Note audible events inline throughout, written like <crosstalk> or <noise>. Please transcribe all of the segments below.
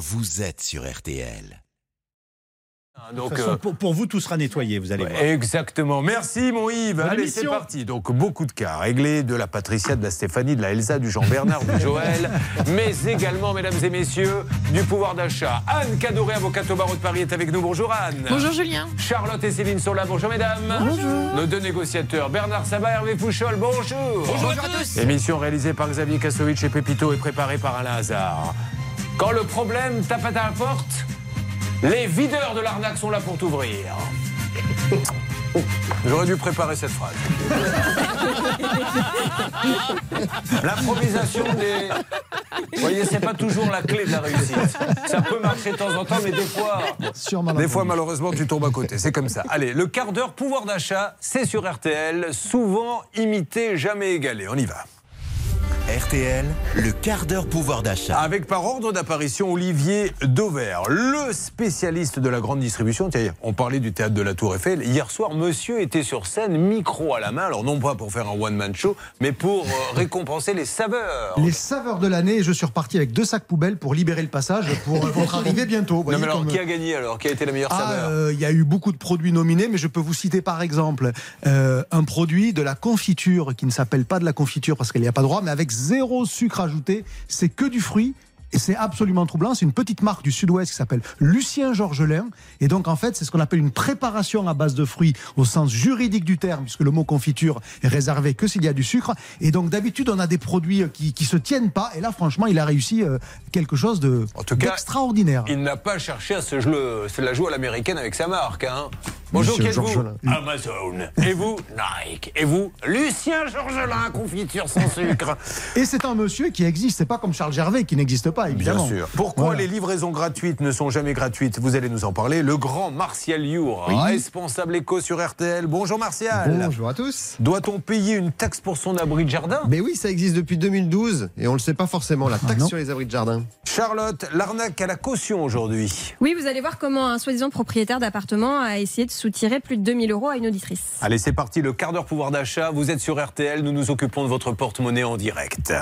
vous êtes sur RTL. Donc, euh, pour, pour, vous, tout sera nettoyé, vous allez voir. Exactement. Merci, mon Yves. Allez, c'est parti. Donc, beaucoup de cas réglés de la Patricia, de la Stéphanie, de la Elsa, du Jean-Bernard, du Joël, <laughs> mais également, mesdames et messieurs, du pouvoir d'achat. Anne Cadoré, avocate au barreau de Paris, est avec nous. Bonjour, Anne. Bonjour, Julien. Charlotte et Céline sont là. Bonjour, mesdames. Bonjour. Nos deux négociateurs, Bernard Sabat, Hervé Fouchol. Bonjour. Bonjour à tous. Émission réalisée par Xavier Kassovitch et Pépito et préparée par Alain Hazard. Quand le problème tape à ta porte, les videurs de l'arnaque sont là pour t'ouvrir. <laughs> J'aurais dû préparer cette phrase. <laughs> L'improvisation des. Vous voyez, c'est pas toujours la clé de la réussite. Ça peut marcher de temps en temps, mais des fois. Des fois, malheureusement, tu tombes à côté. C'est comme ça. Allez, le quart d'heure pouvoir d'achat, c'est sur RTL. Souvent imité, jamais égalé. On y va. RTL, le quart d'heure pouvoir d'achat. Avec par ordre d'apparition Olivier Dauvert, le spécialiste de la grande distribution. Tiens, on parlait du théâtre de la Tour Eiffel. Hier soir, monsieur était sur scène, micro à la main. Alors, non pas pour faire un one-man show, mais pour euh, <laughs> récompenser les saveurs. Les saveurs de l'année. Je suis reparti avec deux sacs poubelles pour libérer le passage pour euh, votre <laughs> arrivée bientôt. non, mais alors, qui a gagné alors Qui a été la meilleure ah, saveur euh, Il y a eu beaucoup de produits nominés, mais je peux vous citer par exemple euh, un produit de la confiture qui ne s'appelle pas de la confiture parce qu'il n'y a pas droit, mais avec zéro sucre ajouté. C'est que du fruit. Et c'est absolument troublant. C'est une petite marque du sud-ouest qui s'appelle Lucien Georgelin. Et donc, en fait, c'est ce qu'on appelle une préparation à base de fruits au sens juridique du terme, puisque le mot confiture est réservé que s'il y a du sucre. Et donc, d'habitude, on a des produits qui, qui se tiennent pas. Et là, franchement, il a réussi euh, quelque chose de En tout cas, d'extraordinaire. Il n'a pas cherché à se, jouer, se la jouer à l'américaine avec sa marque. Hein. Bonjour, qui êtes-vous Georgelin. Amazon. Et vous Nike. Et vous Lucien Georgelin, confiture sans sucre. Et c'est un monsieur qui existe. C'est pas comme Charles Gervais qui n'existe pas, évidemment. Bien sûr. Pourquoi Voilà. les livraisons gratuites ne sont jamais gratuites Vous allez nous en parler. Le grand Martial Your, responsable éco sur RTL. Bonjour Martial. Bonjour à tous. Doit-on payer une taxe pour son abri de jardin Mais oui, ça existe depuis 2012 et on le sait pas forcément, la taxe non. sur les abris de jardin. Charlotte, l'arnaque à la caution aujourd'hui. Oui, vous allez voir comment un soi-disant propriétaire d'appartement a essayé de soutirer plus de 2000 euros à une auditrice. Allez, c'est parti, le quart d'heure pouvoir d'achat. Vous êtes sur RTL, nous nous occupons de votre porte-monnaie en direct.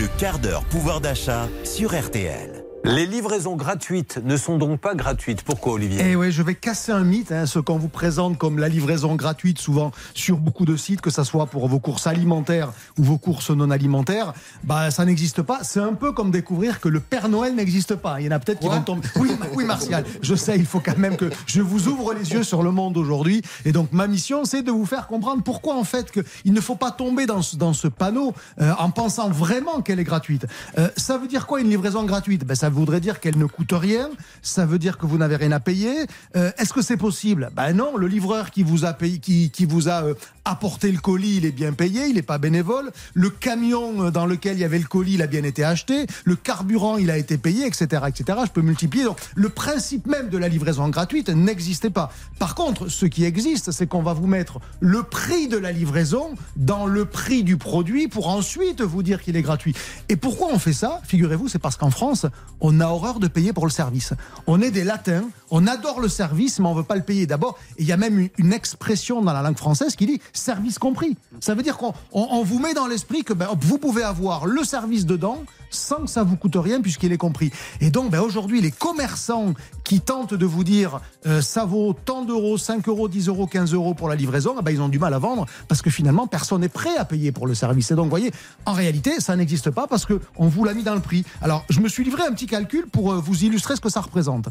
Le quart d'heure pouvoir d'achat sur RTL. Les livraisons gratuites ne sont donc pas gratuites. Pourquoi, Olivier Et oui, je vais casser un mythe, hein, ce qu'on vous présente comme la livraison gratuite, souvent sur beaucoup de sites, que ce soit pour vos courses alimentaires ou vos courses non alimentaires, bah ça n'existe pas. C'est un peu comme découvrir que le Père Noël n'existe pas. Il y en a peut-être qui vont tomber. Oui, oui, Martial, je sais, il faut quand même que je vous ouvre les yeux sur le monde aujourd'hui. Et donc ma mission, c'est de vous faire comprendre pourquoi en fait que il ne faut pas tomber dans ce, dans ce panneau euh, en pensant vraiment qu'elle est gratuite. Euh, ça veut dire quoi une livraison gratuite? Ben, Ça voudrait dire qu'elle ne coûte rien. Ça veut dire que vous n'avez rien à payer. Euh, Est-ce que c'est possible? Ben non, le livreur qui vous a payé, qui, vous a euh, apporté le colis, il est bien payé, il n'est pas bénévole. Le camion euh, dans lequel il y avait le colis, il a bien été acheté. Le carburant, il a été payé, etc., etc. Je peux multiplier. Donc le principe même de la livraison gratuite n'existait pas. Par contre, ce qui existe, c'est qu'on va vous mettre le prix de la livraison dans le prix du produit pour ensuite vous dire qu'il est gratuit. Et pourquoi on fait ça? Figurez-vous, c'est parce qu'en France, on a horreur de payer pour le service. On est des latins, on adore le service, mais on veut pas le payer d'abord. Il y a même une expression dans la langue française qui dit service compris. Ça veut dire qu'on on- on vous met dans l'esprit que ben, vous pouvez avoir le service dedans sans que ça vous coûte rien puisqu'il est compris. Et donc ben, aujourd'hui, les commerçants qui tentent de vous dire euh, ça vaut tant d'euros, 5 euros, 10 euros, 15 euros pour la livraison, eh ben, ils ont du mal à vendre parce que finalement personne n'est prêt à payer pour le service. Et donc vous voyez, en réalité, ça n'existe pas parce que on vous l'a mis dans le prix. Alors je me suis livré un petit calcul pour euh, vous illustrer ce que ça représente.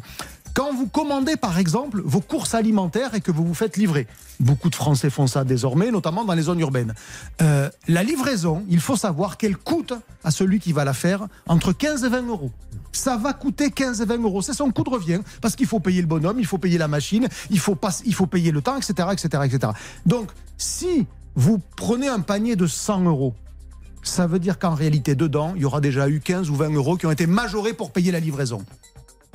Quand vous commandez par exemple vos courses alimentaires et que vous vous faites livrer, beaucoup de Français font ça désormais, notamment dans les zones urbaines. Euh, la livraison, il faut savoir qu'elle coûte à celui qui va la faire entre 15 et 20 euros. Ça va coûter 15 et 20 euros. C'est son coût de revient parce qu'il faut payer le bonhomme, il faut payer la machine, il faut, pas, il faut payer le temps, etc., etc., etc. Donc, si vous prenez un panier de 100 euros, ça veut dire qu'en réalité, dedans, il y aura déjà eu 15 ou 20 euros qui ont été majorés pour payer la livraison.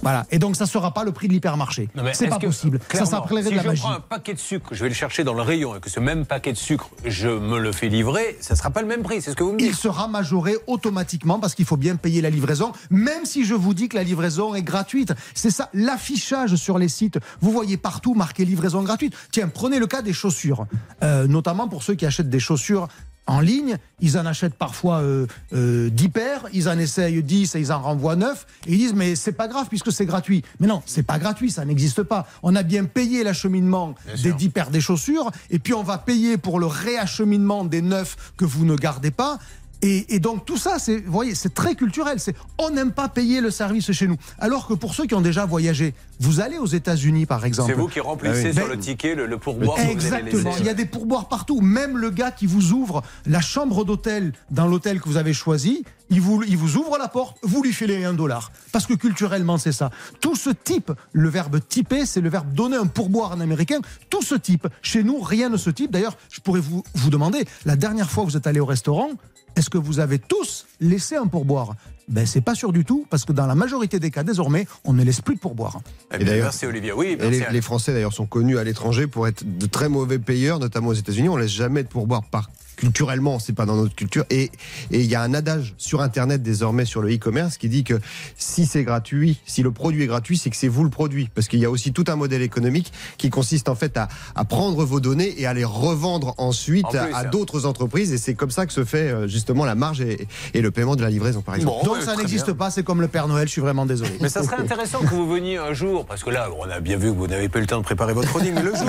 Voilà. Et donc, ça ne sera pas le prix de l'hypermarché. C'est pas possible. Ça s'appellerait si de la je magie. prends un paquet de sucre, je vais le chercher dans le rayon et que ce même paquet de sucre, je me le fais livrer, ça ne sera pas le même prix. C'est ce que vous me il dites. sera majoré automatiquement parce qu'il faut bien payer la livraison, même si je vous dis que la livraison est gratuite. C'est ça, l'affichage sur les sites. Vous voyez partout marqué livraison gratuite. Tiens, prenez le cas des chaussures, Euh, notamment pour ceux qui achètent des chaussures en ligne, ils en achètent parfois euh, 10 euh, paires, ils en essayent 10 et ils en renvoient 9, et ils disent mais c'est pas grave puisque c'est gratuit. Mais non, c'est pas gratuit, ça n'existe pas. On a bien payé l'acheminement des 10 paires des chaussures, et puis on va payer pour le réacheminement des 9 que vous ne gardez pas. Et, donc tout ça, c'est, vous voyez, c'est très culturel. C'est, on n'aime pas payer le service chez nous. Alors que pour ceux qui ont déjà voyagé, vous allez aux États-Unis par exemple. C'est vous qui remplissez ah sur le ticket le, pourboire. Exactement. il y a des pourboires partout. Même le gars qui vous ouvre la chambre d'hôtel dans l'hôtel que vous avez choisi, il vous, il vous ouvre la porte, vous lui filez un dollar. Parce que culturellement, c'est ça. Tout ce type, le verbe typer, c'est le verbe donner un pourboire en américain. Tout ce type. Chez nous, rien ne se type. D'ailleurs, je pourrais vous, vous demander, la dernière fois que vous êtes allé au restaurant, est-ce que vous avez tous laissé un pourboire? Ben, c'est pas sûr du tout, parce que dans la majorité des cas, désormais, on ne laisse plus de pourboire. Et, d'ailleurs, merci Olivier. Oui, les, les, Français d'ailleurs sont connus à l'étranger pour être de très mauvais payeurs, notamment aux États-Unis. On laisse jamais de pourboire par culturellement, c'est pas dans notre culture. Et il y a un adage sur Internet désormais sur le e-commerce qui dit que si c'est gratuit, si le produit est gratuit, c'est que c'est vous le produit. Parce qu'il y a aussi tout un modèle économique qui consiste en fait à, à prendre vos données et à les revendre ensuite à, d'autres entreprises. Et c'est comme ça que se fait euh, justement la marge et, et le paiement de la livraison, par exemple. Donc ça n'existe pas, c'est comme le Père Noël, je suis vraiment désolé. Mais ça serait intéressant que vous veniez un jour, parce que là, on a bien vu que vous n'avez pas eu le temps de préparer votre chronique, mais le jour.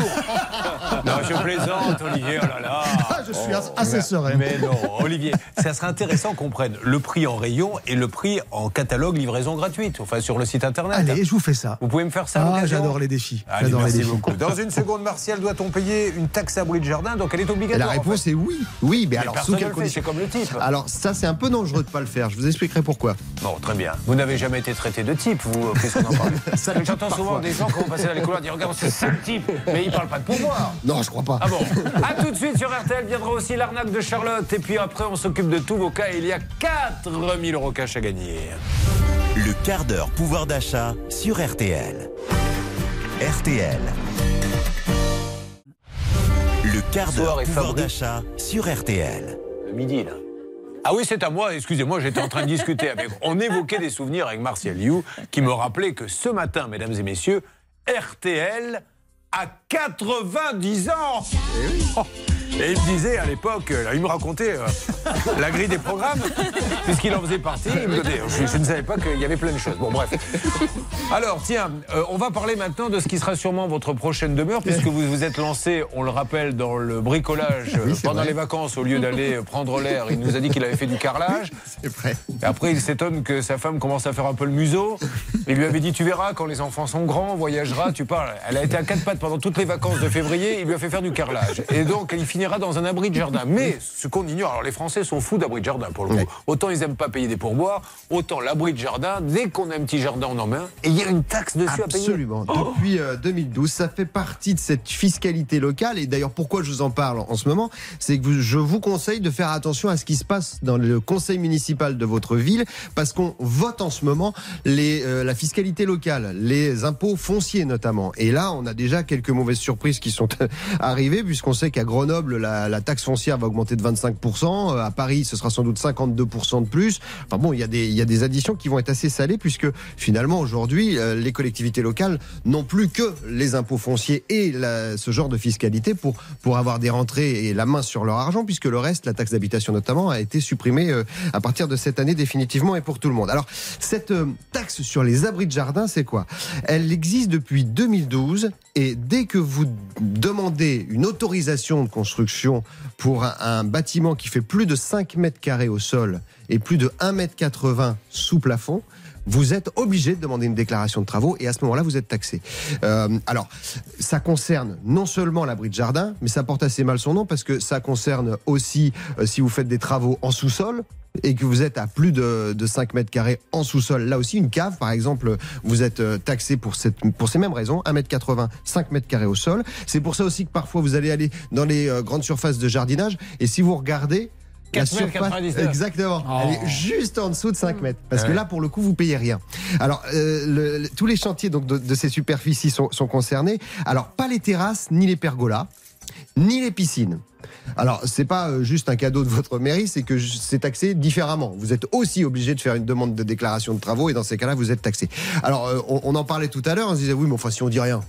non, je plaisante, Olivier, oh là là. <laughs> je suis assez. Mais non, Olivier, ça serait intéressant qu'on prenne le prix en rayon et le prix en catalogue livraison gratuite, enfin sur le site internet. Allez, je vous fais ça. Vous pouvez me faire ça Ah, j'adore les défis. Allez, merci beaucoup. Dans une seconde, Martial, doit-on payer une taxe abri de jardin? Donc elle est obligatoire. La réponse est oui. Oui, mais, alors sous quelles conditions C'est comme le type. Alors ça, c'est un peu dangereux de pas le faire. Je vous expliquerai pourquoi. Bon, très bien. Vous n'avez jamais été traité de type, vous, qu'on en parle <laughs> J'entends souvent des gens quand vous passez dans les couloirs dire regarde, c'est ça le type, mais ils parlent pas de pouvoir. Non, je crois pas. Ah bon À tout de suite sur RTL viendra aussi l'arnaque de Charlotte et puis après on s'occupe de tous vos cas. Il y a 4000 euros cash à gagner. Le quart d'heure pouvoir d'achat sur RTL. RTL. Le quart d'heure pouvoir d'achat sur RTL. Le midi là. Ah oui, c'est à moi, excusez-moi, j'étais en train de discuter avec. On évoquait des souvenirs avec Martial Liu qui me rappelait que ce matin, mesdames et messieurs, RTL a 90 ans. Eh et il me disait à l'époque, euh, il me racontait euh, la grille des programmes, <laughs> puisqu'il en faisait partie. Il me disait, je, ne savais pas qu'il y avait plein de choses. Bon, bref. Alors, tiens, euh, on va parler maintenant de ce qui sera sûrement votre prochaine demeure, puisque vous vous êtes lancé, on le rappelle, dans le bricolage pendant les vacances, au lieu d'aller prendre l'air. Il nous a dit qu'il avait fait du carrelage. C'est vrai. Et après, il s'étonne que sa femme commence à faire un peu le museau. Il lui avait dit, tu verras, quand les enfants sont grands, on voyagera, tu parles. Elle a été à quatre pattes pendant toutes les vacances de février. Il lui a fait faire du carrelage. Et donc, il finira dans un abri de jardin. Mais ce qu'on ignore, alors les Français sont fous d'abri de jardin pour le coup. Autant ils n'aiment pas payer des pourboires, autant l'abri de jardin, dès qu'on a un petit jardin, on en met un. Et il y a une taxe dessus à payer. Absolument. Depuis 2012, euh, ça fait partie de cette fiscalité locale. Et d'ailleurs, pourquoi je vous en parle en ce moment C'est que je vous conseille de faire attention à ce qui se passe dans le conseil municipal de votre ville, parce qu'on vote en ce moment les, euh, la fiscalité locale, les impôts fonciers notamment. Et là, on a déjà quelques mauvaises surprises qui sont <laughs> arrivées, puisqu'on sait qu'à Grenoble, la, taxe foncière va augmenter de 25%. Euh, à Paris, ce sera sans doute 52% de plus. Enfin bon, il y, a des, y a des additions qui vont être assez salées puisque finalement aujourd'hui, euh, les collectivités locales n'ont plus que les impôts fonciers et ce genre de fiscalité pour, pour avoir des rentrées et la main sur leur argent puisque le reste, la taxe d'habitation notamment, a été supprimée euh, à partir de cette année définitivement et pour tout le monde. Alors, cette taxe sur les abris de jardin, c'est quoi? Elle existe depuis 2012 et dès que vous demandez une autorisation de construction pour un, bâtiment qui fait plus de 5 mètres carrés au sol et plus de 1 mètre 80 sous plafond, vous êtes obligé de demander une déclaration de travaux et à ce moment-là, vous êtes taxé. Euh, alors, ça concerne non seulement l'abri de jardin, mais ça porte assez mal son nom parce que ça concerne aussi euh, si vous faites des travaux en sous-sol, et que vous êtes à plus de, de 5 mètres carrés en sous-sol, là aussi une cave par exemple, vous êtes euh, taxé pour, ces mêmes raisons, 1 mètre 80, 5 mètres carrés au sol. C'est pour ça aussi que parfois vous allez aller dans les grandes surfaces de jardinage et si vous regardez, la surface, exactement. Elle est oh. juste en dessous de 5 mètres. Parce que là, pour le coup, vous payez rien. Alors, euh, tous les chantiers donc, de, de ces superficies sont, sont, concernés. Alors, pas les terrasses, ni les pergolas, ni les piscines. Alors, c'est pas euh, juste un cadeau de votre mairie, c'est que c'est taxé différemment. Vous êtes aussi obligé de faire une demande de déclaration de travaux et dans ces cas-là, vous êtes taxé. Alors, euh, on, en parlait tout à l'heure, on se disait oui, mais enfin, si on dit rien.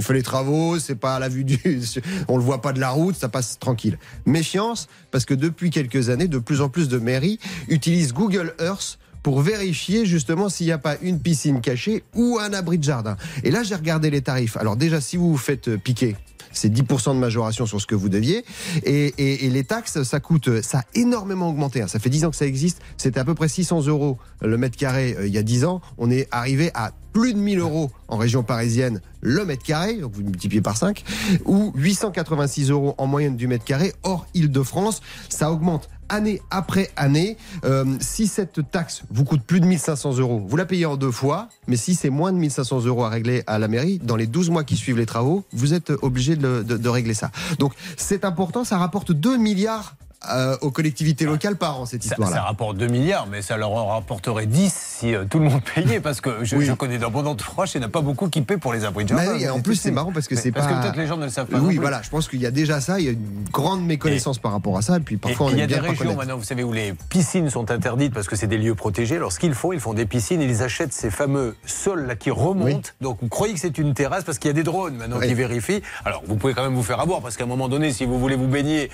On fait les travaux, c'est pas à la vue du, <laughs> on le voit pas de la route, ça passe tranquille. Méfiance, parce que depuis quelques années, de plus en plus de mairies utilisent Google Earth pour vérifier justement s'il n'y a pas une piscine cachée ou un abri de jardin. Et là, j'ai regardé les tarifs. Alors déjà, si vous vous faites euh, piquer, c'est 10% de majoration sur ce que vous deviez. Et, les taxes, ça coûte, ça a énormément augmenté. Hein. Ça fait 10 ans que ça existe. C'était à peu près 600 euros le mètre carré euh, il y a 10 ans. On est arrivé à plus de 1000 euros en région parisienne le mètre carré, donc vous multipliez par 5, ou 886 euros en moyenne du mètre carré hors Île-de-France. Ça augmente année après année. Euh, si cette taxe vous coûte plus de 1500 euros, vous la payez en deux fois. Mais si c'est moins de 1500 euros à régler à la mairie, dans les 12 mois qui suivent les travaux, vous êtes obligé de, de régler ça. Donc c'est important, ça rapporte 2 milliards euh, aux collectivités locales par an, cette histoire-là. Ça, rapporte 2 milliards, mais ça leur en rapporterait 10 si euh, tout le monde payait, parce que je, je connais d'abondantes proches, il n'y en a pas beaucoup qui paient pour les abris de jardin. oui, en plus, c'est marrant parce que c'est pas. Parce que peut-être les gens ne le savent pas. Oui, voilà, je pense qu'il y a déjà ça, il y a une grande méconnaissance par rapport à ça, et puis parfois on Il y a des régions maintenant, vous savez, où les piscines sont interdites parce que c'est des lieux protégés. Alors ce qu'ils font, ils font des piscines, ils achètent ces fameux sols là qui remontent. Donc vous croyez que c'est une terrasse parce qu'il y a des drones maintenant qui vérifient. Alors vous pouvez quand même vous faire avoir parce qu'à un moment donné, si vous voulez vous baigner,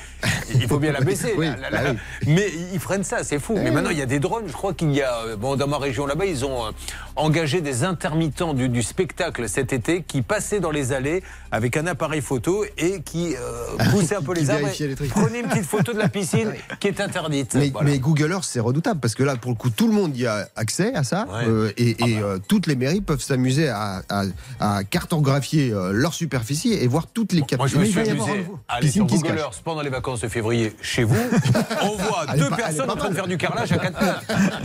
il faut bien la <laughs> baisser. Bah mais ils freinent ça, c'est fou. Mais maintenant, il y a des drones. Je crois qu'il y a, euh, bon, dans ma région là-bas, ils ont euh, engagé des intermittents du, spectacle cet été qui passaient dans les allées avec un appareil photo et qui euh, poussaient un peu les arbres. Prenez une petite photo de la piscine <laughs> qui est interdite. Mais, Google Earth, c'est redoutable parce que là, pour le coup, tout le monde y a accès à ça et, ah bah. toutes les mairies peuvent s'amuser à, cartographier leur superficie et voir toutes les capitales. Moi, je me suis amusé à aller sur Google Earth pendant les vacances de février chez vous. <laughs> On voit deux personnes en train de faire du carrelage à 4 mètres.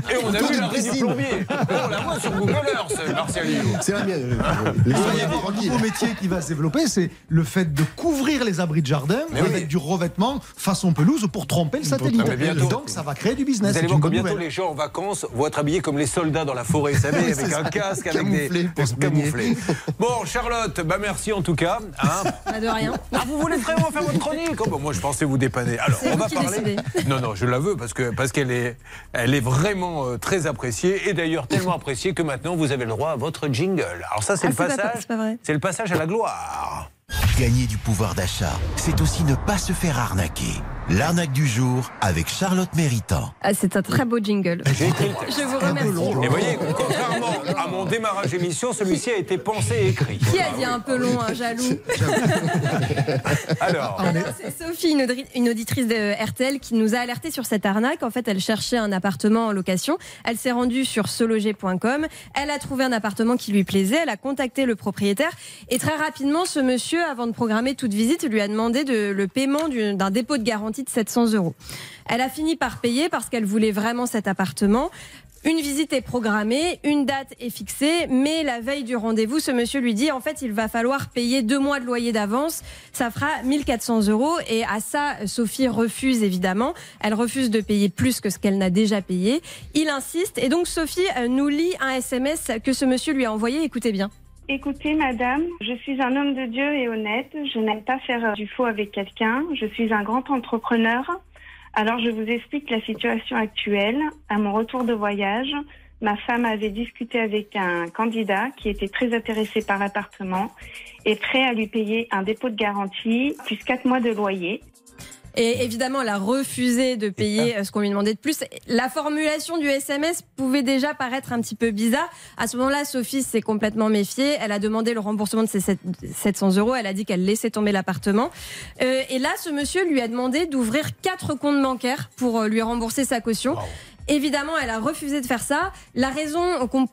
Et on a vu la du plombier. On la voit sur Google Earth, Martial C'est la mienne. Il y a un nouveau métier qui va se développer, c'est le fait de couvrir les abris de jardin avec du revêtement façon pelouse pour tromper le satellite. Donc ça va créer du business. Vous allez voir que bientôt les gens en vacances vont être habillés comme les soldats dans la forêt, vous savez, <laughs> avec un casque, avec des camouflés. Bon, Charlotte, bah merci en tout cas. Hein. de rien. Ah, vous voulez vraiment faire votre chronique oh, bah, Moi, je pensais vous dépanner. Alors, on va parler. Non, non, je la veux parce que parce qu'elle est, elle est vraiment euh, très appréciée et d'ailleurs tellement appréciée que maintenant vous avez le droit à votre jingle. Alors ça, c'est le passage. C'est le passage à la gloire. now. Gagner du pouvoir d'achat, c'est aussi ne pas se faire arnaquer. L'arnaque du jour avec Charlotte Méritant. Ah, c'est un très beau jingle. <laughs> Je vous remercie. Et vous voyez, contrairement à mon démarrage d'émission, celui-ci a été pensé et écrit. Qui a dit un peu long, un jaloux <laughs> Alors, c'est Sophie, une auditrice de RTL, qui nous a alerté sur cette arnaque. En fait, elle cherchait un appartement en location. Elle s'est rendue sur sologer.com. Elle a trouvé un appartement qui lui plaisait. Elle a contacté le propriétaire. Et très rapidement, ce monsieur, avant de programmer toute visite, lui a demandé de, le paiement d'un dépôt de garantie de 700 euros. Elle a fini par payer parce qu'elle voulait vraiment cet appartement. Une visite est programmée, une date est fixée, mais la veille du rendez-vous, ce monsieur lui dit en fait il va falloir payer deux mois de loyer d'avance, ça fera 1400 euros. Et à ça, Sophie refuse évidemment. Elle refuse de payer plus que ce qu'elle n'a déjà payé. Il insiste et donc Sophie euh, nous lit un SMS que ce monsieur lui a envoyé. Écoutez bien. Écoutez, madame, je suis un homme de Dieu et honnête. Je n'aime pas faire du faux avec quelqu'un. Je suis un grand entrepreneur. Alors, je vous explique la situation actuelle. À mon retour de voyage, ma femme avait discuté avec un candidat qui était très intéressé par l'appartement et prêt à lui payer un dépôt de garantie plus quatre mois de loyer. Et évidemment, elle a refusé de payer euh, ce qu'on lui demandait de plus. La formulation du SMS pouvait déjà paraître un petit peu bizarre. À ce moment-là, Sophie s'est complètement méfiée. Elle a demandé le remboursement de ses 700 euros. Elle a dit qu'elle laissait tomber l'appartement. Euh, et là, ce monsieur lui a demandé d'ouvrir quatre comptes bancaires pour euh, lui rembourser sa caution. Évidemment, elle a refusé de faire ça. La raison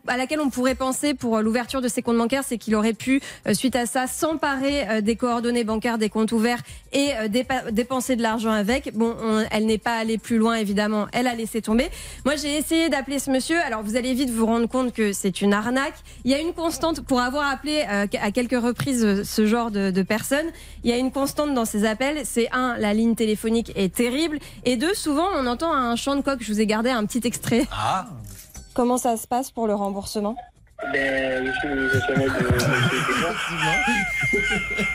à laquelle on pourrait penser pour l'ouverture de ses comptes bancaires, c'est qu'il aurait pu, euh, suite à ça, s'emparer euh, des coordonnées bancaires des comptes ouverts et euh, dépenser de l'argent avec. Bon, elle n'est pas allée plus loin, évidemment. Elle a laissé tomber. Moi, j'ai essayé d'appeler ce monsieur. Alors, vous allez vite vous rendre compte que c'est une arnaque. Il y a une constante pour avoir appelé à quelques reprises ce genre de, de personnes. Il y a une constante dans ces appels. C'est un, la ligne téléphonique est terrible, et deux, souvent, on entend un chant de coq. Je vous ai gardé un petit extrait. Ah. Comment ça se passe pour le remboursement? Ben, je suis de <laughs>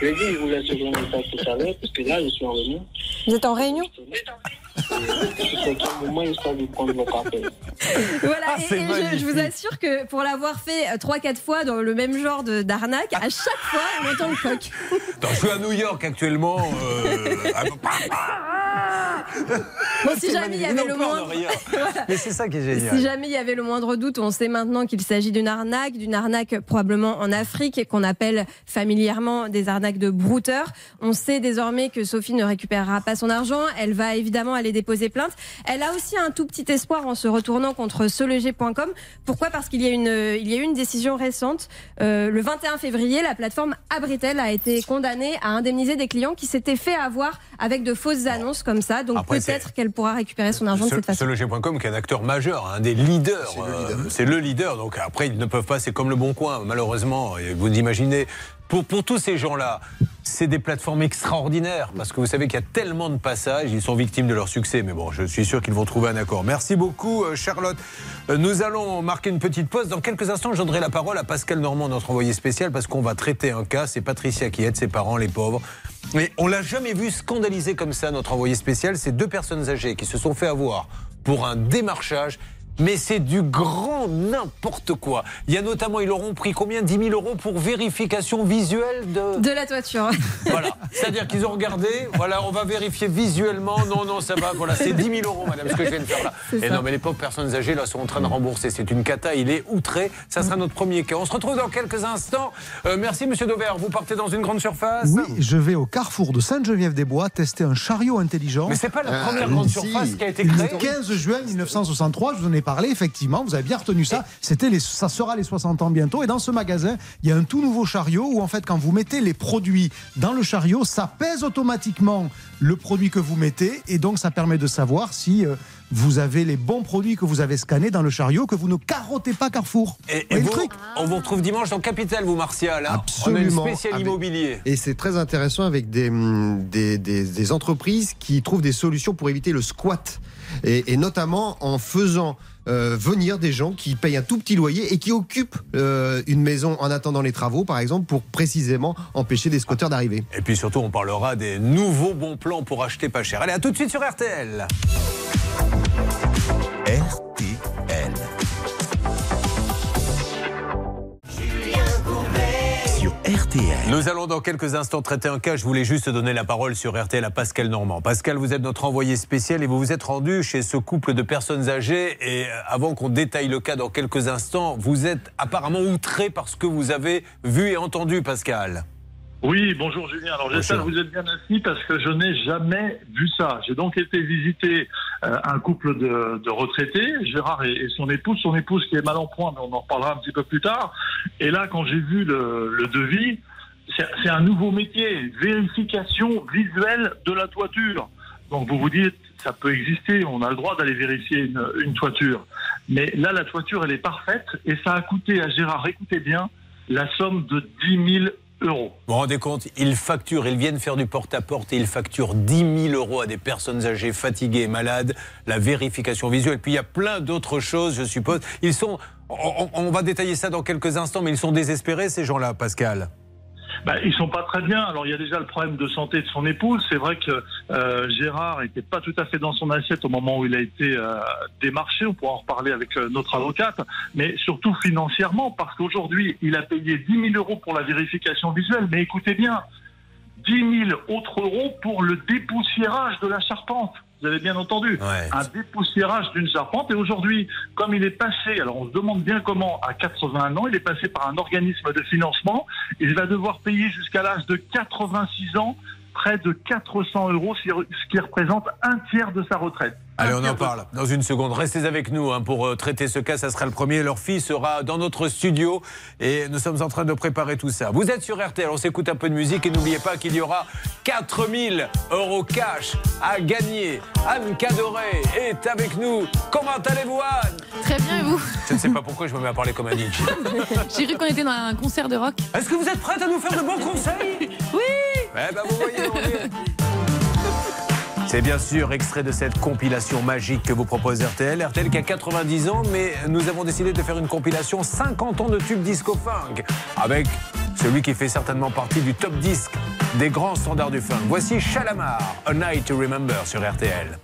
Je lui ai dit, je vous laisse le message tout à l'heure, parce que là, je suis en réunion. Vous êtes en réunion Voilà, ah, et, je, vous assure que pour l'avoir fait 3-4 euh, fois dans le même genre d'arnaque, à chaque fois, on entend <laughs> le coq. je suis à New York actuellement. Euh, bon, si jamais il y avait le moindre... <laughs> Mais c'est ça qui est génial. Si jamais il y avait le moindre doute, on sait maintenant qu'il s'agit d'une arnaque, d'une arnaque probablement en Afrique et qu'on appelle familièrement des arnaques de brouteurs. On sait désormais que Sophie ne récupérera pas son argent. Elle va évidemment aller déposer plainte. Elle a aussi un tout petit espoir en se retournant contre soleger.com. Pourquoi? Parce qu'il y a une, il y a eu une décision récente. Euh, le 21 février, la plateforme Abritel a été condamnée à indemniser des clients qui s'étaient fait avoir avec de fausses annonces comme ça. Donc peut-être qu'elle pourra récupérer son argent de cette façon. Soleger.com qui est un acteur majeur, un des leaders. C'est le, leader. Donc après, ils ne peuvent pas, c'est comme le Bon Coin, malheureusement. Vous imaginez, pour, tous ces gens-là, c'est des plateformes extraordinaires parce que vous savez qu'il y a tellement de passages, ils sont victimes de leur succès. Mais bon, je suis sûr qu'ils vont trouver un accord. Merci beaucoup, euh, Charlotte. Euh, nous allons marquer une petite pause. Dans quelques instants, je donnerai la parole à Pascal Normand, notre envoyé spécial, parce qu'on va traiter un cas. C'est Patricia qui aide ses parents, les pauvres. Mais on l'a jamais vu scandaliser comme ça, notre envoyé spécial. C'est deux personnes âgées qui se sont fait avoir pour un démarchage mais c'est du grand n'importe quoi. Il y a notamment, ils auront pris combien? 10 000 euros pour vérification visuelle de... De la toiture. <laughs> Voilà. C'est-à-dire qu'ils ont regardé, voilà, on va vérifier visuellement. Non, non, ça va, voilà, c'est 10 000 euros, madame, ce que je viens de faire là. Et non, mais les pauvres personnes âgées, là, sont en train de rembourser. C'est une cata, il est outré. Ça sera notre premier cas. On se retrouve dans quelques instants. Euh, merci, monsieur Dauvert. Vous partez dans une grande surface Oui, je vais au carrefour de Sainte-Geneviève-des-Bois tester un chariot intelligent. Mais c'est pas la première grande surface qui a été créée. Le 15 juin 1963, je vous en ai parlé, effectivement, vous avez bien retenu ça. C'était les, ça sera les 60 ans bientôt. Et dans ce magasin, il y a un tout nouveau chariot où, en fait, quand vous mettez les produits dans le chariot, ça pèse automatiquement le produit que vous mettez. Et donc, ça permet de savoir si. Euh, vous avez les bons produits que vous avez scannés dans le chariot, que vous ne carottez pas Carrefour. Et, vous, on vous retrouve dimanche dans Capital, vous Martial. Hein Absolument. On a une spéciale immobilier. Et c'est très intéressant avec des, des, des, entreprises qui trouvent des solutions pour éviter le squat. Et, notamment en faisant euh, venir des gens qui payent un tout petit loyer et qui occupent euh, une maison en attendant les travaux, par exemple, pour précisément empêcher des squatteurs d'arriver. Et puis surtout, on parlera des nouveaux bons plans pour acheter pas cher. Allez, à tout de suite sur RTL. Nous allons dans quelques instants traiter un cas. Je voulais juste donner la parole sur RTL à Pascal Normand. Pascal, vous êtes notre envoyé spécial et vous vous êtes rendu chez ce couple de personnes âgées. Et euh, avant qu'on détaille le cas dans quelques instants, vous êtes apparemment outré par ce que vous avez vu et entendu, Pascal. Oui, bonjour Julien. Alors j'espère que vous êtes bien assis parce que je n'ai jamais vu ça. J'ai donc été visiter euh, un couple de, retraités, Gérard et, son épouse, son épouse qui est mal en point, mais on en reparlera un petit peu plus tard. Et là, quand j'ai vu le, devis, c'est un nouveau métier, vérification visuelle de la toiture. Donc vous vous dites, ça peut exister, on a le droit d'aller vérifier une, une toiture. Mais là, la toiture, elle est parfaite et ça a coûté à Gérard, écoutez bien, la somme de 10 000 vous vous rendez compte Ils facturent, ils viennent faire du porte-à-porte et ils facturent 10 000 euros à des personnes âgées, fatiguées et malades, la vérification visuelle. Puis il y a plein d'autres choses, je suppose. Ils sont. on va détailler ça dans quelques instants, mais ils sont désespérés, ces gens-là, Pascal bah, ils sont pas très bien. Alors il y a déjà le problème de santé de son épouse. C'est vrai que euh, Gérard n'était pas tout à fait dans son assiette au moment où il a été euh, démarché. On pourra en reparler avec euh, notre avocate, mais surtout financièrement parce qu'aujourd'hui il a payé 10 000 euros pour la vérification visuelle. Mais écoutez bien, 10 000 autres euros pour le dépoussiérage de la charpente. Vous avez bien entendu. Un dépoussiérage d'une charpente. Et aujourd'hui, comme il est passé, alors on se demande bien comment, à 81 ans, il est passé par un organisme de financement. Il va devoir payer jusqu'à l'âge de 86 ans près de 400 euros, ce qui représente un tiers de sa retraite. Allez, on en parle dans une seconde. Restez avec nous hein, pour euh, traiter ce cas. Ça sera le premier. Leur fille sera dans notre studio et nous sommes en train de préparer tout ça. Vous êtes sur RTL. On s'écoute un peu de musique et n'oubliez pas qu'il y aura 4000 euros cash à gagner. Anne Cadoré est avec nous. Comment allez-vous, Anne? Très bien, et vous? Je ne sais pas pourquoi je me mets à parler comme un DJ. <laughs> J'ai cru qu'on était dans un concert de rock. Est-ce que vous êtes prête à nous faire de bons conseils? Oui Eh ben, vous voyez, on est... C'est bien sûr extrait de cette compilation magique que vous propose RTL. RTL qui a 90 ans, mais nous avons décidé de faire une compilation 50 ans de tubes disco funk avec celui qui fait certainement partie du top disque des grands standards du funk. Voici Shalamar, A Night to Remember sur RTL.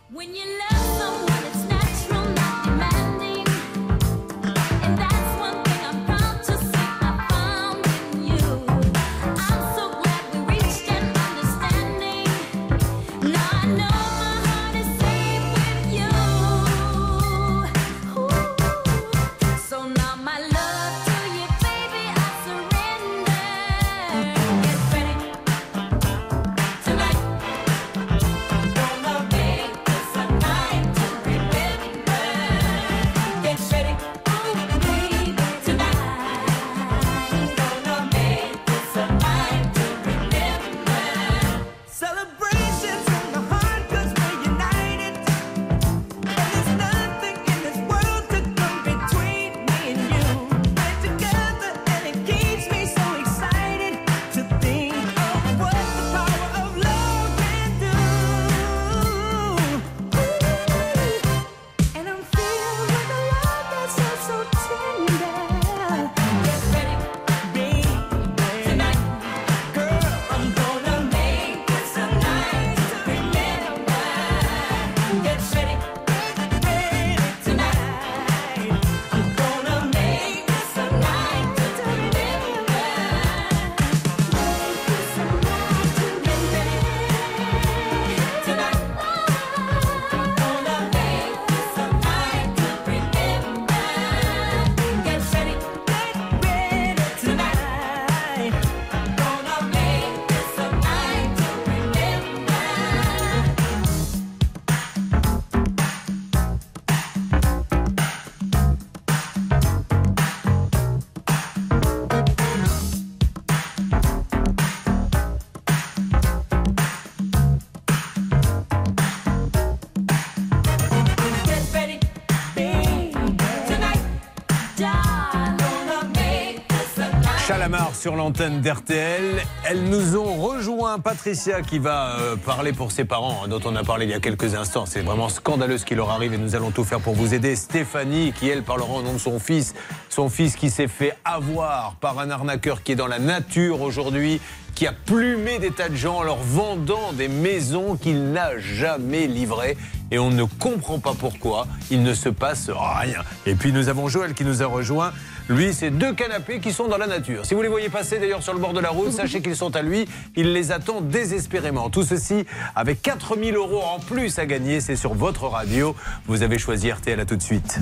Sur l'antenne d'RTL. Elles nous ont rejoint. Patricia qui va euh, parler pour ses parents, hein, dont on a parlé il y a quelques instants. C'est vraiment scandaleux ce qui leur arrive et nous allons tout faire pour vous aider. Stéphanie qui, elle, parlera au nom de son fils. Son fils qui s'est fait avoir par un arnaqueur qui est dans la nature aujourd'hui qui a plumé des tas de gens en leur vendant des maisons qu'il n'a jamais livrées. Et on ne comprend pas pourquoi il ne se passe rien. Et puis nous avons Joël qui nous a rejoint. Lui, c'est deux canapés qui sont dans la nature. Si vous les voyez passer d'ailleurs sur le bord de la route, sachez qu'ils sont à lui. Il les attend désespérément. Tout ceci avec 4000 euros en plus à gagner. C'est sur votre radio. Vous avez choisi RTL. À tout de suite.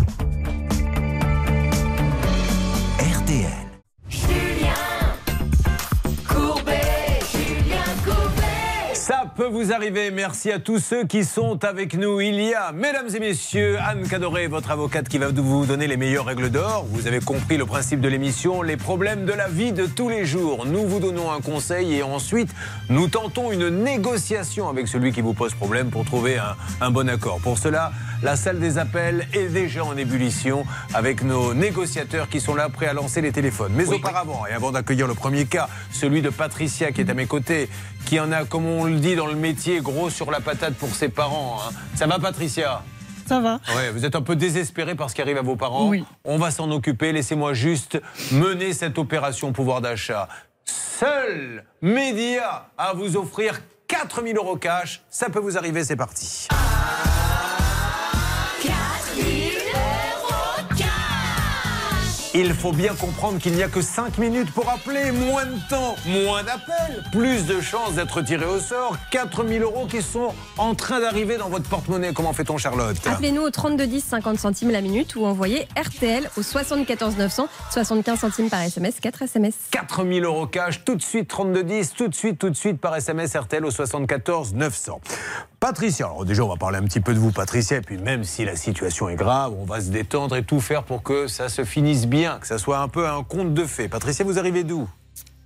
Peut vous arriver. Merci à tous ceux qui sont avec nous. Il y a, mesdames et messieurs, Anne Cadoré, votre avocate, qui va vous donner les meilleures règles d'or. Vous avez compris le principe de l'émission, les problèmes de la vie de tous les jours. Nous vous donnons un conseil et ensuite, nous tentons une négociation avec celui qui vous pose problème pour trouver un, un bon accord. Pour cela, la salle des appels est déjà en ébullition avec nos négociateurs qui sont là prêts à lancer les téléphones. Mais auparavant, et avant d'accueillir le premier cas, celui de Patricia qui est à mes côtés, qui en a, comme on le dit dans le métier, gros sur la patate pour ses parents. Hein. Ça va Patricia? Ça va. Ouais, vous êtes un peu désespéré par ce qui arrive à vos parents. Oui. On va s'en occuper. Laissez-moi juste mener cette opération pouvoir d'achat. Seul média à vous offrir 4000 euros cash. Ça peut vous arriver, c'est parti. Il faut bien comprendre qu'il n'y a que 5 minutes pour appeler. Moins de temps, moins d'appels, plus de chances d'être tiré au sort. 4000 euros qui sont en train d'arriver dans votre porte-monnaie. Comment fait-on, Charlotte? Appelez-nous au 3210 50 centimes la minute ou envoyez RTL au 74 900 75 centimes par SMS, 4 SMS. 4000 euros cash, tout de suite 3210, tout de suite, tout de suite par SMS RTL au 74 900. Patricia, alors déjà on va parler un petit peu de vous Patricia, et puis même si la situation est grave, on va se détendre et tout faire pour que ça se finisse bien, que ça soit un peu un conte de fées. Patricia, vous arrivez d'où?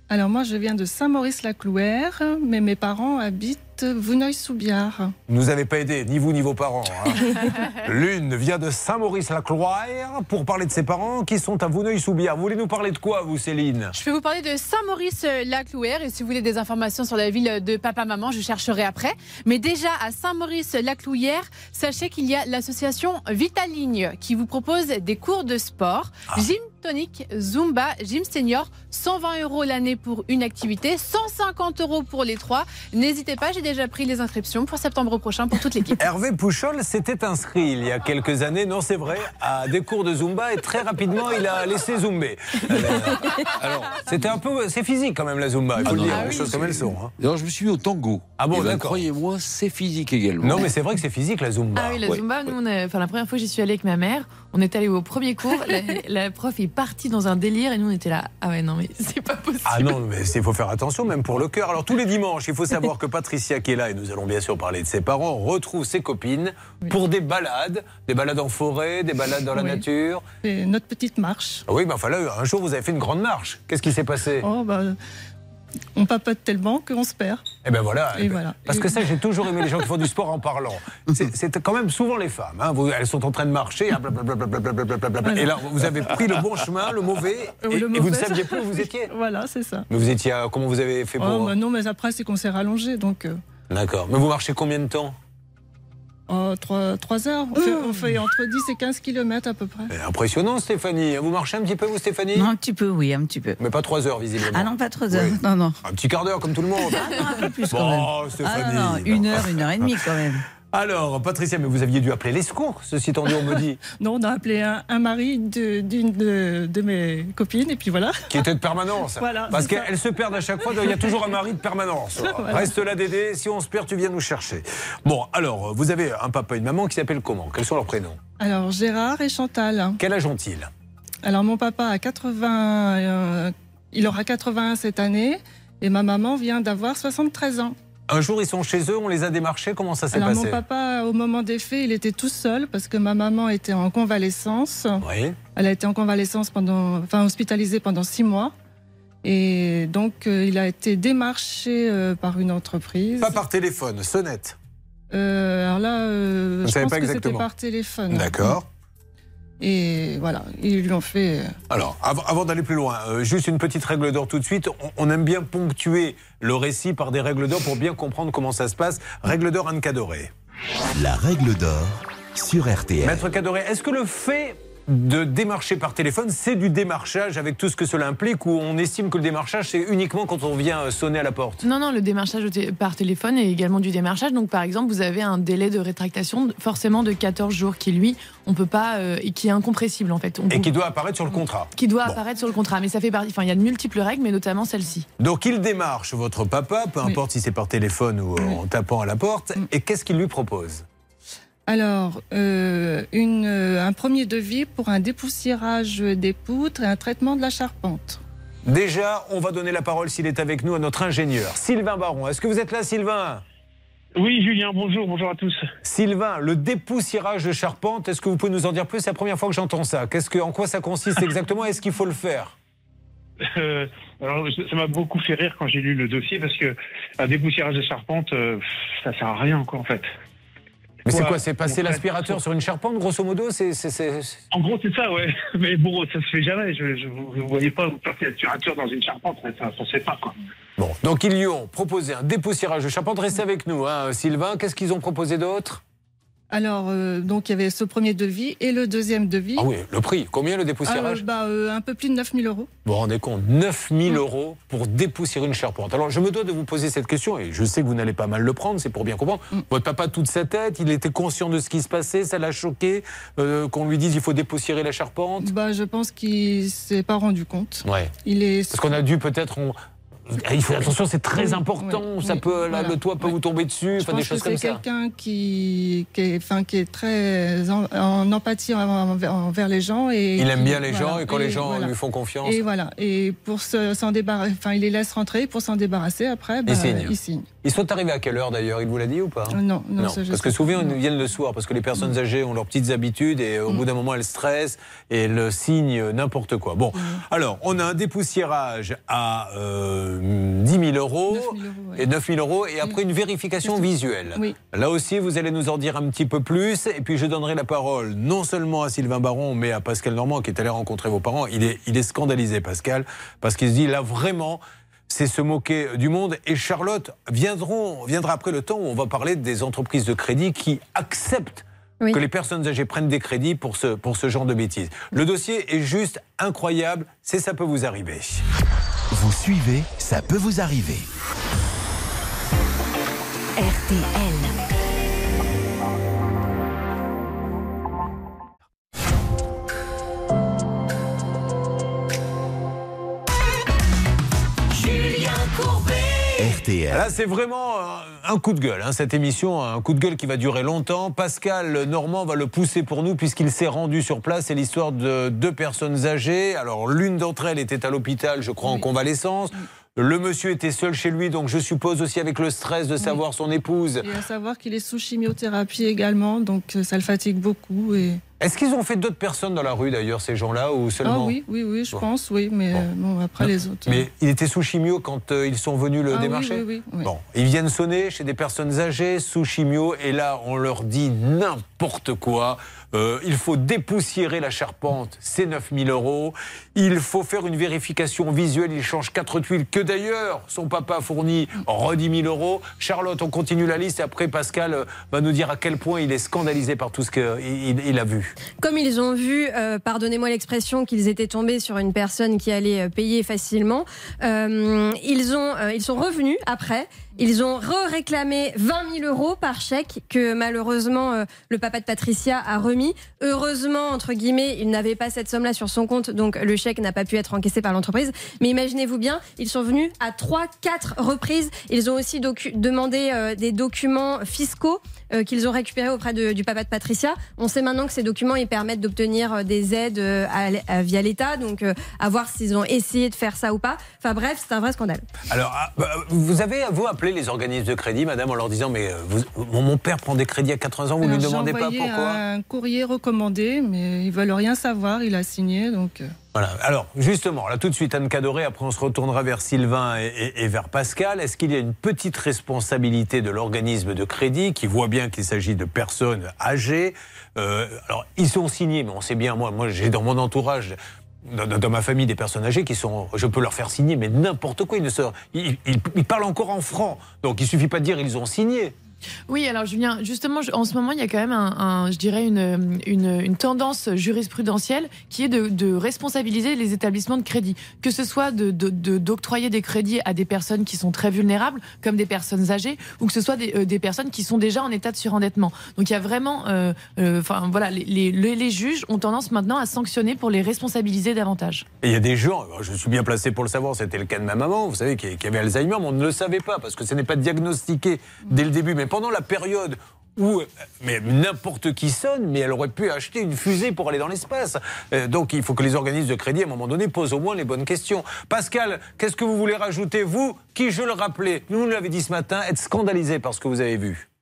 Alors moi, je viens de Saint-Maurice-la-Clouère, mais mes parents habitent Vouneuil-sous-Biard. Nous avez pas aidé, ni vous ni vos parents. hein. <laughs> L'une vient de Saint-Maurice-la-Cloire pour parler de ses parents qui sont à Vouneuil-sous-Biard. Vous voulez nous parler de quoi, vous, Céline? Je vais vous parler de Saint-Maurice-la-Clouère et si vous voulez des informations sur la ville de papa-maman, je chercherai après. Mais déjà à Saint-Maurice-la-Clouère, sachez qu'il y a l'association Vitaligne qui vous propose des cours de sport, gym tonique, Zumba, gym senior, 120 euros l'année pour une activité, 150 euros pour les trois. N'hésitez pas, j'ai déjà pris les inscriptions pour septembre prochain pour toute l'équipe. <laughs> Hervé Pouchol s'était inscrit il y a quelques années, non c'est vrai, à des cours de Zumba et très rapidement il a laissé zumber. <laughs> Alors, c'était un peu, c'est physique quand même la Zumba, il faut Ah le non, dire, ah les choses comme elles sont. hein. Alors je me suis mis au tango. Ah bon, Eh ben, d'accord. Croyez-moi, c'est physique également. Non mais c'est vrai que c'est physique la Zumba. Ah oui, la Ouais. Zumba, nous, on a- enfin, la première fois que j'y suis allée avec ma mère, on est allé au premier cours, la, la prof est partie dans un délire et nous on était là, ah ouais, non mais <laughs> c'est pas possible. Ah non, mais il faut faire attention, même pour le cœur. Alors tous les dimanches, il faut savoir que Patricia, qui est là, et nous allons bien sûr parler de ses parents, retrouve ses copines pour des balades, des balades en forêt, des balades dans la Oui. nature. C'est notre petite marche. Ah Oui, mais enfin là, un jour, vous avez fait une grande marche. Qu'est-ce qui s'est passé? Oh, bah, on papote tellement qu'on se perd. Eh ben voilà. Et voilà. Parce que ça, j'ai toujours aimé les gens qui font du sport en parlant. <laughs> C'est quand même souvent les femmes. hein. Elles sont en train de marcher, hein, blablabla, et là, vous avez pris le bon chemin, le mauvais, et, Le et vous ne saviez plus où vous <laughs> étiez. Voilà, c'est ça. Mais vous étiez, à- comment vous avez fait pour Oh, bah non, mais après, c'est qu'on s'est rallongé, donc euh, D'accord. Mais vous marchez combien de temps? Oh, trois, trois heures. On fait, on fait entre 10 et 15 kilomètres à peu près. Eh, Impressionnant, Stéphanie. Vous marchez un petit peu, vous, Stéphanie? Non, un petit peu, oui, un petit peu. Mais pas trois heures, visiblement. Ah non, pas trop heures. Oui. Non, non. Un petit quart d'heure, comme tout le monde. un peu plus Bon, quand même. Stéphanie. Ah non, non, une heure, une heure et demie quand même. Alors, Patricia, mais vous aviez dû appeler les secours, ceci étant dit, on me dit, <laughs> Non, on a appelé un, un mari d'une de, de mes copines, et puis voilà. qui était de permanence. Voilà, Parce qu'elles se perdent à chaque fois, il y a toujours un mari de permanence. <laughs> Voilà. Reste là, Dédé, si on se perd, tu viens nous chercher. Bon, alors, vous avez un papa et une maman qui s'appellent comment? Quels sont leurs prénoms? Alors, Gérard et Chantal. Quel âge ont-ils? Alors, mon papa a 80. euh, il aura 81 cette année, et ma maman vient d'avoir 73 ans. Un jour, ils sont chez eux, on les a démarchés, comment ça s'est Alors, passé mon papa, au moment des faits, il était tout seul parce que ma maman était en convalescence. Oui. Elle a été en convalescence pendant, enfin hospitalisée pendant six mois. Et donc, euh, il a été démarché euh, par une entreprise. Pas par téléphone, sonnette. Euh, alors là, je pense pas que c'était par téléphone. D'accord. Et voilà, ils lui ont fait. euh, Alors, avant, avant d'aller plus loin, euh, juste une petite règle d'or tout de suite. On, on aime bien ponctuer le récit par des règles d'or pour bien comprendre comment ça se passe. Règle d'or, Anne Cadoré. La règle d'or sur RTL. Maître Cadoré, est-ce que le fait de démarcher par téléphone, c'est du démarchage avec tout ce que cela implique ou on estime que le démarchage, c'est uniquement quand on vient euh, sonner à la porte Non, non, le démarchage par téléphone est également du démarchage. Donc, par exemple, vous avez un délai de rétractation forcément de 14 jours qui, lui, on peut pas, euh, et qui est incompressible en fait. On Et peut- qui doit apparaître sur le contrat. qui doit Bon. apparaître sur le contrat. Mais ça fait partie. Enfin, il y a de multiples règles, mais notamment celle-ci. Donc il démarche votre papa, peu importe si c'est par téléphone ou euh, en tapant à la porte, et qu'est-ce qu'il lui propose? Alors, euh, une, euh, un premier devis pour un dépoussiérage des poutres et un traitement de la charpente. Déjà, on va donner la parole, s'il est avec nous, à notre ingénieur, Sylvain Baron. Est-ce que vous êtes là, Sylvain? Oui, Julien, bonjour, bonjour à tous. Sylvain, le dépoussiérage de charpente, est-ce que vous pouvez nous en dire plus? C'est la première fois que j'entends ça. Qu'est-ce que, en quoi ça consiste <laughs> exactement Est-ce qu'il faut le faire? Euh, alors, ça m'a beaucoup fait rire quand j'ai lu le dossier parce que un dépoussiérage de charpente, euh, ça sert à rien, quoi, en fait. Mais c'est quoi C'est passer l'aspirateur sur une charpente, grosso modo C'est En gros, c'est ça, ouais. <laughs> Mais bon, ça se fait jamais. Je, je, vous ne voyez pas vous passer l'aspirateur dans une charpente, ça, ça, ça se fait pas, quoi. Bon, donc ils lui ont proposé un dépoussiérage de charpente. Restez avec nous, hein, Sylvain. Qu'est-ce qu'ils ont proposé d'autre? Alors, euh, donc, il y avait ce premier devis et le deuxième devis. Ah oui, le prix. Combien le dépoussiérage Euh, bah, euh, Un peu plus de 9000 euros. Vous vous rendez compte 9000 euros pour dépoussiérer une charpente. Alors, je me dois de vous poser cette question, et je sais que vous n'allez pas mal le prendre, c'est pour bien comprendre. Votre papa, toute sa tête, il était conscient de ce qui se passait, ça l'a choqué, qu'on lui dise il faut dépoussiérer la charpente Bah, je pense qu'il s'est pas rendu compte. Ouais. Il est. Parce qu'on a dû peut-être. On- il faut attention, c'est très Oui, important. oui, ça oui, peut, là, voilà. le toit peut vous tomber dessus, Je enfin, des pense que choses comme c'est quelqu'un qui, qui, est, enfin, qui est très en, en empathie envers, envers les gens. Et Il aime bien les voilà. gens et quand les gens voilà. lui font confiance. Et voilà. Et pour se- s'en débarrasser, enfin, il les laisse rentrer. Pour s'en débarrasser, après, bah, Il signe. il signe. Ils sont arrivés à quelle heure d'ailleurs Il vous l'a dit ou pas non, non, ça, je parce que souvent ils non. viennent le soir parce que les personnes âgées ont leurs petites habitudes et au bout d'un moment elles stressent et elles signent n'importe quoi. Bon, alors on a un dépoussiérage à euh, 10 000 euros 9 000 euros, ouais. et 9 000 euros et après une vérification visuelle. Oui. Là aussi vous allez nous en dire un petit peu plus et puis je donnerai la parole non seulement à Sylvain Baron mais à Pascal Normand qui est allé rencontrer vos parents. Il est, il est scandalisé Pascal parce qu'il se dit là vraiment c'est se moquer du monde. Et Charlotte, viendront, viendra après le temps où on va parler des entreprises de crédit qui acceptent Oui. que les personnes âgées prennent des crédits pour ce, pour ce genre de bêtises. Le dossier est juste incroyable, c'est ça peut vous arriver. Vous suivez, ça peut vous arriver. RTL. RTL. Là, c'est vraiment euh, un coup de gueule, hein, cette émission, un coup de gueule qui va durer longtemps. Pascal Normand va le pousser pour nous puisqu'il s'est rendu sur place. C'est l'histoire de deux personnes âgées. Alors, l'une d'entre elles était à l'hôpital, je crois, en convalescence. Le monsieur était seul chez lui, donc je suppose aussi avec le stress de savoir son épouse. Et à savoir qu'il est sous chimiothérapie également, donc euh, ça le fatigue beaucoup. Et... Est-ce qu'ils ont fait d'autres personnes dans la rue d'ailleurs, ces gens-là, ou Ah seulement oui, oui, oui, je Bon. pense, oui, mais euh, bon, après les autres. Mais il était sous chimio quand euh, ils sont venus le Ah démarcher oui, oui, oui. Bon, ils viennent sonner chez des personnes âgées sous chimio et là on leur dit n'importe quoi. Euh, il faut dépoussiérer la charpente, c'est 9000 euros. Il faut faire une vérification visuelle, il change quatre tuiles que d'ailleurs son papa a fourni, redit 1000 euros. Charlotte, on continue la liste et après Pascal euh, va nous dire à quel point il est scandalisé par tout ce qu'il il, il a vu. Comme ils ont vu, euh, pardonnez-moi l'expression, qu'ils étaient tombés sur une personne qui allait euh, payer facilement, euh, ils, ont, ils sont revenus après. Ils ont re-réclamé 20 000 euros par chèque que malheureusement euh, le papa de Patricia a remis. Heureusement, entre guillemets, il n'avait pas cette somme-là sur son compte, donc le chèque n'a pas pu être encaissé par l'entreprise. Mais imaginez-vous bien, ils sont venus à 3-4 reprises. Ils ont aussi demandé euh, des documents fiscaux euh, qu'ils ont récupérés auprès de- du papa de Patricia. On sait maintenant que ces documents ils permettent d'obtenir euh, des aides euh, à l- à- via l'État, donc euh, à voir s'ils ont essayé de faire ça ou pas. Enfin bref, c'est un vrai scandale. Alors, ah, bah, vous avez, vous, appelé les organismes de crédit, madame, en leur disant Mais vous- mon, mon père prend des crédits à 80 ans, vous ne lui demandez pas envoyé pourquoi un courrier recommandé, mais ils veulent rien savoir. Il a signé, donc. Voilà. Alors, justement, là, tout de suite, Anne Cadoré, après, on se retournera vers Sylvain et, vers Pascal. Est-ce qu'il y a une petite responsabilité de l'organisme de crédit qui voit bien qu'il s'agit de personnes âgées? Euh, Alors, ils sont signés, mais on sait bien, moi, moi j'ai dans mon entourage. Dans, ma famille, des personnes âgées qui sont. Je peux leur faire signer, mais n'importe quoi. Ils, ne se, ils, parlent encore en francs. Donc, il suffit pas de dire ils ont signé. Oui, alors Julien, justement, en ce moment, il y a quand même, un, je dirais, une, une, une tendance jurisprudentielle qui est de, responsabiliser les établissements de crédit, que ce soit de- de- de- d'octroyer des crédits à des personnes qui sont très vulnérables, comme des personnes âgées, ou que ce soit des, euh, personnes qui sont déjà en état de surendettement. Donc il y a vraiment, euh, euh, enfin voilà, les, juges ont tendance maintenant à sanctionner pour les responsabiliser davantage. Et il y a des gens, je suis bien placé pour le savoir, c'était le cas de ma maman, vous savez, qui avait Alzheimer, mais on ne le savait pas parce que ce n'est pas diagnostiqué dès le début. Mais pendant la période où mais n'importe qui sonne, mais elle aurait pu acheter une fusée pour aller dans l'espace. Euh, donc il faut que les organismes de crédit, à un moment donné, posent au moins les bonnes questions. Pascal, qu'est-ce que vous voulez rajouter, vous, qui, je le rappelais, nous nous l'avez dit ce matin, êtes scandalisé par ce que vous avez vu?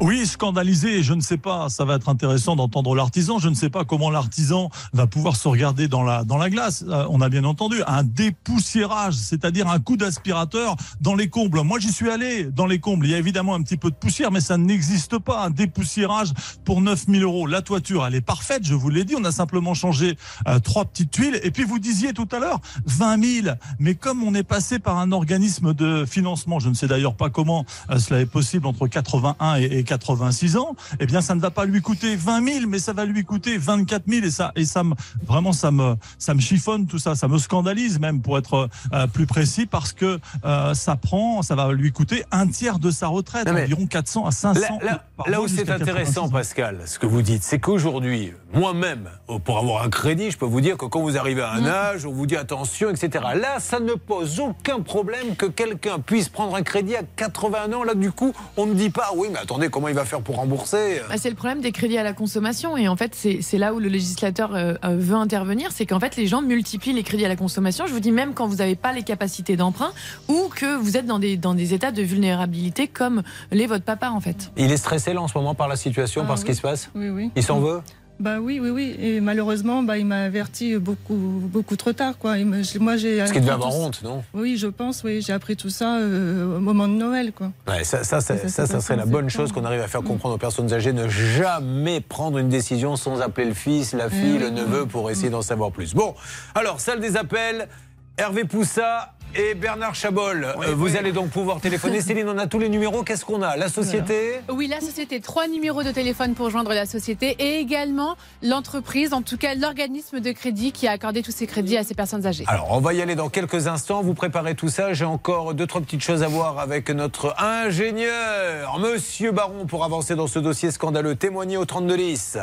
Oui, scandalisé, je ne sais pas, ça va être intéressant d'entendre l'artisan, je ne sais pas comment l'artisan va pouvoir se regarder dans la, dans la glace. Euh, on a bien entendu un dépoussiérage, c'est-à-dire un coup d'aspirateur dans les combles. Moi, j'y suis allé dans les combles, il y a évidemment un petit peu de poussière, mais ça n'existe pas, un dépoussiérage pour 9000 euros. La toiture, elle est parfaite, je vous l'ai dit, on a simplement changé euh, trois petites tuiles. Et puis vous disiez tout à l'heure, 20 000, mais comme on est passé par un organisme de financement, je ne sais d'ailleurs pas comment euh, cela est possible entre 81 et, et 86 ans, eh bien, ça ne va pas lui coûter 20 000, mais ça va lui coûter 24 000 et ça, et ça me, vraiment, ça me, ça me chiffonne tout ça, ça me scandalise même pour être euh, plus précis parce que euh, ça prend, ça va lui coûter un tiers de sa retraite, environ 400 à 500 Là, là- par là où c'est intéressant, 86 ans. Pascal, ce que vous dites, c'est qu'aujourd'hui, moi-même, euh, pour avoir un crédit, je peux vous dire que quand vous arrivez à un âge, on vous dit attention, etc. Là, ça ne pose aucun problème que quelqu'un puisse prendre un crédit à 81 ans. Là, du coup, on ne dit pas, oui, mais attendez, comment il va faire pour rembourser? Bah, c'est le problème des crédits à la consommation. Et en fait, c'est là où le législateur euh, euh, veut intervenir. C'est qu'en fait, les gens multiplient les crédits à la consommation. Je vous dis, même quand vous n'avez pas les capacités d'emprunt ou que vous êtes dans des, dans des états de vulnérabilité comme l'est votre papa, en fait. Il est stressé là en ce moment par la situation, Ah par ce qui se passe? Oui, oui. Il s'en veut? Bah oui, oui, oui. Et malheureusement, bah, il m'a averti beaucoup, beaucoup trop tard. Quoi. Il me- je- moi, j'ai Parce qu'il devait avoir honte, non? Oui, je pense, oui. J'ai appris tout ça euh, au moment de Noël. Quoi. Ouais, ça, ça, ça, ça, ça serait la bonne chose qu'on arrive à faire comprendre aux personnes âgées, ne jamais prendre une décision sans appeler le fils, la fille, oui. le neveu pour essayer d'en savoir plus. Bon, alors, salle des appels, Hervé Poussa et Bernard Chabol. Euh, vous allez donc pouvoir téléphoner. <laughs> Céline, on a tous les numéros. Qu'est-ce qu'on a? La société? Oui, la société, trois numéros de téléphone pour joindre la société et également l'entreprise, en tout cas l'organisme de crédit qui a accordé tous ces crédits à ces personnes âgées. Alors, on va y aller dans quelques instants. Vous préparez tout ça. J'ai encore deux, trois petites choses à voir avec notre ingénieur, Monsieur Baron, pour avancer dans ce dossier scandaleux. Témoignez au 32 10.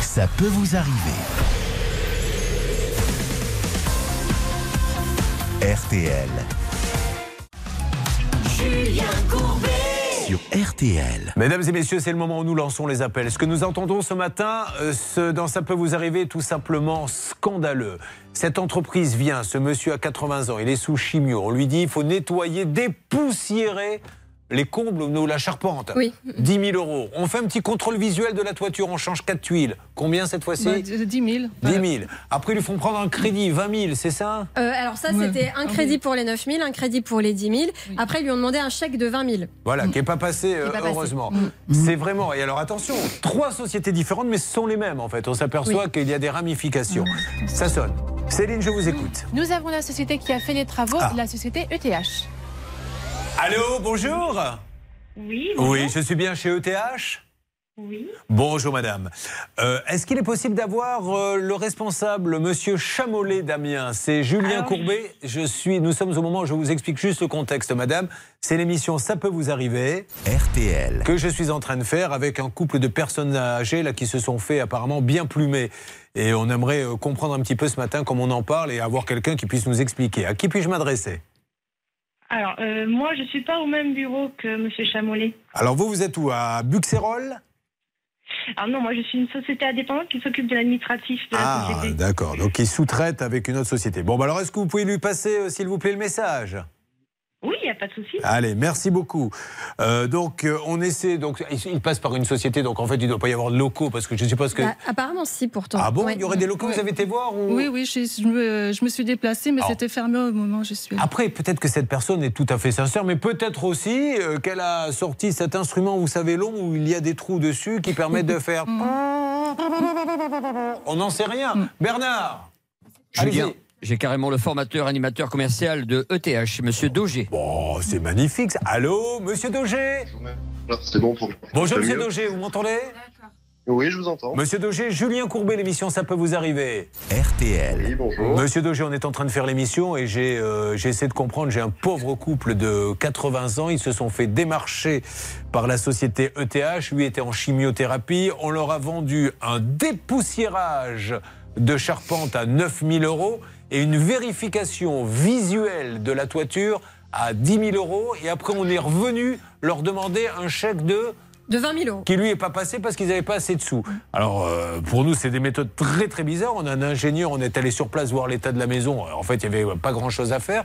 Ça peut vous arriver. RTL. Julien Courbet. Sur RTL. Mesdames et messieurs, c'est le moment où nous lançons les appels. Ce que nous entendons ce matin, euh, ce, dans Ça peut vous arriver, tout simplement scandaleux. Cette entreprise vient, ce monsieur a 80 ans, il est sous chimio. On lui dit il faut nettoyer, dépoussiérer les combles ou la charpente. Oui. 10 000 euros. On fait un petit contrôle visuel de la toiture, on change quatre tuiles. Combien cette fois-ci Bah, 10 000. 10 000. Après, ils lui font prendre un crédit, 20 000, c'est ça? Euh, alors ça, Ouais. c'était un Ah crédit oui. pour les 9 000, un crédit pour les 10 000. Après, ils lui ont demandé un chèque de 20 000. Voilà, qui n'est pas passé, euh, pas passé. heureusement. Mm. C'est vraiment. Et alors attention, trois sociétés différentes, mais ce sont les mêmes en fait. On s'aperçoit Oui. qu'il y a des ramifications. Ça sonne. Céline, je vous écoute. Nous avons la société qui a fait les travaux, Ah. la société ETH. Allô, bonjour Oui, Oui, je suis bien chez ETH Oui. Bonjour madame. Euh, Est-ce qu'il est possible d'avoir euh, le responsable, monsieur Chamollet d'Amiens C'est Julien Alors, Courbet. Je suis, nous sommes au moment où je vous explique juste le contexte, madame. C'est l'émission Ça peut vous arriver. RTL. que je suis en train de faire avec un couple de personnes âgées là, qui se sont fait apparemment bien plumées. Et on aimerait euh, comprendre un petit peu ce matin comment on en parle et avoir quelqu'un qui puisse nous expliquer. À qui puis-je m'adresser? Alors, euh, moi, je suis pas au même bureau que Monsieur Chamollet. Alors vous, vous êtes où À Buxerolles? Alors non, moi, je suis une société indépendante qui s'occupe de l'administratif de la Ah, société. d'accord. Donc il sous-traite avec une autre société. Bon, bah alors est-ce que vous pouvez lui passer, euh, s'il vous plaît, le message? Oui, il n'y a pas de souci. Allez, merci beaucoup. Euh, donc, euh, on essaie. Donc, il passe par une société. Donc, en fait, il ne doit pas y avoir de locaux parce que je ne suppose que. Bah, apparemment, si, pourtant. Ah bon Ouais. Il y aurait des locaux Ouais. Vous avez été voir ou- Oui, oui, je, je me, je me suis déplacée, mais Alors. c'était fermé au moment où je suis allée. Après, peut-être que cette personne est tout à fait sincère, mais peut-être aussi euh, qu'elle a sorti cet instrument, vous savez, long, où il y a des trous dessus qui permettent de <laughs> faire. On n'en sait rien. Bernard Julien, allez-y. J'ai carrément le formateur animateur commercial de ETH, monsieur Daugé. Bon, c'est magnifique. ça. Allô, monsieur Daugé C'est bon pour Bonjour, monsieur Daugé, vous m'entendez Oui, je vous entends. Monsieur Daugé, Julien Courbet, l'émission Ça peut vous arriver. RTL. Oui, bonjour. Monsieur Daugé, on est en train de faire l'émission et j'ai euh, j'ai essayé de comprendre. J'ai un pauvre couple de 80 ans. Ils se sont fait démarcher par la société ETH. Lui était en chimiothérapie. On leur a vendu un dépoussiérage de charpente à 9000 euros et une vérification visuelle de la toiture à 10 000 euros. Et après, on est revenu leur demander un chèque de De 20 000 euros. qui lui est pas passé parce qu'ils n'avaient pas assez de sous. Alors euh, pour nous c'est des méthodes très très bizarres. On a un ingénieur, on est allé sur place voir l'état de la maison. En fait il n'y avait pas grand chose à faire.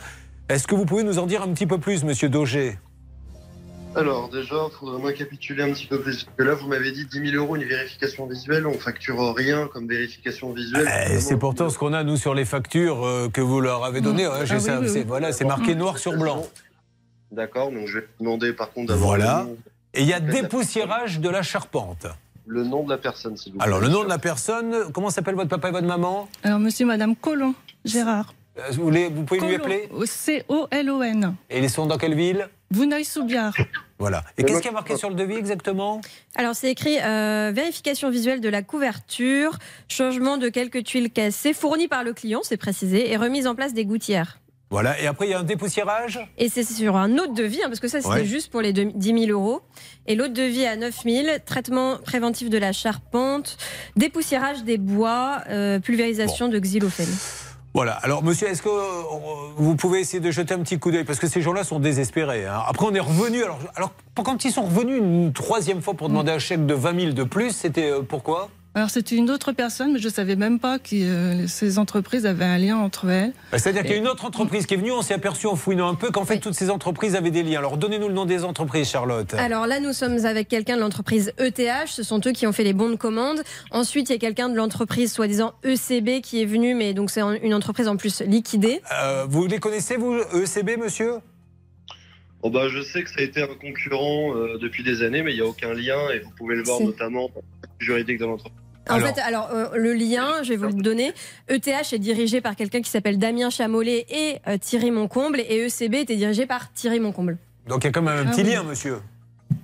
Est-ce que vous pouvez nous en dire un petit peu plus, Monsieur Daugé Alors, déjà, il faudrait récapituler un petit peu plus. Parce que là, vous m'avez dit 10 000 euros une vérification visuelle. On facture rien comme vérification visuelle. Eh, C'est pourtant ce qu'on a nous sur les factures euh, que vous leur avez données. hein. Ah oui, ça, oui, c'est- oui. Voilà, c'est marqué noir sur blanc. D'accord, donc je vais demander par contre d'avoir Voilà. Et il y a dépoussiérage de la charpente. le nom de la personne, s'il vous plaît. Alors le nom de la personne, comment s'appelle votre papa et votre maman? Alors, monsieur et madame Colomb, Gérard. Euh, vous, voulez- vous pouvez lui appeler? C-O-L-O-N. Et ils sont dans quelle ville? Vouneuil-sous-Biard. Voilà. Et qu'est-ce qui a marqué sur le devis exactement Alors c'est écrit euh, vérification visuelle de la couverture, changement de quelques tuiles cassées, fourni par le client, c'est précisé, et remise en place des gouttières. Voilà. Et après, il y a un dépoussiérage Et c'est sur un autre devis, hein, parce que ça c'était Ouais. juste pour les deux- 10 000 euros. Et l'autre devis à 9 000, traitement préventif de la charpente, dépoussiérage des bois, euh, pulvérisation de xylophène. Voilà. Alors, monsieur, est-ce que euh, vous pouvez essayer de jeter un petit coup d'œil? Parce que ces gens-là sont désespérés. hein. Après, on est revenu. Alors, alors, quand ils sont revenus une troisième fois pour demander un chèque de 20 000 de plus, c'était euh, pourquoi? Alors c'était une autre personne, mais je ne savais même pas que euh, ces entreprises avaient un lien entre elles. Bah, C'est-à-dire qu'il y a une autre entreprise qui est venue, on s'est aperçu en fouinant un peu qu'en fait, toutes ces entreprises avaient des liens. Alors, donnez-nous le nom des entreprises, Charlotte. Alors là, nous sommes avec quelqu'un de l'entreprise ETH. Ce sont eux qui ont fait les bons de commande. Ensuite, il y a quelqu'un de l'entreprise soi-disant ECB qui est venu, mais donc c'est une entreprise en plus liquidée. Euh, vous les connaissez, vous, ECB, monsieur? Oh bah, je sais que ça a été un concurrent euh, depuis des années, mais il n'y a aucun lien et vous pouvez le voir notamment juridique de l'entreprise. En fait, alors euh, le lien, je vais vous le donner. ETH est dirigé par quelqu'un qui s'appelle Damien Chamollet et euh, Thierry Moncomble, et ECB était dirigé par Thierry Moncomble. Donc, il y a quand même un Ah petit oui. lien, monsieur.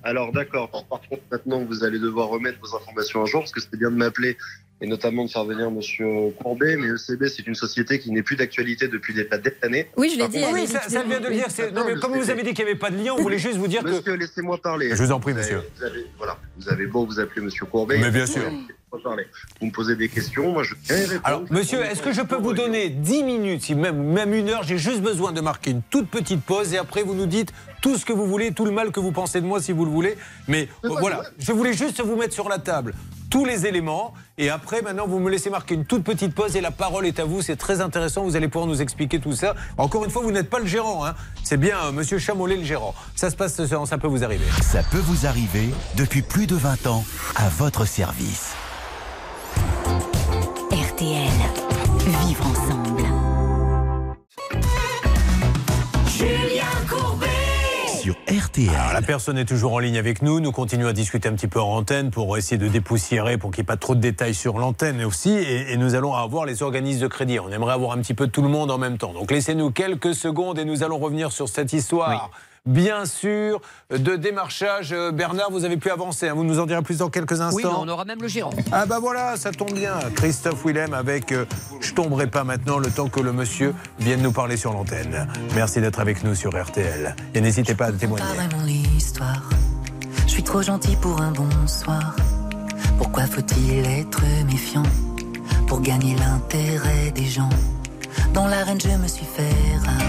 Alors d'accord, par contre maintenant vous allez devoir remettre vos informations à jour parce que c'était bien de m'appeler et notamment de faire venir Monsieur Courbet, mais ECB c'est une société qui n'est plus d'actualité depuis des, des années. Oui, je l'ai dit, contre- Oui, ça, ça vient de le dire. non, mais comme vous avez dit qu'il n'y avait pas de lien, on voulait juste vous dire que. Monsieur, laissez-moi parler. Je vous en prie, Vous avez- monsieur. Vous avez, voilà, vous avez beau vous appeler Monsieur Courbet. Mais bien sûr. Laissez-moi parler. Vous me posez des questions, moi je viens y répondre. Alors, monsieur, est-ce que je peux vous donner 10 minutes, si même, même une heure J'ai juste besoin de marquer une toute petite pause et après vous nous dites tout ce que vous voulez, tout le mal que vous pensez de moi si vous le voulez. Mais euh, voilà, je voulais juste vous mettre sur la table tous les éléments et après, maintenant, vous me laissez marquer une toute petite pause et la parole est à vous. C'est très intéressant, vous allez pouvoir nous expliquer tout ça. Encore une fois, vous n'êtes pas le gérant, hein. c'est bien euh, monsieur Chamollet le gérant. Ça se passe, ça, ça peut vous arriver. Ça peut vous arriver depuis plus de 20 ans à votre service. RTL. Vivre ensemble. RTL. Alors, la personne est toujours en ligne avec nous. Nous continuons à discuter un petit peu en antenne pour essayer de dépoussiérer, pour qu'il n'y ait pas trop de détails sur l'antenne aussi. Et, et nous allons avoir les organismes de crédit. On aimerait avoir un petit peu tout le monde en même temps. Donc laissez-nous quelques secondes et nous allons revenir sur cette histoire. Bien sûr, de démarchage. Euh, Bernard, vous avez pu avancer. hein. Vous nous en direz plus dans quelques instants. Oui, on aura même le gérant. Ah bah voilà, ça tombe bien. Christophe Willem avec euh, Je tomberai pas maintenant le temps que le monsieur vienne nous parler sur l'antenne. Merci d'être avec nous sur RTL. Et n'hésitez pas à témoigner. pas vraiment l'histoire. Je suis trop gentil pour un bonsoir. Pourquoi faut-il être méfiant pour gagner l'intérêt des gens? Dans l'arène, je me suis fait rare,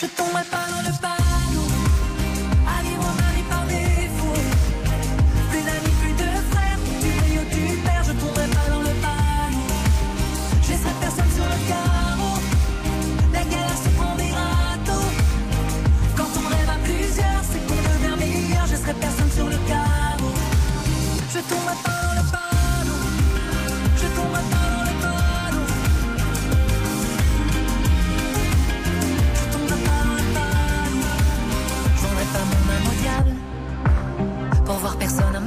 Je tomberai pas dans le panneau.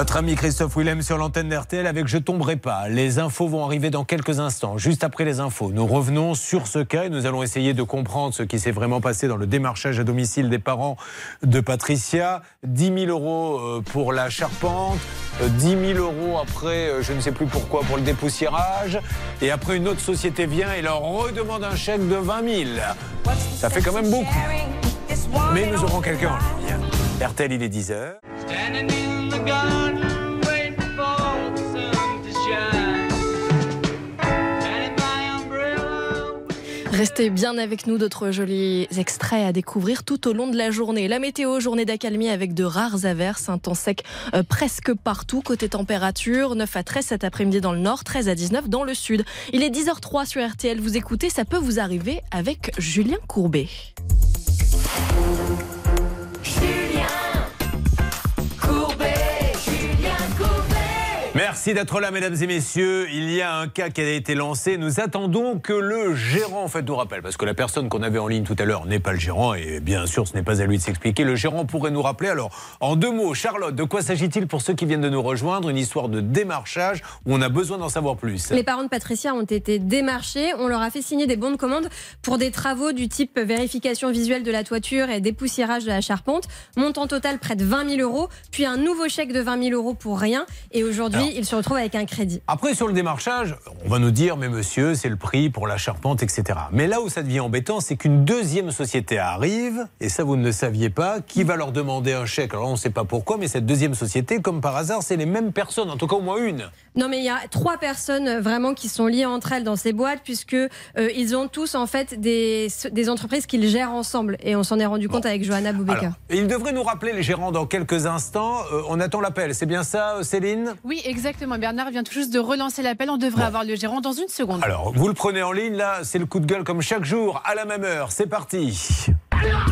Notre ami Christophe Willem sur l'antenne d'RTL avec Je tomberai pas. Les infos vont arriver dans quelques instants. Juste après les infos, nous revenons sur ce cas et nous allons essayer de comprendre ce qui s'est vraiment passé dans le démarchage à domicile des parents de Patricia. 10 000 euros euh, pour la charpente, euh, 10 000 euros après, euh, je ne sais plus pourquoi, pour le dépoussiérage. Et après, une autre société vient et leur redemande un chèque de 20 000. Ça fait quand même beaucoup. Mais nous aurons quelqu'un en ligne. RTL, il est 10 h Standing in the garden, waiting for the sun to shine. Standing by umbrella. Restez bien avec nous, d'autres jolis extraits à découvrir tout au long de la journée. La météo, journée d'accalmie avec de rares averses, un temps sec euh, presque partout. Côté température, 9 à 13 cet après-midi dans le nord, 13 à 19 dans le sud. Il est 10h03 sur RTL, vous écoutez, ça peut vous arriver avec Julien Courbet. Merci d'être là, mesdames et messieurs. Il y a un cas qui a été lancé. Nous attendons que le gérant, en fait, nous rappelle, parce que la personne qu'on avait en ligne tout à l'heure n'est pas le gérant, et bien sûr, ce n'est pas à lui de s'expliquer. Le gérant pourrait nous rappeler. Alors, en deux mots, Charlotte, de quoi s'agit-il pour ceux qui viennent de nous rejoindre? Une histoire de démarchage où on a besoin d'en savoir plus. Les parents de Patricia ont été démarchés. On leur a fait signer des bons de commande pour des travaux du type vérification visuelle de la toiture et dépoussiérage de la charpente. Montant total près de 20 000 euros. Puis un nouveau chèque de 20 000 euros pour rien. Et aujourd'hui, Ils se retrouvent avec un crédit. Après, sur le démarchage, on va nous dire, mais monsieur, c'est le prix pour la charpente, etc. Mais là où ça devient embêtant, c'est qu'une deuxième société arrive, et ça vous ne le saviez pas, qui va leur demander un chèque. Alors on ne sait pas pourquoi, mais cette deuxième société, comme par hasard, c'est les mêmes personnes, en tout cas au moins une. Non, mais il y a trois personnes euh, vraiment qui sont liées entre elles dans ces boîtes, puisque euh, ils ont tous en fait des, des entreprises qu'ils gèrent ensemble. Et on s'en est rendu compte avec Johanna Boubeka. Alors, ils devraient nous rappeler les gérants dans quelques instants. Euh, on attend l'appel, c'est bien ça, Céline? Oui, exactement. Bernard vient tout juste de relancer l'appel. On devrait avoir le gérant dans une seconde. Alors, vous le prenez en ligne, là, c'est le coup de gueule comme chaque jour, à la même heure. C'est parti.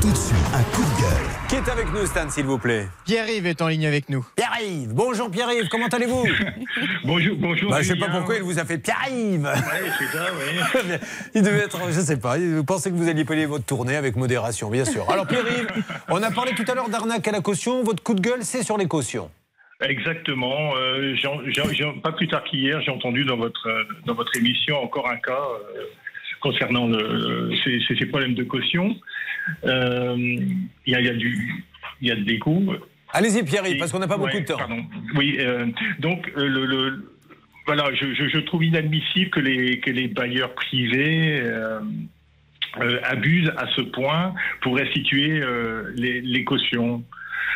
Tout de suite, un coup de gueule. Qui est avec nous, Stan, s'il vous plaît? Pierre-Yves est en ligne avec nous. Pierre-Yves, bonjour Pierre-Yves, comment allez-vous? <laughs> Bonjour, bonjour. Bah, je sais pas pourquoi il vous a fait Pierre-Yves. Ouais, c'est ça, oui. <laughs> il devait être, je sais pas, vous pensez que vous alliez payer votre tournée avec modération, bien sûr. Alors Pierre-Yves, <laughs> on a parlé tout à l'heure d'arnaque à la caution. Votre coup de gueule, c'est sur les cautions. Exactement. Euh, pas plus tard qu'hier, j'ai entendu dans votre, euh, dans votre émission encore un cas euh, concernant le, ces, problèmes de caution. Euh, Il y, a, y a du, y a des coûts. Allez-y Pierre-Yves, parce qu'on n'a pas beaucoup de temps. Pardon. Oui, euh, donc euh, le, le- voilà, je, je- je trouve inadmissible que les, que les bailleurs privés euh, abusent à ce point pour restituer les, les cautions.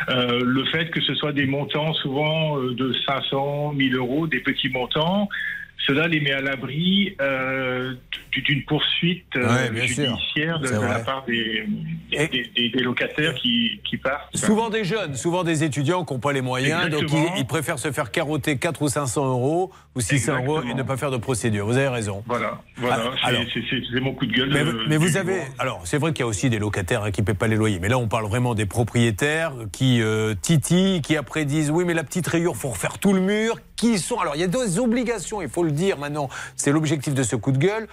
Euh, le fait que ce soit des montants souvent euh, de 500, 1000 euros, des petits montants, cela les met à l'abri euh, d'une poursuite euh, Ouais, judiciaire de, la part des, des, des- des locataires qui, qui partent. Souvent des jeunes, souvent des étudiants qui n'ont pas les moyens, donc Exactement. ils, ils préfèrent se faire carotter 4 ou 500 euros ou 600 euros et Exactement. ne pas faire de procédure. Vous avez raison. Voilà, voilà, Ah, c'est- mon coup de gueule. Mais, euh, mais vous avez. Alors, c'est vrai qu'il y a aussi des locataires hein, qui ne paient pas les loyers. Mais là, on parle vraiment des propriétaires qui euh, titillent, qui après disent Oui, mais la petite rayure, faut refaire tout le mur. Qui sont. Alors, il y a deux obligations, il faut le dire maintenant. C'est l'objectif de ce coup de gueule.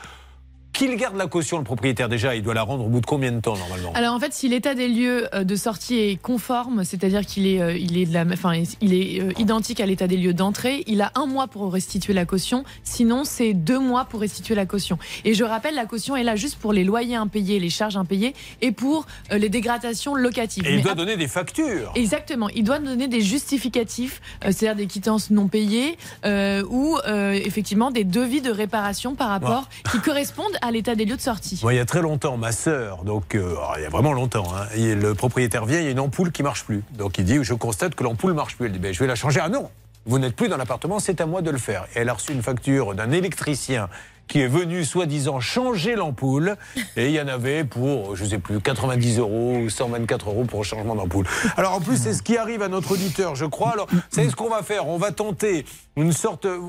Qu'il garde la caution, le propriétaire, déjà, il doit la rendre au bout de combien de temps, normalement? Alors en fait, si l'état des lieux euh, de sortie est conforme, c'est-à-dire qu'il est, euh, il est de la, enfin, il est euh, identique à l'état des lieux d'entrée, il a un mois pour restituer la caution. Sinon, c'est deux mois pour restituer la caution. Et je rappelle, la caution est là juste pour les loyers impayés, les charges impayées et pour les dégradations locatives. Et il Mais doit donner des factures. Exactement. Il doit donner des justificatifs, c'est-à-dire des quittances non payées euh, ou euh, effectivement des devis de réparation par rapport qui correspondent à l'état des lieux de sortie. Moi, il y a très longtemps, ma sœur, donc euh, alors, il y a vraiment longtemps, hein, le propriétaire vient, il y a une ampoule qui marche plus. Donc il dit, je constate que l'ampoule marche plus. Elle dit, ben, je vais la changer. Ah non, vous n'êtes plus dans l'appartement, c'est à moi de le faire. Et elle a reçu une facture d'un électricien qui est venu soi-disant changer l'ampoule. Et il y en avait pour, je sais plus, 90 euros ou 124 euros pour changement d'ampoule. Alors en plus, c'est ce qui arrive à notre auditeur, je crois. Alors, savez ce qu'on va faire? On va tenter une sorte. euh,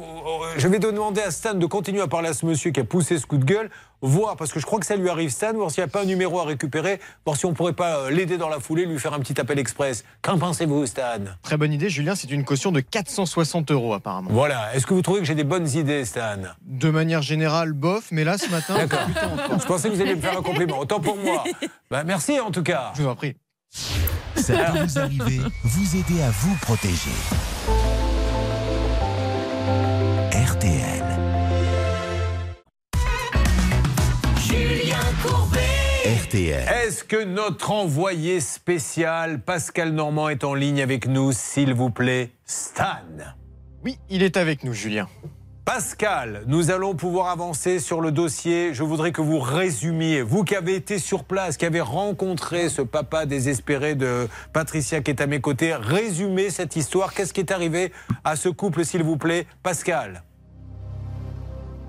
Je vais demander à Stan de continuer à parler à ce monsieur qui a poussé ce coup de gueule, voir, parce que je crois que ça lui arrive, Stan, voir s'il n'y a pas un numéro à récupérer, voir si on pourrait pas euh, l'aider dans la foulée, lui faire un petit appel express. Qu'en pensez-vous, Stan? Très bonne idée, Julien. C'est une caution de 460 euros apparemment. Voilà. Est-ce que vous trouvez que j'ai des bonnes idées, Stan? De manière générale, bof, mais là ce matin. D'accord. Je pensais que vous alliez me faire un compliment. Autant pour moi. <laughs> Bah, merci en tout cas. Je vous en prie. Ça peut vous arriver, vous aider à vous protéger. RTL. Est-ce que notre envoyé spécial Pascal Normand est en ligne avec nous, s'il vous plaît, Stan? Oui, il est avec nous, Julien. Pascal, nous allons pouvoir avancer sur le dossier. Je voudrais que vous résumiez, vous qui avez été sur place, qui avez rencontré ce papa désespéré de Patricia qui est à mes côtés, résumez cette histoire. Qu'est-ce qui est arrivé à ce couple, s'il vous plaît, Pascal?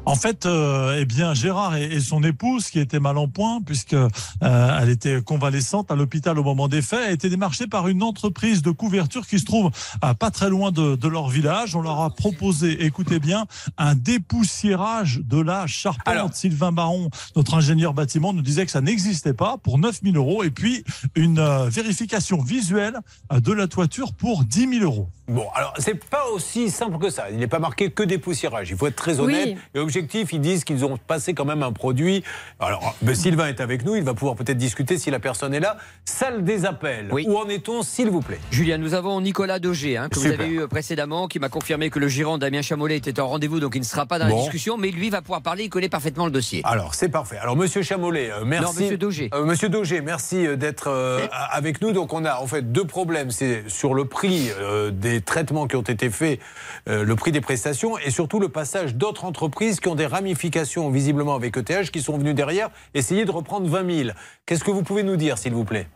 En fait, euh, eh bien, Gérard et, et son épouse, qui était mal en point, puisque euh, elle était convalescente à l'hôpital au moment des faits, a été démarchée par une entreprise de couverture qui se trouve pas très loin de, de leur village. On leur a proposé, écoutez bien, un dépoussiérage de la charpente. Sylvain Baron, notre ingénieur bâtiment, nous disait que ça n'existait pas pour 9000 euros, et puis une euh, vérification visuelle euh, de la toiture pour 10 000 euros. Bon, alors c'est pas aussi simple que ça. Il n'est pas marqué que dépoussiérage. Il faut être très honnête. Oui. Et objectif, ils disent qu'ils ont passé quand même un produit. Alors, ben, Sylvain est avec nous. Il va pouvoir peut-être discuter si la personne est là. Salle des appels. Où en est-on, s'il vous plaît? Julien, nous avons Nicolas Daugé, hein, que vous Super. avez eu euh, précédemment, qui m'a confirmé que le gérant Damien Chamolet était en rendez-vous, donc il ne sera pas dans la Bon. discussion, mais lui va pouvoir parler, il connaît parfaitement le dossier. Alors, c'est parfait. Alors, Monsieur Chamolet, euh, merci. Non, Monsieur Daugé. Euh, Monsieur Daugé, merci euh, d'être euh, avec nous. Donc, on a en fait deux problèmes. C'est sur le prix euh, des traitements qui ont été faits, le prix des prestations, et surtout le passage d'autres entreprises qui ont des ramifications visiblement avec ETH, qui sont venues derrière essayer de reprendre 20 000. Qu'est-ce que vous pouvez nous dire, s'il vous plaît?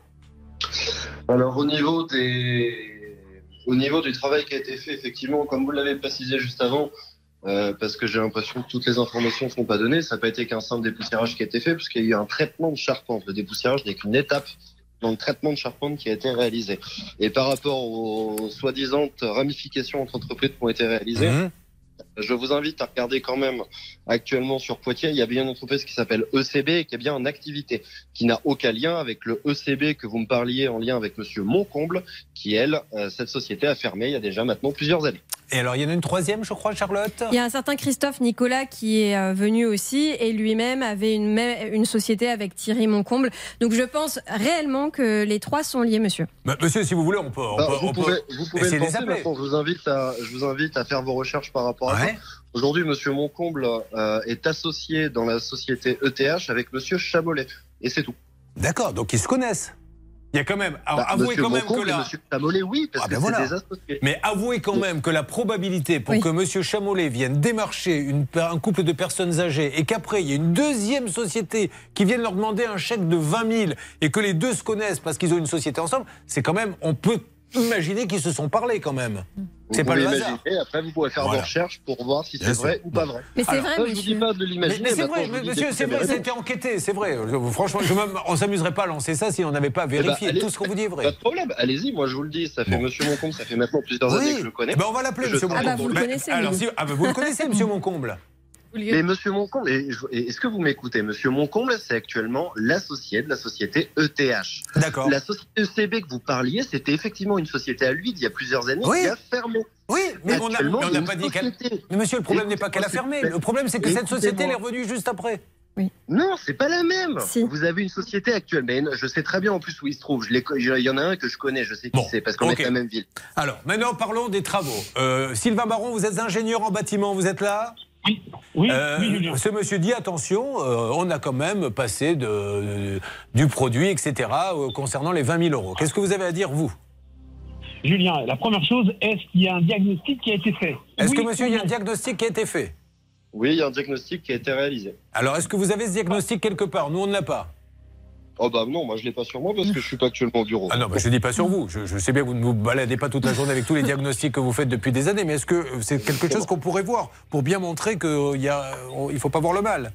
Alors au niveau des au niveau du travail qui a été fait, effectivement, comme vous l'avez précisé juste avant, euh, parce que j'ai l'impression que toutes les informations ne sont pas données, ça n'a pas été qu'un simple dépoussiérage qui a été fait, puisqu'il y a eu un traitement de charpente. Le dépoussiérage n'est qu'une étape dans le traitement de charpente qui a été réalisé. Et par rapport aux soi-disant ramifications entre entreprises qui ont été réalisées, Mhm. Je vous invite à regarder quand même actuellement sur Poitiers, il y a bien une entreprise qui s'appelle ECB et qui est bien en activité, qui n'a aucun lien avec le ECB que vous me parliez en lien avec Monsieur Moncomble, qui elle, euh, cette société a fermé il y a déjà maintenant plusieurs années. Et alors, il y en a une troisième, je crois, Charlotte? Il y a un certain Christophe Nicolas qui est euh, venu aussi et lui-même avait une, même- une société avec Thierry Moncomble. Donc je pense réellement que les trois sont liés, monsieur. Bah, Monsieur, si vous voulez, on peut, on Bah, peut, vous, on peut pouvez, vous pouvez essayer le les penser, je vous invite à, je vous invite à faire vos recherches par rapport à ça. Aujourd'hui, Monsieur Moncomble euh, est associé dans la société ETH avec Monsieur Chamolet. Et c'est tout. D'accord, donc ils se connaissent. Il y a quand même. Alors, Bah, avouez quand même que. Monsieur oui, parce Ah, ben voilà. des. Mais avouez quand même que la probabilité pour que Monsieur Chamolet vienne démarcher une- un couple de personnes âgées et qu'après il y ait une deuxième société qui vienne leur demander un chèque de 20 000 et que les deux se connaissent parce qu'ils ont une société ensemble, c'est quand même. On peut imaginer qu'ils se sont parlé quand même. C'est Vous pas le pouvez hasard. l'imaginer, Après, vous pouvez faire Voilà. vos recherches pour voir si c'est vrai ou pas vrai. Mais c'est vrai, ça, je vous monsieur. dis pas de Mais, l'imaginer. mais c'est vrai, vous monsieur, c'est vrai, ça a raisons. été enquêté, c'est vrai. Franchement, je même- on s'amuserait pas à lancer ça si on n'avait pas Eh ben, vérifié. Tout ce qu'on vous dit est vrai. Pas de problème, allez-y, moi je vous le dis, ça fait Monsieur Moncomble, ça fait maintenant plusieurs années que je le connais. Eh ben, on va l'appeler, monsieur Moncomble. Mais- alors, si- ah, ben, vous le connaissez, monsieur Moncomble Mais Monsieur Moncomble, est-ce que vous m'écoutez? Monsieur Moncomble, c'est actuellement l'associé de la société ETH. D'accord. La société ECB que vous parliez, c'était effectivement une société à lui d'il y a plusieurs années Oui. qui a fermé. Oui, mais on n'a pas dit qu'elle. Mais monsieur, le problème n'est pas qu'elle a fermé. Le problème, c'est que cette société, elle est revenue juste après. Non, c'est pas la même. Vous avez une société actuelle, mais je sais très bien en plus où il se trouve. Je Il y en a un que je connais, je sais qui c'est parce qu'on est de la même ville. Alors, maintenant, parlons des travaux. Euh, Sylvain Baron, vous êtes ingénieur en bâtiment, vous êtes là? Oui, oui, oui, Julien. Ce monsieur dit attention, euh, on a quand même passé de, de- du produit, etc., euh, concernant les 20 000 euros. Qu'est-ce que vous avez à dire, vous? Julien, la première chose, est-ce qu'il y a un diagnostic qui a été fait? Est-ce Oui que, monsieur, il y a un diagnostic qui a été fait? Oui, il y a un diagnostic qui a été réalisé. Alors, est-ce que vous avez ce diagnostic quelque part? Nous, on ne l'a pas. Oh bah non, moi je l'ai pas sur moi parce que je suis pas actuellement au bureau. Ah non, bah, je ne dis pas sur vous. Je, je sais bien que vous ne vous baladez pas toute la journée avec tous les diagnostics que vous faites depuis des années, mais est-ce que c'est quelque chose qu'on pourrait voir pour bien montrer qu'il ne faut pas voir le mal?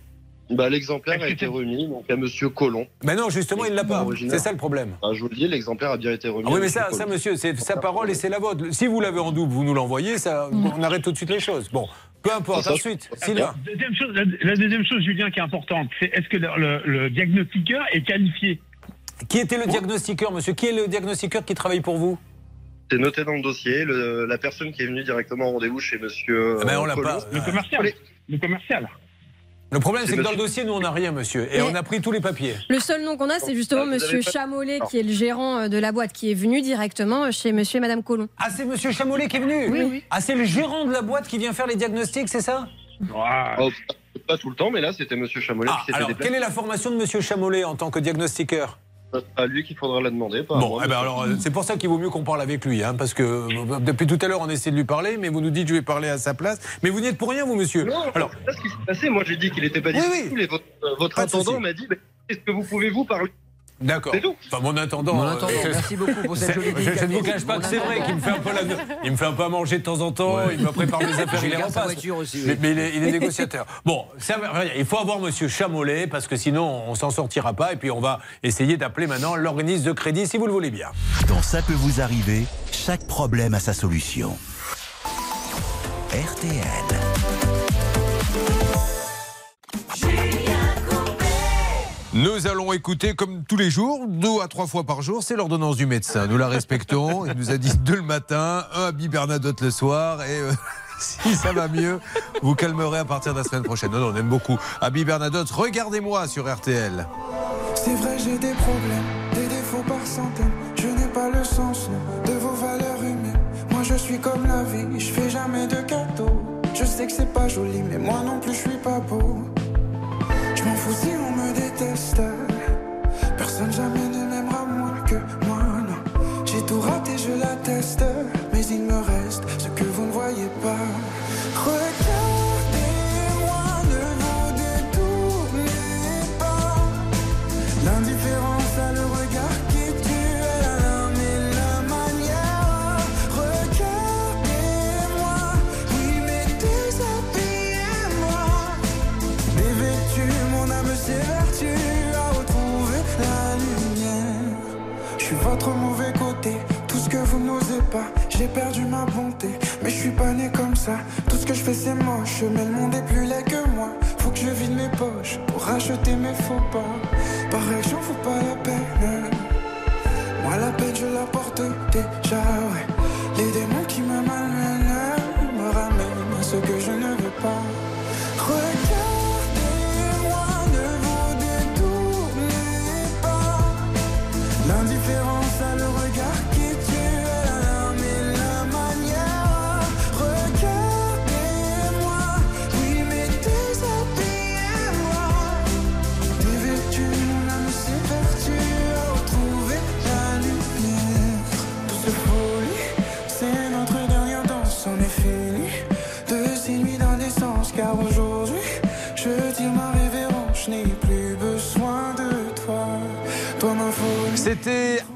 Bah, l'exemplaire a été remis donc à Monsieur Colomb. Mais non, justement, il l'a pas. C'est ça le problème. Ah, je vous le dis, l'exemplaire a bien été remis. Ah oui, à mais Monsieur ça, ça, monsieur, c'est sa parole et c'est la vôtre. Si vous l'avez en double, vous nous l'envoyez, ça, on arrête tout de suite les choses. Bon, peu importe. Ça, Ensuite, ça, Sylvain. Deuxième chose, la, la deuxième chose, Julien, qui est importante, c'est est-ce que le, le- le diagnostiqueur est qualifié Qui était le diagnostiqueur, monsieur? Qui est le diagnostiqueur qui travaille pour vous? C'est noté dans le dossier. Le- la personne qui est venue directement en rendez-vous chez Monsieur. Ah ben, on l'a Colomb. pas. Le commercial. Le commercial. Le problème, c'est C'est que dans le dossier, nous, on n'a rien, monsieur. Et Mais- on a pris tous les papiers. Le seul nom qu'on a, c'est justement Ah, Monsieur pas- Chamolet, qui est le gérant euh, de la boîte, qui est venu directement chez Monsieur et Madame Colomb. Ah, c'est Monsieur Chamolet qui est venu Oui, oui. Ah, c'est le gérant de la boîte qui vient faire les diagnostics, c'est ça? Oh, pas tout le temps, mais là c'était Monsieur Chamolet Ah, qui s'était alors, déplacé. quelle est la formation de Monsieur Chamolet en tant que diagnostiqueur? À lui qu'il faudra la demander. pas Bon, eh ben alors, euh, c'est pour ça qu'il vaut mieux qu'on parle avec lui, hein, parce que euh, depuis tout à l'heure, on essaie de lui parler, mais vous nous dites je vais parler à sa place. Mais vous n'y êtes pour rien, vous, monsieur. Non, alors, c'est pas ce qui s'est passé. Moi, j'ai dit qu'il n'était pas Oui, disponible. et votre, votre souci. m'a dit est-ce que vous pouvez vous parler D'accord. C'est tout. Enfin, mon intendant. Mon euh, merci beaucoup pour cette jolie Je, je ne vous cache pas que c'est vrai qu'il me fait un peu la, il me fait un peu à manger de temps en temps. Il me prépare mes <laughs> affaires, il sa repasse. voiture aussi, oui. Mais, mais il, est, il est <laughs> négociateur. Bon, ça, il faut avoir Monsieur Chamolet parce que sinon on s'en sortira pas. Et puis on va essayer d'appeler maintenant l'organisme de crédit si vous le voulez bien. Dans Ça peut vous arriver, chaque problème a sa solution. RTL. Nous allons écouter, comme tous les jours, deux à trois fois par jour, c'est l'ordonnance du médecin. Nous la respectons. Il nous a dit deux le matin, un à Bernadotte le soir. Et euh, <laughs> si ça va mieux, vous calmerez à partir de la semaine prochaine. Non, non, on aime beaucoup. Abby Bernadotte, regardez-moi sur RTL. C'est vrai, j'ai des problèmes, des défauts par centaines. Je n'ai pas le sens de vos valeurs humaines. Moi, je suis comme la vie, je fais jamais de cadeaux. Je sais que c'est pas joli, mais moi non plus, je suis pas beau. Je m'en fous si on me déteste. Personne jamais ne m'aimera moins que moi, non. J'ai tout raté, je l'atteste. Mais il me reste ce que vous ne voyez pas. J'ai perdu ma bonté, mais je suis pas né comme ça. Tout ce que je fais c'est moche, mais le monde est plus laid que moi. Faut que je vide mes poches pour racheter mes faux pas. Pareil, j'en fous pas la peine. Moi la peine je la porte déjà, ouais. Les démons qui me malmènent me ramènent à ce que je ne veux pas. Regardez-moi, ne vous détournez pas. L'indifférence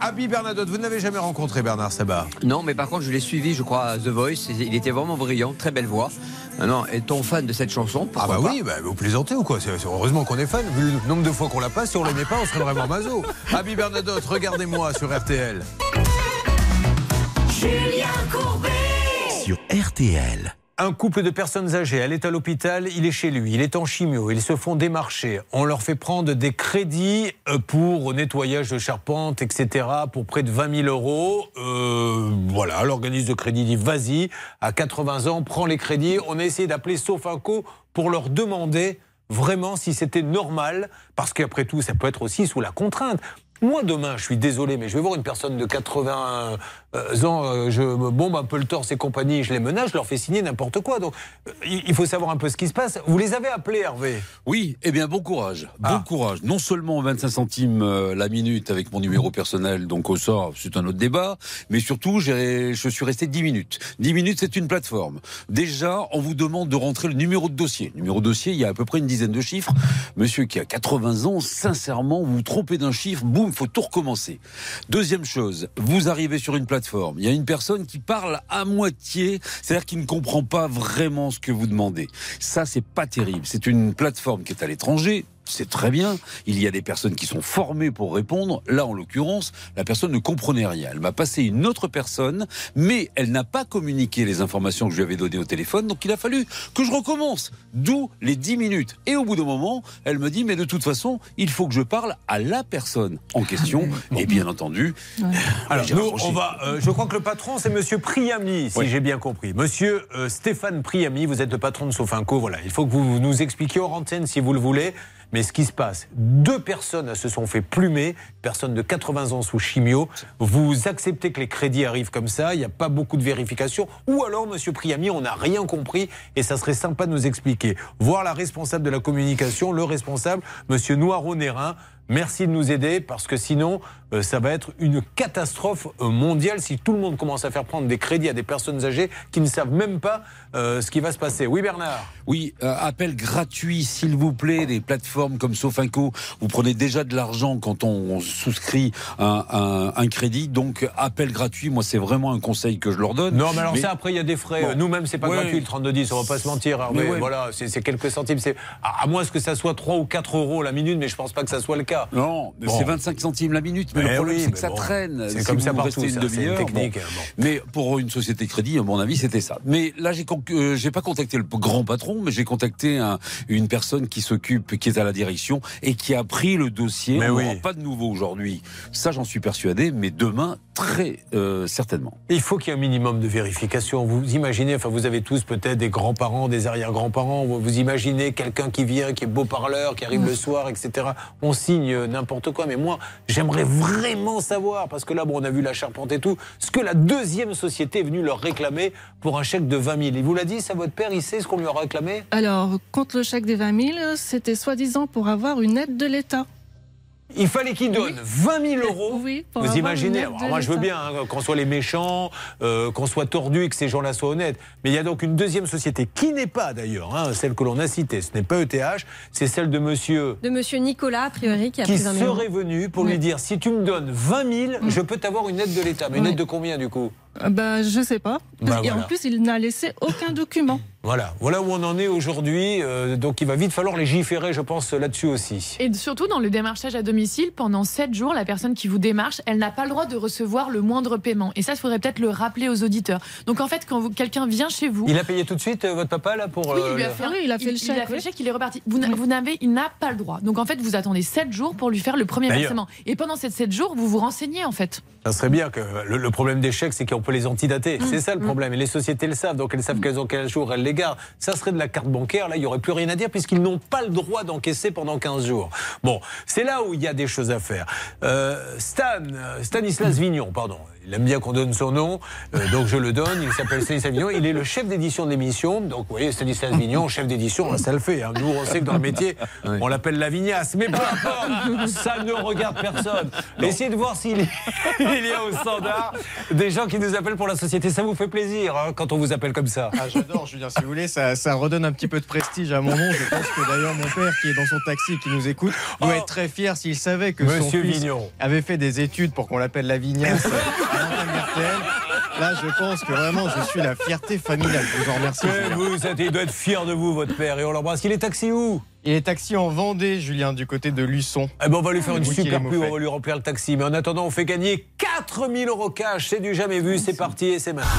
Abby Bernadotte. Vous n'avez jamais rencontré Bernard Sabat Non, mais par contre, je l'ai suivi, je crois, à The Voice. et Il était vraiment brillant, très belle voix. Maintenant, est-on fan de cette chanson? Ah bah oui, bah, vous plaisantez ou quoi? C'est- c'est Heureusement qu'on est fan. Vu le nombre de fois qu'on la passe, si on l'aimait pas, on serait vraiment maso. <laughs> Abby Bernadotte, regardez-moi sur RTL. Julien Courbet Sur RTL. Un couple de personnes âgées, elle est à l'hôpital, il est chez lui, il est en chimio, ils se font démarcher. On leur fait prendre des crédits euh, pour nettoyage de charpente, etc., pour près de 20 000 euros. Euh, voilà, l'organisme de crédit dit vas-y, à 80 ans, prends les crédits. On a essayé d'appeler Sofinco pour leur demander vraiment si c'était normal, parce qu'après tout, ça peut être aussi sous la contrainte. Moi, demain, je suis désolé, mais je vais voir une personne de 80 euh, ans, euh, je me bombe un peu le torse et compagnie, je les menace, je leur fais signer n'importe quoi. Donc, euh, il faut savoir un peu ce qui se passe. Vous les avez appelés, Hervé? Oui, eh bien bon courage. Bon Ah. courage. Non seulement 25 centimes la minute avec mon numéro personnel, donc au sort, c'est un autre débat, mais surtout je suis resté 10 minutes. 10 minutes, c'est une plateforme. Déjà, on vous demande de rentrer le numéro de dossier. Numéro de dossier, il y a à peu près une dizaine de chiffres. Monsieur qui a 80 ans, sincèrement, vous vous trompez d'un chiffre, boum, faut tout recommencer. Deuxième chose, vous arrivez sur une plateforme, il y a une personne qui parle à moitié, c'est-à-dire qui ne comprend pas vraiment ce que vous demandez. Ça, c'est pas terrible. C'est une plateforme qui est à l'étranger. C'est très bien. Il y a des personnes qui sont formées pour répondre. Là, en l'occurrence, la personne ne comprenait rien. Elle m'a passé une autre personne, mais elle n'a pas communiqué les informations que je lui avais données au téléphone. Donc, il a fallu que je recommence. D'où les 10 minutes. Et au bout d'un moment, elle me dit, mais de toute façon, il faut que je parle à la personne en question. Et bien entendu, Alors, nous, on va. euh, je crois que le patron, c'est Monsieur Priami, si Oui. j'ai bien compris. Monsieur euh, Stéphane Priami, vous êtes le patron de Sofinco. Voilà, il faut que vous nous expliquiez hors antenne si vous le voulez. Mais ce qui se passe, deux personnes se sont fait plumer, personne de 80 ans sous chimio. Vous acceptez que les crédits arrivent comme ça, il n'y a pas beaucoup de vérification. Ou alors, Monsieur Priami, on n'a rien compris et ça serait sympa de nous expliquer. Voir la responsable de la communication, le responsable, Monsieur Noiro-Nérin. Merci de nous aider parce que sinon, euh, ça va être une catastrophe euh, mondiale si tout le monde commence à faire prendre des crédits à des personnes âgées qui ne savent même pas euh, ce qui va se passer. Oui, Bernard? Oui, euh, appel gratuit, s'il vous plaît, des plateformes comme Sofinco. Vous prenez déjà de l'argent quand on souscrit un, un- un crédit, donc appel gratuit. Moi, c'est vraiment un conseil que je leur donne. Non, mais alors ça, après, il y a des frais. Bon. Nous-mêmes, c'est pas Ouais. gratuit le 3210, on va pas se mentir. Hervé. Mais ouais. Voilà, c'est quelques centimes. À, à moins que ça soit 3 ou 4 euros la minute, mais je pense pas que ça soit le cas. Non, mais Bon. c'est 25 centimes la minute. Mais Eh le problème, oui, c'est que mais ça bon. traîne. C'est Si comme ça partout, une demi-heure. technique, bon. bon. Mais pour une société crédit, à mon avis, c'était ça. Mais là, j'ai euh, j'ai pas contacté le grand patron, mais j'ai contacté un- une personne qui s'occupe, qui est à la direction et qui a pris le dossier. Mais on oui. pas de nouveau aujourd'hui. Ça, j'en suis persuadé, mais demain, très euh, certainement. Il faut qu'il y ait un minimum de vérification. Vous imaginez, enfin vous avez tous peut-être des grands-parents, des arrière-grands-parents, vous, vous imaginez quelqu'un qui vient, qui est beau parleur, qui arrive le soir, etc. On signe euh, n'importe quoi, mais moi j'aimerais vraiment savoir, parce que là on a vu la charpente et tout, ce que la deuxième société est venue leur réclamer pour un chèque de 20 000. Il vous l'a dit, ça votre père, il sait ce qu'on lui a réclamé? Alors, contre le chèque des 20 000, c'était soi-disant pour avoir une aide de l'État. Il fallait qu'il donne 20 000 euros. <laughs> Oui, Vous imaginez Alors, Moi, je veux bien hein, qu'on soit les méchants, euh, qu'on soit tordus et que ces gens-là soient honnêtes. Mais il y a donc une deuxième société qui n'est pas d'ailleurs hein, celle que l'on a citée. Ce n'est pas ETH, c'est celle de Monsieur De monsieur Nicolas, a priori, qui a qui pris 20 000 euros. serait venu pour lui dire si tu me donnes 20 000, je peux t'avoir une aide de l'État. Mais une aide de combien du coup? Euh, Ben, je sais pas. Bah, Et voilà. en plus, il n'a laissé aucun document. <laughs> Voilà, voilà où on en est aujourd'hui. euh, donc il va vite falloir légiférer, je pense, là-dessus aussi. Et surtout, dans le démarchage à domicile, pendant 7 jours, la personne qui vous démarche, elle n'a pas le droit de recevoir le moindre paiement. Et ça, il faudrait peut-être le rappeler aux auditeurs. Donc en fait, quand vous- quelqu'un vient chez vous. Il a payé tout de suite, euh, votre papa, là, pour. Oui, il lui a le- fait, oui, il a fait le il chèque, a fait le chèque, il est reparti. Vous n'a- vous n'avez, il n'a pas le droit. Donc en fait, vous attendez 7 jours pour lui faire le premier versement. Et pendant ces 7 jours, vous vous renseignez en fait. Ça serait bien que le, le problème des chèques, c'est qu'on peut les antidater. Mmh. C'est ça le problème. Et les sociétés le savent. Donc elles savent qu'elles ont quel jour elles les gardent. Ça serait de la carte bancaire. Là, il n'y aurait plus rien à dire puisqu'ils n'ont pas le droit d'encaisser pendant 15 jours. Bon, c'est là où il y a des choses à faire. Euh, Stan, euh, Stanislas Vignon, pardon. Il aime bien qu'on donne son nom, euh, donc je le donne. Il s'appelle Stanislas Vignon. Il est le chef d'édition de l'émission. Donc, vous voyez, Stanislas Vignon, chef d'édition, ça le fait. hein. Nous, on sait que dans le métier, on l'appelle la vignasse. Mais peu importe, ça ne regarde personne. Essayez de voir s'il y- a au standard des gens qui nous appellent pour la société. Ça vous fait plaisir hein, quand on vous appelle comme ça. Ah, j'adore, Julien, si vous voulez, ça, ça redonne un petit peu de prestige à mon nom. Je pense que d'ailleurs, mon père, qui est dans son taxi et qui nous écoute, doit être très fier s'il savait que son Oh. Monsieur fils Vignon. avait fait des études pour qu'on l'appelle la vignasse. <laughs> Là, je pense que vraiment, je suis la fierté familiale. Je vous en remercie. Vous, êtes- il doit être fier de vous, votre père, et on l'embrasse. Il est taxi où? Il est taxi en Vendée, Julien, du côté de Luçon. Eh ben, on va lui faire une super pub, on va lui remplir le taxi. Mais en attendant, on fait gagner 4000 euros cash. C'est du jamais vu, c'est parti et c'est maintenant.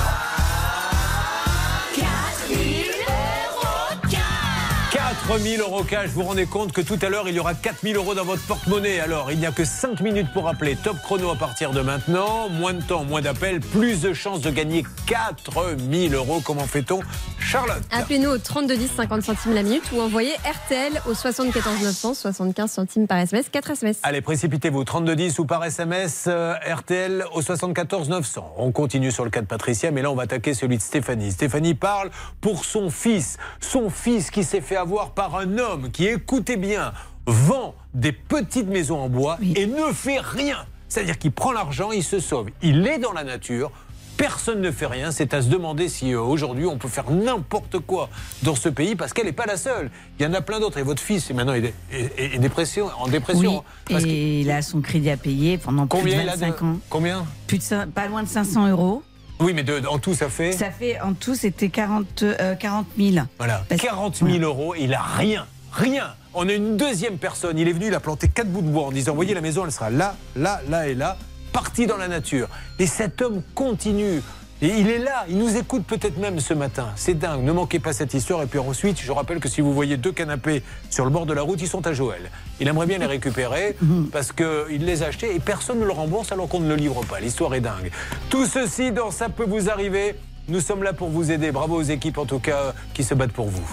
4000 euros cash. Vous vous rendez compte que tout à l'heure, il y aura 4000 euros dans votre porte-monnaie. Alors, il n'y a que 5 minutes pour appeler. Top chrono à partir de maintenant. Moins de temps, moins d'appels, plus de chances de gagner 4000 euros. Comment fait-on Charlotte Appelez-nous au 32 10 50 centimes la minute ou envoyez RTL au 74 900 75 centimes par SMS, 4 SMS. Allez, précipitez-vous, 3210 ou par SMS, euh, RTL au 74 900. On continue sur le cas de Patricia, mais là, on va attaquer celui de Stéphanie. Stéphanie parle pour son fils. Son fils qui s'est fait avoir par un homme qui, écoutez bien, vend des petites maisons en bois et ne fait rien. C'est-à-dire qu'il prend l'argent, il se sauve. Il est dans la nature. Personne ne fait rien. C'est à se demander si euh, aujourd'hui on peut faire n'importe quoi dans ce pays parce qu'elle n'est pas la seule. Il y en a plein d'autres. Et votre fils, maintenant, il est, est- est- est dépression, en dépression. Oui, hein, parce et il a son crédit à payer pendant Combien plus de a de- 25 ans. Combien? Plus de pas loin de 500 euros. Oui, mais de- en tout, ça fait. Ça fait en tout, c'était 40, euh, 40 000. Voilà, 40 000 euros, il a rien, rien. On a une deuxième personne, il est venu, il a planté quatre bouts de bois en disant, voyez la maison, elle sera là, là, là et là, partie dans la nature. Et cet homme continue. Et il est là, il nous écoute peut-être même ce matin. C'est dingue, ne manquez pas cette histoire. Et puis ensuite, je rappelle que si vous voyez deux canapés sur le bord de la route, ils sont à Joël. Il aimerait bien les récupérer <laughs> parce qu'il les a achetés et personne ne le rembourse alors qu'on ne le livre pas. L'histoire est dingue. Tout ceci dans Ça peut vous arriver. Nous sommes là pour vous aider. Bravo aux équipes en tout cas qui se battent pour vous.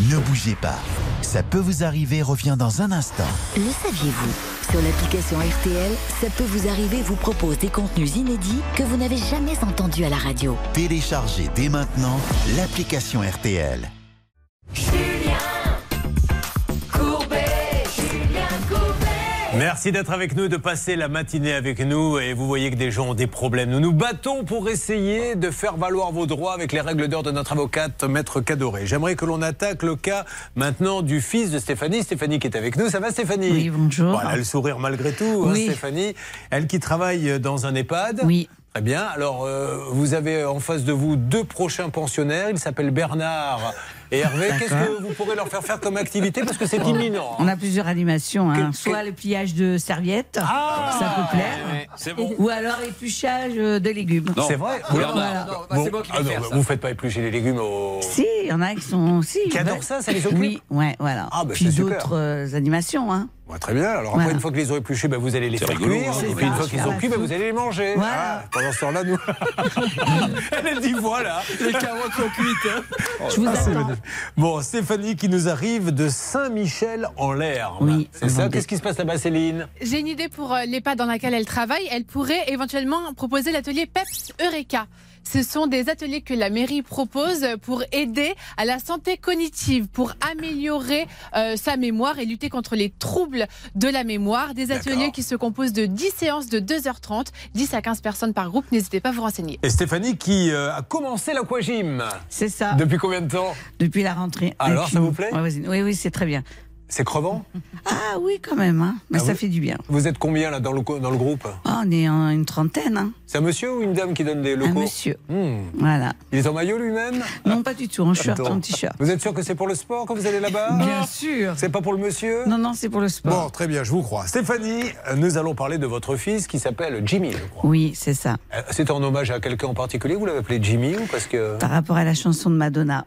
Ne bougez pas. Ça peut vous arriver revient dans un instant. Le saviez-vous? Sur l'application RTL, ça peut vous arriver vous propose des contenus inédits que vous n'avez jamais entendus à la radio. Téléchargez dès maintenant l'application RTL. Merci d'être avec nous, de passer la matinée avec nous. Et vous voyez que des gens ont des problèmes. Nous nous battons pour essayer de faire valoir vos droits avec les règles d'or de notre avocate, Maître Cadoré. J'aimerais que l'on attaque le cas maintenant du fils de Stéphanie. Stéphanie qui est avec nous. Ça va Stéphanie Oui, bonjour. Bon, elle a le sourire malgré tout, hein. Stéphanie. Elle qui travaille dans un EHPAD. Oui. Très bien. Alors, euh, vous avez en face de vous deux prochains pensionnaires. Ils s'appellent Bernard et Hervé. Qu'est-ce que vous pourrez leur faire faire comme activité Parce que c'est imminent. On a plusieurs animations. hein. Que- Soit le pliage de serviettes, Ah. ça peut plaire. C'est bon. Ou alors l'épluchage de légumes. C'est vrai Voilà. Voilà. Bon, ah non, bah, Vous faites pas éplucher les légumes au. Si, il y en a qui sont aussi. Qui adorent ça, ça les occupe Oui, ouais, voilà. Ah, bah, Puis d'autres euh, animations. Hein. Ouais, très bien. Alors après, Voilà. une fois que les aurez épluchés, bah, vous allez les faire rigolo, cuire. hein, et puis une fois qu'ils sont cuits, bah, vous allez les manger. Voilà. Ah, pendant ce temps-là, nous. <laughs> Elle dit voilà. Les carottes sont cuites. hein. Je vous Ah, attends. Bon, Stéphanie qui nous arrive de Saint-Michel en l'air. Oui, C'est ça. Qu'est-ce qui se passe là-bas, Céline? J'ai une idée pour euh, l'EHPAD dans laquelle elle travaille. Elle pourrait éventuellement proposer l'atelier PEPS Eureka. Ce sont des ateliers que la mairie propose pour aider à la santé cognitive, pour améliorer euh, sa mémoire et lutter contre les troubles de la mémoire. Des ateliers qui se composent de 10 séances de 2h30, 10 à 15 personnes par groupe. N'hésitez pas à vous renseigner. Et Stéphanie qui euh, a commencé l'aquagym. C'est ça. Depuis combien de temps? Depuis la rentrée. Alors, Depuis- ça vous plaît? Oui, oui, c'est très bien. C'est crevant Ah oui, quand même. hein. Mais Ah ça fait du bien. Vous êtes combien là dans le, dans le groupe Ah, on est en une trentaine. Hein. C'est un monsieur ou une dame qui donne des Un locaux monsieur. Hmm. Voilà. Il est en maillot lui-même Non, pas du tout. En short, Attends. en t-shirt. Vous êtes sûr que c'est pour le sport quand vous allez là-bas Bien sûr. C'est pas pour le monsieur Non, non, c'est pour le sport. Bon, très bien, je vous crois. Stéphanie, nous allons parler de votre fils qui s'appelle Jimmy, je crois. Oui, c'est ça. Euh, C'est en hommage à quelqu'un en particulier Vous l'avez appelé Jimmy ou parce que Par rapport à la chanson de Madonna.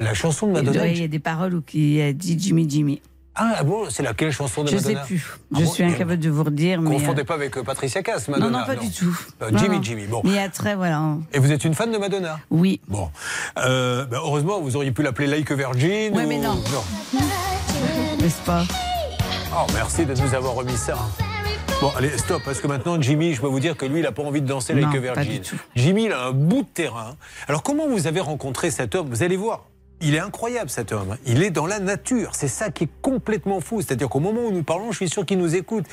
La chanson de Il Madonna y a des paroles où qui a dit Jimmy Jimmy. Ah bon, c'est laquelle chanson de Je sais Madonna plus. Ah Je bon suis incapable de vous redire. Mais Confondez euh, pas avec euh, Patricia Cass, Non, Madonna. non, pas du tout. Euh, Non, Jimmy non. Jimmy, bon. Mais il y a très, voilà. Et vous êtes une fan de Madonna Oui. Bon. Euh, ben, heureusement, vous auriez pu l'appeler Like a Virgin. Ouais, ou- mais non. N'est-ce pas Oh, merci de nous avoir remis ça. Bon, allez, stop, parce que maintenant, Jimmy, je peux vous dire que lui, il n'a pas envie de danser Non, Like pas Virgin. du tout. Jimmy, il a un bout de terrain. Alors, comment vous avez rencontré cet homme? Vous allez voir. Il est incroyable cet homme. Il est dans la nature. C'est ça qui est complètement fou. C'est-à-dire qu'au moment où nous parlons, je suis sûr qu'il nous écoute.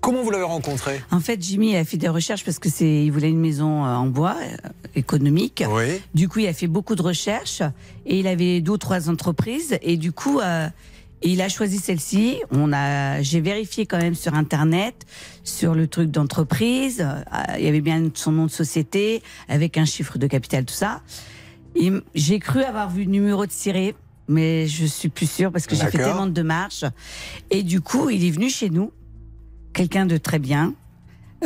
Comment vous l'avez rencontré? En fait, Jimmy a fait des recherches parce que c'est, il voulait une maison euh, en bois euh, économique. Oui. Du coup, il a fait beaucoup de recherches et il avait deux ou trois entreprises et du coup, euh, il a choisi celle-ci. On a, j'ai vérifié quand même sur internet, sur le truc d'entreprise. Il y avait bien son nom de société avec un chiffre de capital, tout ça. J'ai cru avoir vu le numéro de ciré, mais je suis plus sûre parce que j'ai fait tellement de démarches. Et du coup, il est venu chez nous, quelqu'un de très bien.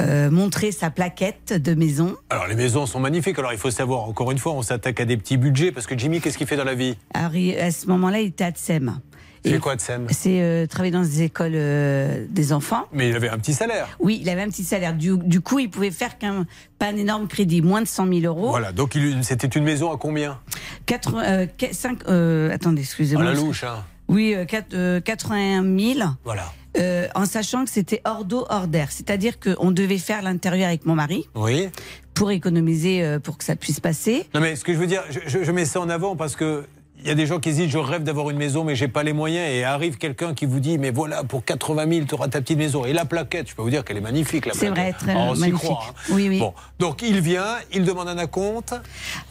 euh, montrer sa plaquette de maison. Alors les maisons sont magnifiques. Alors il faut savoir, encore une fois, on s'attaque à des petits budgets parce que Jimmy, qu'est-ce qu'il fait dans la vie? Alors, à ce moment-là, il était à Tsem. Fait quoi de Sam C'est euh, travailler dans des écoles euh, des enfants. Mais il avait un petit salaire. Oui, il avait un petit salaire. Du, du coup, il pouvait faire qu'un pas un énorme crédit, moins de 100 000 euros. Voilà, donc c'était une maison à combien Quatre- euh, qu- cinq- euh, attendez, À excusez-moi. la louche, hein. Oui, euh, quatre- euh, 81 000. Voilà. euh, en sachant que c'était hors d'eau, hors d'air. C'est-à-dire qu'on devait faire l'intérieur avec mon mari Oui. pour économiser, euh, pour que ça puisse passer. Non mais ce que je veux dire, je, je- je mets ça en avant parce que y a des gens qui se disent je rêve d'avoir une maison mais j'ai pas les moyens et arrive quelqu'un qui vous dit mais voilà pour 80 000 tu auras ta petite maison et la plaquette je peux vous dire qu'elle est magnifique la C'est plaquette. vrai, très Oh, on magnifique. croit, hein. Oui, oui. Bon donc il vient il demande un acompte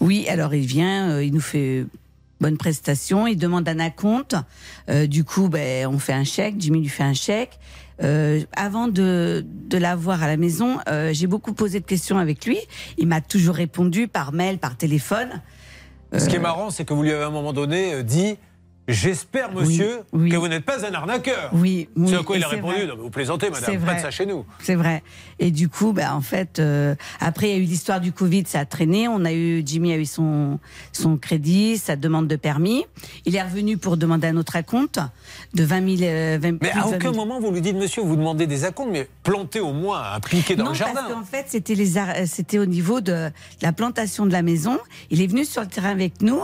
Oui, alors il vient, euh, il nous fait bonne prestation, il demande un acompte. Euh, du coup, ben, on fait un chèque, Jimmy lui fait un chèque. Euh, avant de, de l'avoir à la maison, euh, j'ai beaucoup posé de questions avec lui. Il m'a toujours répondu par mail, par téléphone. Ce qui est Euh, marrant c'est que vous lui avez à un moment donné euh, dit J'espère, monsieur, que vous n'êtes pas un arnaqueur. Oui, oui, C'est à quoi il a répondu vrai. Non, mais Vous plaisantez, madame, pas vrai. de ça chez nous. C'est vrai. Et du coup, ben, en fait, euh, après, il y a eu l'histoire du Covid, ça a traîné. On a eu, Jimmy a eu son, son crédit, sa demande de permis. Il est revenu pour demander un autre acompte de 20 000. euh, 20 Mais à de 20 aucun 000. moment vous lui dites Monsieur, vous demandez des acomptes, mais plantez au moins un piquet dans non, le jardin. parce qu'en fait, c'était les, euh, c'était au niveau de la plantation de la maison. Il est venu sur le terrain avec nous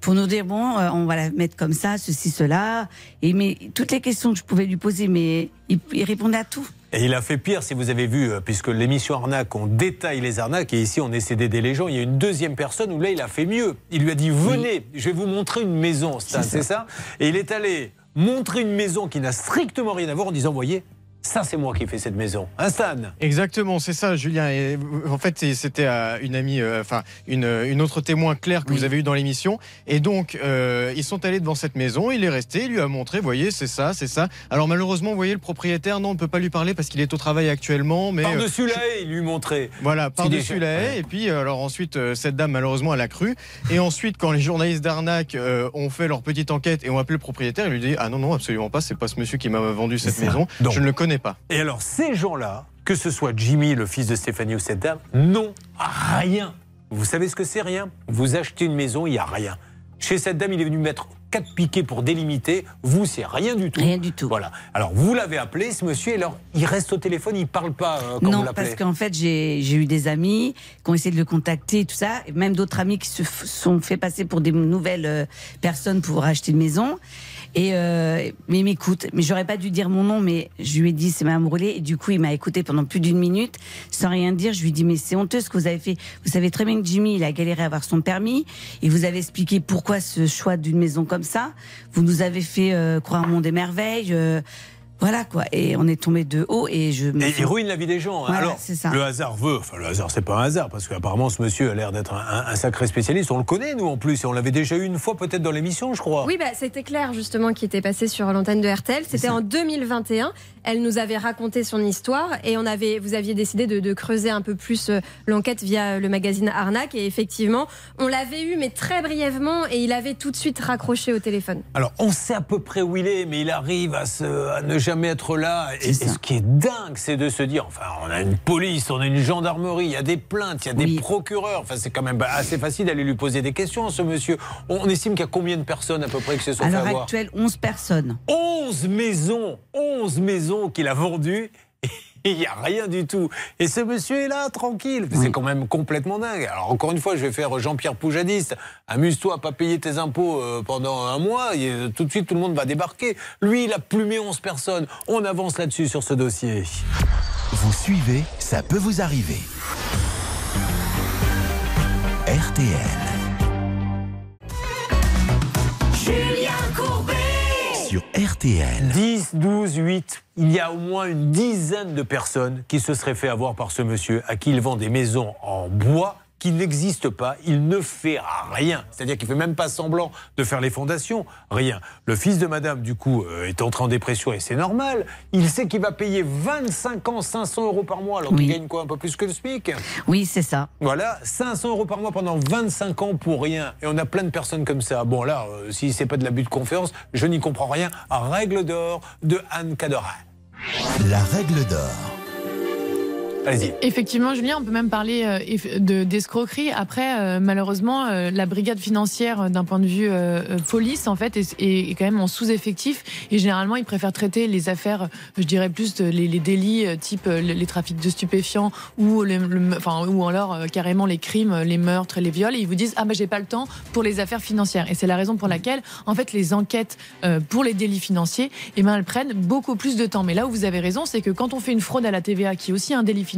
pour nous dire bon, euh, on va la mettre comme ça, ceci, cela. Et mais toutes les questions que je pouvais lui poser, mais il, il répondait à tout. Et il a fait pire, si vous avez vu, euh, puisque l'émission Arnaque, on détaille les arnaques, et ici on essaie d'aider les gens. Il y a une deuxième personne où là il a fait mieux. Il lui a dit Venez, je vais vous montrer une maison, C'est c'est ça. Et il est allé montrer une maison qui n'a strictement rien à voir en disant Voyez, ça c'est moi qui ai fait cette maison. Hein, Stan Exactement, c'est ça, Julien. Et, en fait, c'était euh, une amie, euh, enfin une, une autre témoin claire que vous avez eu dans l'émission. Et donc, euh, ils sont allés devant cette maison. Il est resté, il lui a montré, voyez, c'est ça, c'est ça. Alors malheureusement, vous voyez, le propriétaire, non, on ne peut pas lui parler parce qu'il est au travail actuellement. Mais euh, Par-dessus la haie, il lui montrait. Voilà, par-dessus la haie. Et puis, euh, alors ensuite, euh, cette dame, malheureusement, elle a cru. Et ensuite, quand les journalistes d'arnaque euh, ont fait leur petite enquête et ont appelé le propriétaire, il lui dit Ah non, non, absolument pas, c'est pas ce monsieur qui m'a vendu cette maison. Donc. Je ne le connais pas. Et alors, ces gens-là, que ce soit Jimmy, le fils de Stéphanie ou cette dame, n'ont rien. Vous savez ce que c'est rien? Vous achetez une maison, il n'y a rien. Chez cette dame, il est venu mettre quatre piquets pour délimiter. Vous, c'est rien du tout. Rien du tout. Voilà. Alors, vous l'avez appelé, ce monsieur, et alors, il reste au téléphone, il ne parle pas euh, quand non, vous parce qu'en fait, j'ai eu des amis qui ont essayé de le contacter, et tout ça, et même d'autres amis qui se sont fait passer pour des nouvelles euh, personnes pour acheter une maison. Et euh, mais il m'écoute. Mais j'aurais pas dû dire mon nom, mais je lui ai dit c'est Madame Roulet. Et du coup, il m'a écouté pendant plus d'une minute, sans rien dire. Je lui ai dit mais c'est honteux ce que vous avez fait. Vous savez très bien que Jimmy, il a galéré à avoir son permis, et vous avez expliqué pourquoi ce choix d'une maison comme ça. Vous nous avez fait euh, croire un monde des merveilles. euh, voilà quoi. Et on est tombé de haut, et je. me Et suis- il ruine la vie des gens. hein. Voilà, Alors, c'est ça. le hasard veut, enfin le hasard, c'est pas un hasard, parce qu'apparemment ce monsieur a l'air d'être un, un- un sacré spécialiste. On le connaît, nous, en plus, et on l'avait déjà eu une fois peut-être dans l'émission, je crois. Oui, bah, c'était Claire justement qui était passée sur l'antenne de RTL. C'était en 2021. Elle nous avait raconté son histoire et on avait, vous aviez décidé de, de creuser un peu plus euh, l'enquête via le magazine Arnaque. Et effectivement, on l'avait eu, mais très brièvement, et il avait tout de suite raccroché au téléphone. Alors, on sait à peu près où il est, mais il arrive à, se- à ne jamais être là. Et, et ce qui est dingue, c'est de se dire, enfin, on a une police, on a une gendarmerie, il y a des plaintes, il y a des procureurs. Enfin, c'est quand même assez facile d'aller lui poser des questions, ce monsieur. On, on estime qu'il y a combien de personnes à peu près qui se sont À l'heure actuelle, 11 personnes. 11 maisons, 11 maisons qu'il a vendues. <laughs> et Il n'y a rien du tout. Et ce monsieur est là, tranquille. C'est quand même complètement dingue. Alors, encore une fois, je vais faire Jean-Pierre Poujadiste. Amuse-toi à pas payer tes impôts euh, pendant un mois. Et, euh, tout de suite, tout le monde va débarquer. Lui, il a plumé 11 personnes. On avance là-dessus sur ce dossier. Vous suivez, ça peut vous arriver. RTL. RTL. 10, 12, 8. Il y a au moins une dizaine de personnes qui se seraient fait avoir par ce monsieur à qui il vend des maisons en bois qui n'existent pas. Il ne fait rien. C'est-à-dire qu'il ne fait même pas semblant de faire les fondations. Rien. Le fils de madame, du coup, euh, est entré en dépression et c'est normal. Il sait qu'il va payer 25 ans 500 euros par mois alors qu'il gagne quoi Un peu plus que le SMIC Oui, c'est ça. voilà, 500 euros par mois pendant 25 ans pour rien. Et on a plein de personnes comme ça. Bon, là, euh, si c'est pas de l'abus de confiance, je n'y comprends rien. Règle d'or de Anne Cadora. La règle d'or. Effectivement, Julien, on peut même parler euh, de- d'escroquerie. Après, euh, malheureusement, euh, la brigade financière, d'un point de vue police, en fait, est, quand même en sous-effectif. Et généralement, ils préfèrent traiter les affaires, je dirais plus les, délits type les, trafics de stupéfiants ou, enfin, ou alors carrément les crimes, les meurtres, les viols. Et ils vous disent ah bah j'ai pas le temps pour les affaires financières. Et c'est la raison pour laquelle, en fait, les enquêtes pour les délits financiers, eh ben elles prennent beaucoup plus de temps. Mais là où vous avez raison, c'est que quand on fait une fraude à la TVA, qui est aussi un délit financier,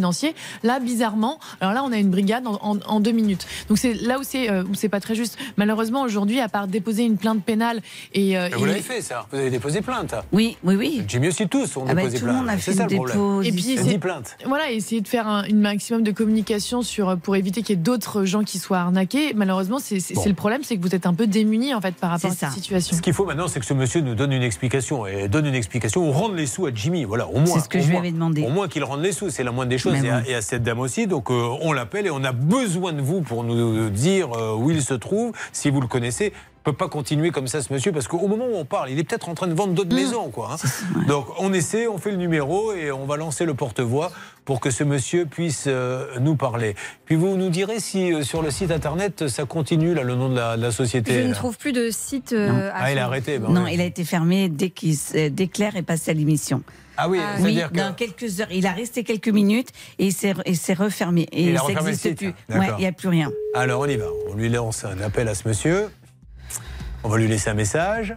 là bizarrement, alors là on a une brigade en, en- en deux minutes. Donc c'est là où c'est euh, où c'est pas très juste. Malheureusement aujourd'hui, à part déposer une plainte pénale et, euh, vous l'avez fait, ça. Vous avez déposé plainte. Oui, oui, oui. Jimmy aussi, tous ont Ah bah, déposé tout le plainte. monde a C'est fait ça le problème. Et puis, C'est c'est- 10 plaintes. Voilà, essayer de faire un, une maximum de communication sur, pour éviter qu'il y ait d'autres gens qui soient arnaqués. Malheureusement, c'est c'est- Bon. le problème, c'est que vous êtes un peu démunis en fait par rapport à cette situation. Ce qu'il faut maintenant, c'est que ce monsieur nous donne une explication et donne une explication ou rende les sous à Jimmy. Voilà, au moins. C'est ce que je lui avais demandé. Au moins qu'il rende les sous, c'est la moindre des choses. Et à, oui. et à cette dame aussi. Donc euh, on l'appelle et on a besoin de vous pour nous dire euh, où il se trouve, si vous le connaissez. On peut pas continuer comme ça, ce monsieur, parce qu'au moment où on parle, il est peut-être en train de vendre d'autres maisons, quoi. hein. Donc on essaie, on fait le numéro et on va lancer le porte-voix pour que ce monsieur puisse euh, nous parler. Puis vous nous direz si euh, sur le site internet ça continue là le nom de la, de la société. Je ne trouve plus de site. euh, à Ah, il a arrêté. ben non, ouais. il a été fermé dès qu'il s- dès Claire est passé à l'émission. Ah oui, oui, c'est-à-dire que- dans quelques heures. Il a resté quelques minutes et il s'est et s'est refermé. Et Il ça n'existe plus. Ouais, il n'y a plus rien. Alors on y va. On lui lance un appel à ce monsieur. On va lui laisser un message.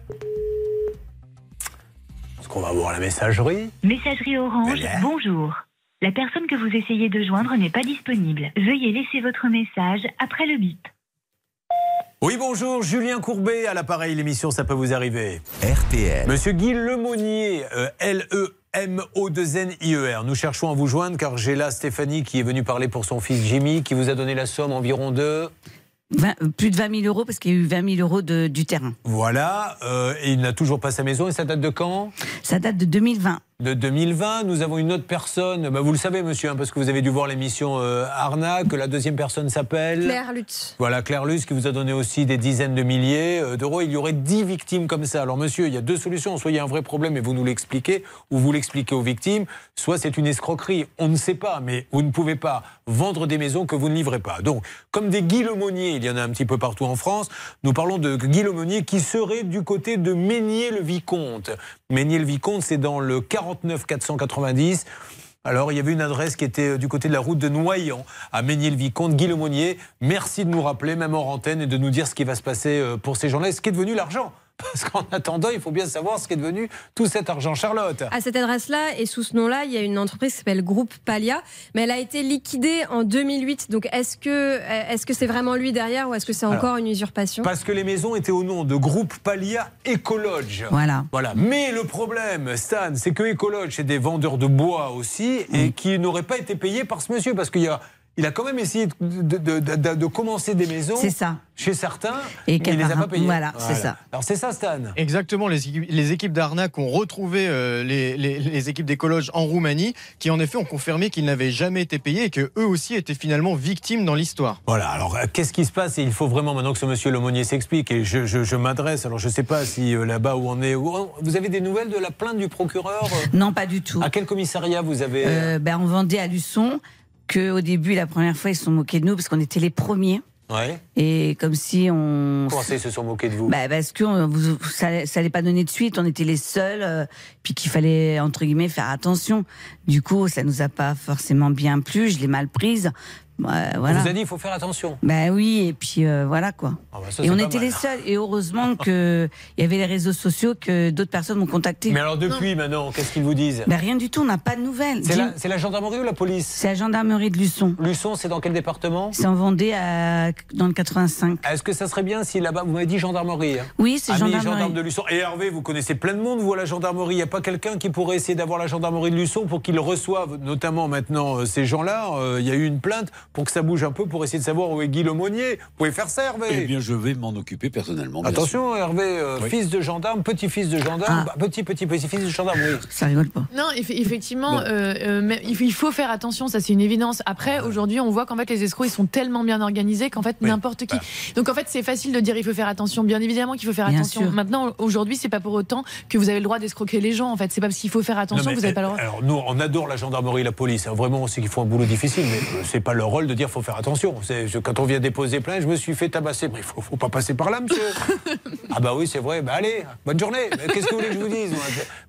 Est-ce qu'on va voir la messagerie Messagerie Orange, bonjour. La personne que vous essayez de joindre n'est pas disponible. Veuillez laisser votre message après le bip. Oui, bonjour, Julien Courbet à l'appareil, l'émission Ça peut vous arriver. RTL. Monsieur Guy Lemonnier, euh, L-E-M-O-2-N-I-E-R. Nous cherchons à vous joindre car j'ai là Stéphanie qui est venue parler pour son fils Jimmy, qui vous a donné la somme environ de. Vingt- euh, plus de 20 000 euros parce qu'il y a eu 20 000 euros de- du terrain. Voilà, euh, et il n'a toujours pas sa maison et ça date de quand? Ça date de 2020. De 2020. Nous avons une autre personne, bah, vous le savez monsieur, hein, parce que vous avez dû voir l'émission euh, Arnaque, la deuxième personne s'appelle... Claire Lutz. Voilà, Claire Luce qui vous a donné aussi des dizaines de milliers euh, d'euros. Il y aurait 10 victimes comme ça. Alors monsieur, il y a deux solutions. Soit il y a un vrai problème et vous nous l'expliquez, ou vous l'expliquez aux victimes, soit c'est une escroquerie. On ne sait pas, mais vous ne pouvez pas vendre des maisons que vous ne livrez pas. Donc, comme des Guy Lemonnier, il y en a un petit peu partout en France, nous parlons de Guy Lemonnier qui serait du côté de Ménier-le-Vicomte. Ménier-le-Vicomte, c'est dans le 49 490. Alors, il y avait une adresse qui était euh, du côté de la route de Noyant, à Ménier-le-Vicomte. Guy Lemonnier, merci de nous rappeler, même en antenne, et de nous dire ce qui va se passer euh, pour ces gens-là et ce qui est devenu l'argent. Parce qu'en attendant, il faut bien savoir ce qui est devenu tout cet argent. Charlotte À cette adresse-là et sous ce nom-là, il y a une entreprise qui s'appelle Groupe Palia, mais elle a été liquidée en 2008. Donc est-ce que est-ce que c'est vraiment lui derrière ou est-ce que c'est Alors, encore une usurpation? Parce que les maisons étaient au nom de groupe Palia Écologe. Voilà. Voilà. Mais le problème, Stan, c'est que Écologe, c'est des vendeurs de bois aussi et qui n'auraient pas été payés par ce monsieur parce qu'il y a. Il a quand même essayé de, de- de- de- de commencer des maisons C'est ça. chez certains, Et mais il les a pas payés. voilà, c'est ça. Alors c'est ça, Stan. Exactement, les équipes, les équipes d'arnaque ont retrouvé euh, les, les- les équipes d'écologes en Roumanie, qui en effet ont confirmé qu'ils n'avaient jamais été payés et que eux aussi étaient finalement victimes dans l'histoire. Voilà, alors euh, qu'est-ce qui se passe? Et il faut vraiment maintenant que ce monsieur Lemonnier s'explique. Et je, je- je m'adresse, alors je ne sais pas si euh, là-bas où on est. où- vous avez des nouvelles de la plainte du procureur euh? Non, pas du tout. À quel commissariat vous avez. Euh, ben, on vendait à Luçon qu'au début, la première fois, ils se sont moqués de nous parce qu'on était les premiers. Ouais. Et comme si on. Comment ça, ils se sont moqués de vous Bah, parce que on- vous- ça, ça allait pas donner de suite, on était les seuls, euh, puis qu'il fallait entre guillemets faire attention. Du coup, ça nous a pas forcément bien plu, je l'ai mal prise. On voilà. vous a dit il faut faire attention. Bah oui, et puis euh, voilà quoi. Ah bah ça, et on était mal. les seuls. Et heureusement <laughs> qu'il y avait les réseaux sociaux que d'autres personnes m'ont contacté. Mais alors depuis maintenant, qu'est-ce qu'ils vous disent? Bah rien du tout, on n'a pas de nouvelles. C'est la, gendarmerie ou la police? C'est la gendarmerie de Luçon. Luçon, c'est dans quel département? C'est en Vendée à... dans le 85. Est-ce que ça serait bien si là-bas, vous m'avez dit gendarmerie hein? Oui, c'est gendarmerie. gendarmes de Luçon. Et Hervé, vous connaissez plein de monde, vous, à la gendarmerie. Il n'y a pas quelqu'un qui pourrait essayer d'avoir la gendarmerie de Luçon pour qu'ils reçoivent, notamment maintenant, euh, ces gens-là? Euh, Il y a eu une plainte pour que ça bouge un peu, pour essayer de savoir où est Guy Lemonnier. Vous pouvez faire ça, Hervé Eh bien, je vais m'en occuper personnellement. Attention, sûr. Hervé, euh, Oui. fils de gendarme, petit-fils de gendarme, bah, petit, petit, petit fils de gendarme, oui. Ça rigole pas. Non, eff- effectivement, Bon. euh, euh, mais il faut- faire attention, ça c'est une évidence. Après, aujourd'hui, on voit qu'en fait les escrocs ils sont tellement bien organisés qu'en fait n'importe qui. Donc en fait, c'est facile de dire il faut faire attention. Bien évidemment qu'il faut faire Bien attention. sûr. Maintenant, aujourd'hui, c'est pas pour autant que vous avez le droit d'escroquer les gens. En fait, c'est pas parce qu'il faut faire attention Non, que vous n'avez pas le droit. Alors nous, on adore la gendarmerie, la police. hein. Vraiment, on sait qu'ils font un boulot difficile, mais euh, c'est pas leur rôle de dire faut faire attention. Je- quand on vient déposer plainte, je me suis fait tabasser. Mais il faut, faut pas passer par là, monsieur. <laughs> ah bah oui, c'est vrai. Bah allez, bonne journée. Qu'est-ce que vous voulez que je vous dise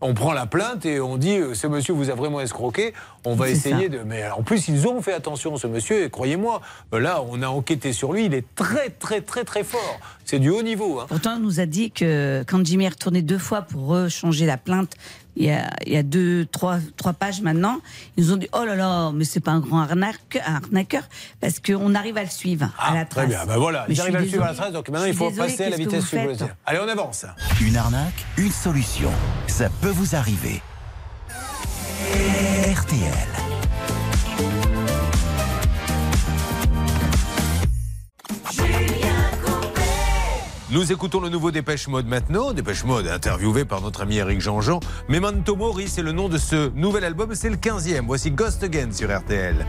On prend la plainte et on dit euh, ce monsieur vous a vraiment escroqué. On va essayer ça. de. Mais en plus, ils ont fait attention, ce monsieur. Et croyez-moi, euh, là, on a enquêté sur lui. Il est très, très, très, très fort. C'est du haut niveau. hein. Pourtant, on nous a dit que quand Jimmy est retourné deux fois pour changer la plainte, il y a, il y a deux, trois, trois pages maintenant, ils nous ont dit Oh là là, mais c'est pas un grand arnaque- arnaqueur, parce qu'on arrive à le suivre à la trace. Très bien, ben voilà, ils arrivent à le suivre à la trace, donc maintenant il faut désolée, passer à la vitesse supérieure. Allez, on avance. Une arnaque, une solution. Ça peut vous arriver. RTL. Nous écoutons le nouveau Dépêche Mode maintenant. Dépêche Mode interviewé par notre ami Eric Jean-Jean. Memento Mori, c'est le nom de ce nouvel album, c'est le 15e. Voici Ghost Again sur RTL.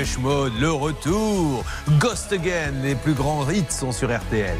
Le retour. Ghost Again, les plus grands hits sont sur RTL.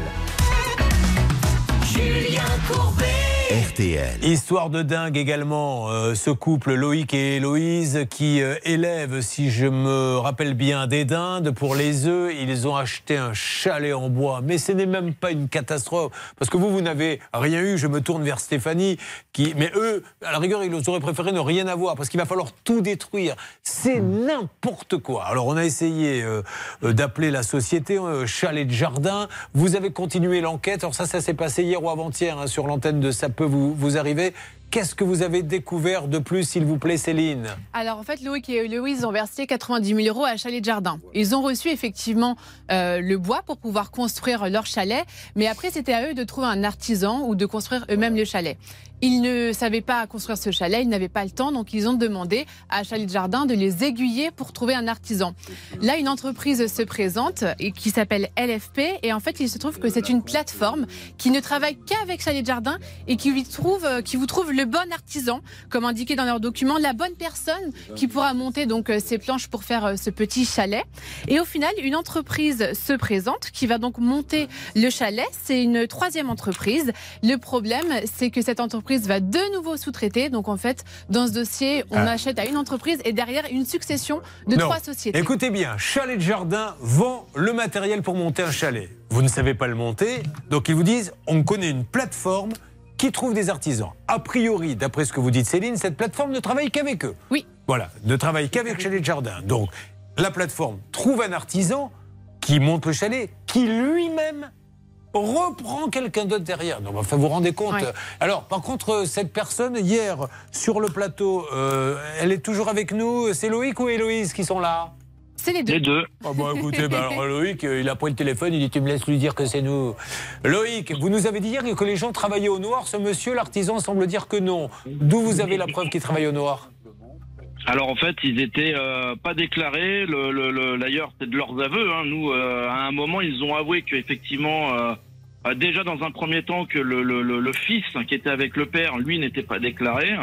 RTL. Histoire de dingue également, euh, ce couple Loïc et Héloïse qui euh, élèvent, si je me rappelle bien, des dindes pour les œufs. Ils ont acheté un chalet en bois, mais ce n'est même pas une catastrophe parce que vous, vous n'avez rien eu. Je me tourne vers Stéphanie, qui, mais eux, à la rigueur, ils auraient préféré ne rien avoir parce qu'il va falloir tout détruire. C'est n'importe quoi. Alors, on a essayé euh, d'appeler la société Chalet de Jardin. Vous avez continué l'enquête. Alors ça, ça s'est passé hier ou avant-hier hein, sur l'antenne de Ça peut vous, vous arriver. Qu'est-ce que vous avez découvert de plus, s'il vous plaît, Céline Alors en fait, Loïc et Louise ont versé 90 000 euros à Chalet Jardin. Ils ont reçu effectivement euh, le bois pour pouvoir construire leur chalet, mais après c'était à eux de trouver un artisan ou de construire eux-mêmes le chalet. Ils ne savaient pas construire ce chalet, ils n'avaient pas le temps, donc ils ont demandé à Chalet Jardin de les aiguiller pour trouver un artisan. Là, une entreprise se présente qui s'appelle LFP, et en fait, il se trouve que c'est une plateforme qui ne travaille qu'avec Chalet Jardin et qui, euh, qui vous trouve le bon artisan, comme indiqué dans leurs documents, la bonne personne qui pourra monter donc euh, ces planches pour faire euh, ce petit chalet. Et au final, une entreprise se présente qui va donc monter le chalet. C'est une troisième entreprise. Le problème, c'est que cette entreprise va de nouveau sous-traiter. Donc en fait, dans ce dossier, on Ah. achète à une entreprise et derrière une succession de Non. trois sociétés. Écoutez bien, Chalet de Jardin vend le matériel pour monter un chalet. Vous ne savez pas le monter, donc ils vous disent on connaît une plateforme qui trouve des artisans. A priori, d'après ce que vous dites Céline, cette plateforme ne travaille qu'avec eux. Oui. Voilà, ne travaille qu'avec Chalet de Jardin. Donc la plateforme trouve un artisan qui monte le chalet, qui lui-même reprend quelqu'un d'autre derrière. Donc, enfin, vous vous rendez compte. Alors, par contre, cette personne, hier, sur le plateau, euh, elle est toujours avec nous. C'est Loïc ou Héloïse qui sont là? C'est les deux. Les deux. Ah bah écoutez, bah alors Loïc, euh, il a pris le téléphone, il dit tu me laisses lui dire que c'est nous. Loïc, vous nous avez dit hier que les gens travaillaient au noir. Ce monsieur, l'artisan, semble dire que non. D'où vous avez la preuve qu'il travaille au noir? Alors en fait, ils étaient euh, pas déclarés. Le, le- le- D'ailleurs, c'est de leurs aveux. hein. Nous, euh, à un moment, ils ont avoué qu'effectivement, euh, déjà dans un premier temps, que le, le- le- le fils qui était avec le père, lui, n'était pas déclaré.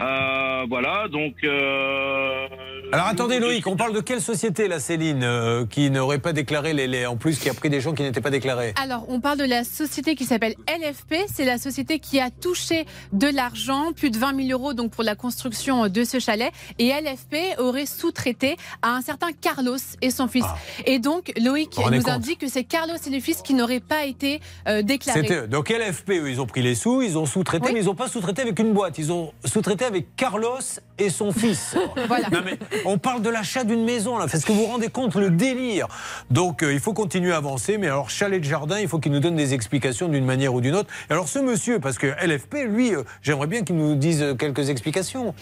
Euh, voilà, donc. euh, Alors attendez Loïc, on parle de quelle société là, Céline, euh, qui n'aurait pas déclaré les, les- En plus, qui a pris des gens qui n'étaient pas déclarés Alors, on parle de la société qui s'appelle LFP. C'est la société qui a touché de l'argent, plus de 20 000 euros donc pour la construction de ce chalet. Et LFP aurait sous-traité à un certain Carlos et son fils. Et donc, Loïc rendez nous indique que c'est Carlos et le fils qui n'auraient pas été euh, déclarés. C'était eux. Donc LFP, eux, ils ont pris les sous, ils ont sous-traité, mais ils n'ont pas sous-traité avec une boîte. Ils ont sous-traité avec Carlos et son fils. <laughs> Voilà. Non, mais on parle de l'achat d'une maison, là. Est-ce que vous vous rendez compte le délire Donc euh, il faut continuer à avancer, mais alors Chalet de Jardin, il faut qu'il nous donne des explications d'une manière ou d'une autre. Et alors ce monsieur, parce que LFP, lui, euh, j'aimerais bien qu'il nous dise euh, quelques explications.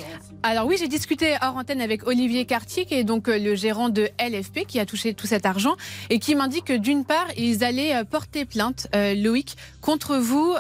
Alors oui, j'ai discuté hors antenne avec Olivier Cartier, qui est donc euh, le gérant de LFP, qui a touché tout cet argent, et qui m'indique que d'une part, ils allaient porter plainte, Loïc, contre vous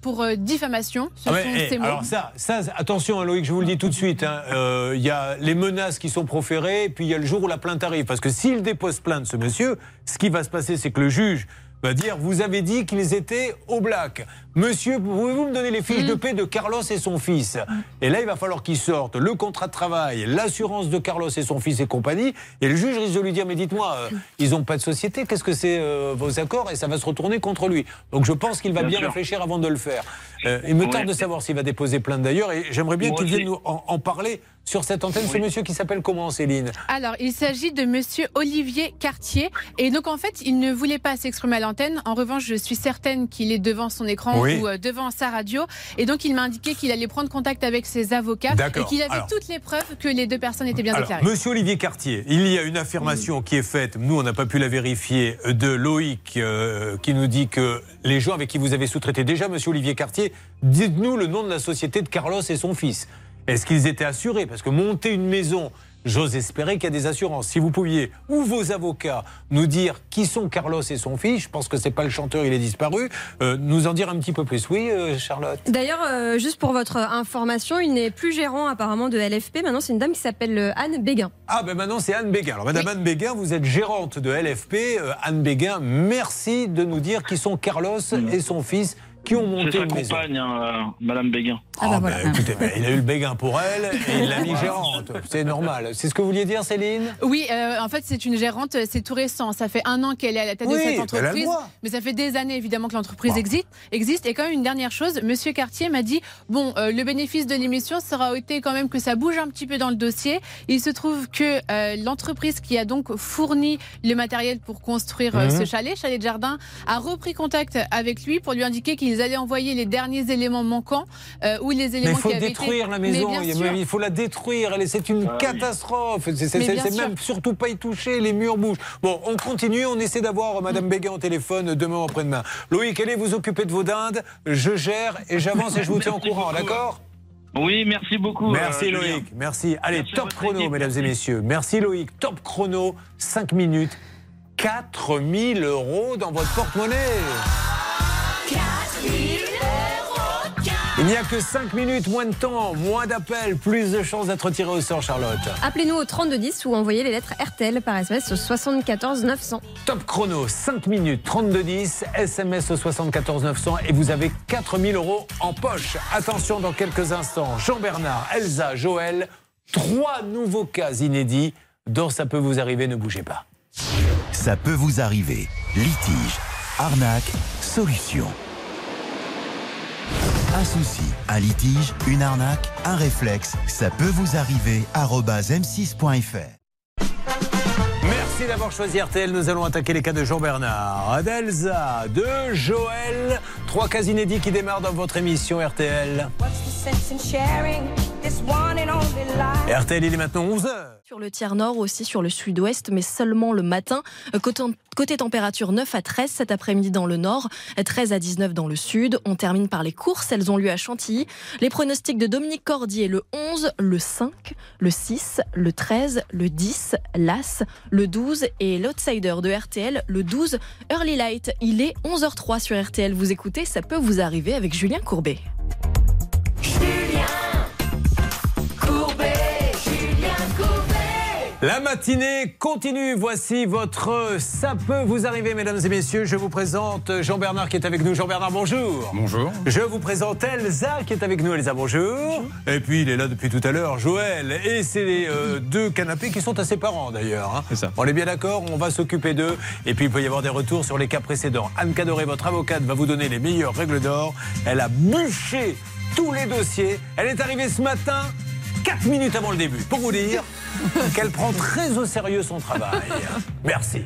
pour diffamation. Ce Ah ouais, sont eh, ces mots. alors ça, ça, attention hein, Loïc, je vous le dis tout de suite. hein, euh, Il y a les menaces qui sont proférées, puis il y a le jour où la plainte arrive. Parce que s'il dépose plainte, ce monsieur, ce qui va se passer, c'est que le juge va dire vous avez dit qu'ils étaient au black. Monsieur, pouvez-vous me donner les fiches de paix de Carlos et son fils Et là, il va falloir qu'ils sortent le contrat de travail, l'assurance de Carlos et son fils et compagnie. Et le juge risque de lui dire mais dites-moi, euh, ils n'ont pas de société, qu'est-ce que c'est euh, vos accords Et ça va se retourner contre lui. Donc je pense qu'il va bien, réfléchir avant de le faire. Euh, il me tarde de savoir s'il va déposer plainte d'ailleurs, et j'aimerais bien qu'il vienne nous en, en parler sur cette antenne. Ce monsieur qui s'appelle comment, Céline? Alors, il s'agit de monsieur Olivier Cartier. Et donc, en fait, il ne voulait pas s'exprimer à l'antenne. En revanche, je suis certaine qu'il est devant son écran Oui. ou euh, devant sa radio. Et donc, il m'a indiqué qu'il allait prendre contact avec ses avocats et qu'il avait Alors- toutes les preuves que les deux personnes étaient bien Alors, déclarées. Monsieur Olivier Cartier, il y a une affirmation qui est faite, nous on n'a pas pu la vérifier, de Loïc euh, qui nous dit que les gens avec qui vous avez sous-traité déjà, Monsieur Olivier Cartier, dites-nous le nom de la société de Carlos et son fils. Est-ce qu'ils étaient assurés? Parce que monter une maison, j'ose espérer qu'il y a des assurances. Si vous pouviez, ou vos avocats, nous dire qui sont Carlos et son fils, je pense que c'est pas le chanteur, il est disparu, euh, nous en dire un petit peu plus. Oui, euh, Charlotte? D'ailleurs, euh, juste pour votre information, il n'est plus gérant apparemment de LFP. Maintenant, c'est une dame qui s'appelle Anne Béguin. Ah ben maintenant c'est Anne Béguin. Alors Madame Anne Béguin, vous êtes gérante de LFP. Anne Béguin, merci de nous dire qui sont Carlos et son fils qui ont monté C'est sa une maison. compagne, hein, euh, Madame Béguin. Ah, bah, écoutez, ben, il a eu le Béguin pour elle et il l'a mis gérante. C'est normal. C'est ce que vous vouliez dire, Céline? Oui, euh, en fait, c'est une gérante, c'est tout récent. Ça fait un an qu'elle est à la tête Oui, de cette elle a le entreprise. droit. Mais ça fait des années, évidemment, que l'entreprise existe, existe. Et quand même, une dernière chose, Monsieur Cartier m'a dit bon, euh, le bénéfice de l'émission sera été quand même que ça bouge un petit peu dans le dossier. Il se trouve que euh, l'entreprise qui a donc fourni le matériel pour construire euh, Mhm. ce chalet, Chalet de Jardin, a repris contact avec lui pour lui indiquer qu'ils allaient envoyer les derniers éléments manquants euh, ou les Mais éléments il faut qui avaient détruire été... la Mais maison, bien il, sûr. il faut la détruire, c'est une catastrophe, c'est Mais même surtout pas y toucher, les murs bougent. Bon, on continue, on essaie d'avoir Madame Béguin au téléphone demain ou après-demain. Loïc, allez vous occuper de vos dindes, je gère et j'avance et je vous tiens au courant, d'accord? Oui, merci beaucoup. Merci euh, Julien. Loïc, merci. Allez, Merci top chrono, équipe, mesdames et merci. messieurs. Merci Loïc, top chrono, 5 minutes, 4000 euros dans votre porte-monnaie. Il n'y a que 5 minutes, moins de temps, moins d'appels, plus de chances d'être tiré au sort, Charlotte. Appelez-nous au 3210 ou envoyez les lettres RTL par SMS au 74 900. Top chrono, 5 minutes, 3210, SMS au 74 900 et vous avez 4000 euros en poche. Attention, dans quelques instants, Jean-Bernard, Elsa, Joël, trois nouveaux cas inédits dont ça peut vous arriver, ne bougez pas. Ça peut vous arriver. Litige, arnaque, solution. Un souci, un litige, une arnaque, un réflexe, ça peut vous arriver. arobase m6.fr. Merci d'avoir choisi RTL. Nous allons attaquer les cas de Jean-Bernard, d'Elsa, de Joël. Trois cas inédits qui démarrent dans votre émission RTL. RTL, il est maintenant 11h. Sur le tiers nord, aussi sur le sud-ouest, mais seulement le matin. Euh, Côté, côté température 9 à 13 cet après-midi dans le nord, euh, 13 à 19 dans le sud. On termine par les courses, elles ont lieu à Chantilly. Les pronostics de Dominique Cordier, le 11, le 5, le 6, le 13, le 10, l'As, le 12 et l'outsider de RTL, le 12, Early Light. Il est 11h03 sur RTL. Vous écoutez, ça peut vous arriver avec Julien Courbet. La matinée continue. Voici votre Ça peut vous arriver, mesdames et messieurs. Je vous présente Jean-Bernard qui est avec nous. Jean-Bernard, bonjour. Bonjour. Je vous présente Elsa qui est avec nous. Elsa, bonjour. Et puis il est là depuis tout à l'heure, Joël. Et c'est les euh, deux canapés qui sont à ses parents d'ailleurs. hein. C'est ça. On est bien d'accord, on va s'occuper d'eux. Et puis il peut y avoir des retours sur les cas précédents. Anne Cadoré, votre avocate, va vous donner les meilleures règles d'or. Elle a bûché tous les dossiers. Elle est arrivée ce matin. 4 minutes avant le début, pour vous dire <laughs> qu'elle prend très au sérieux son travail. Merci.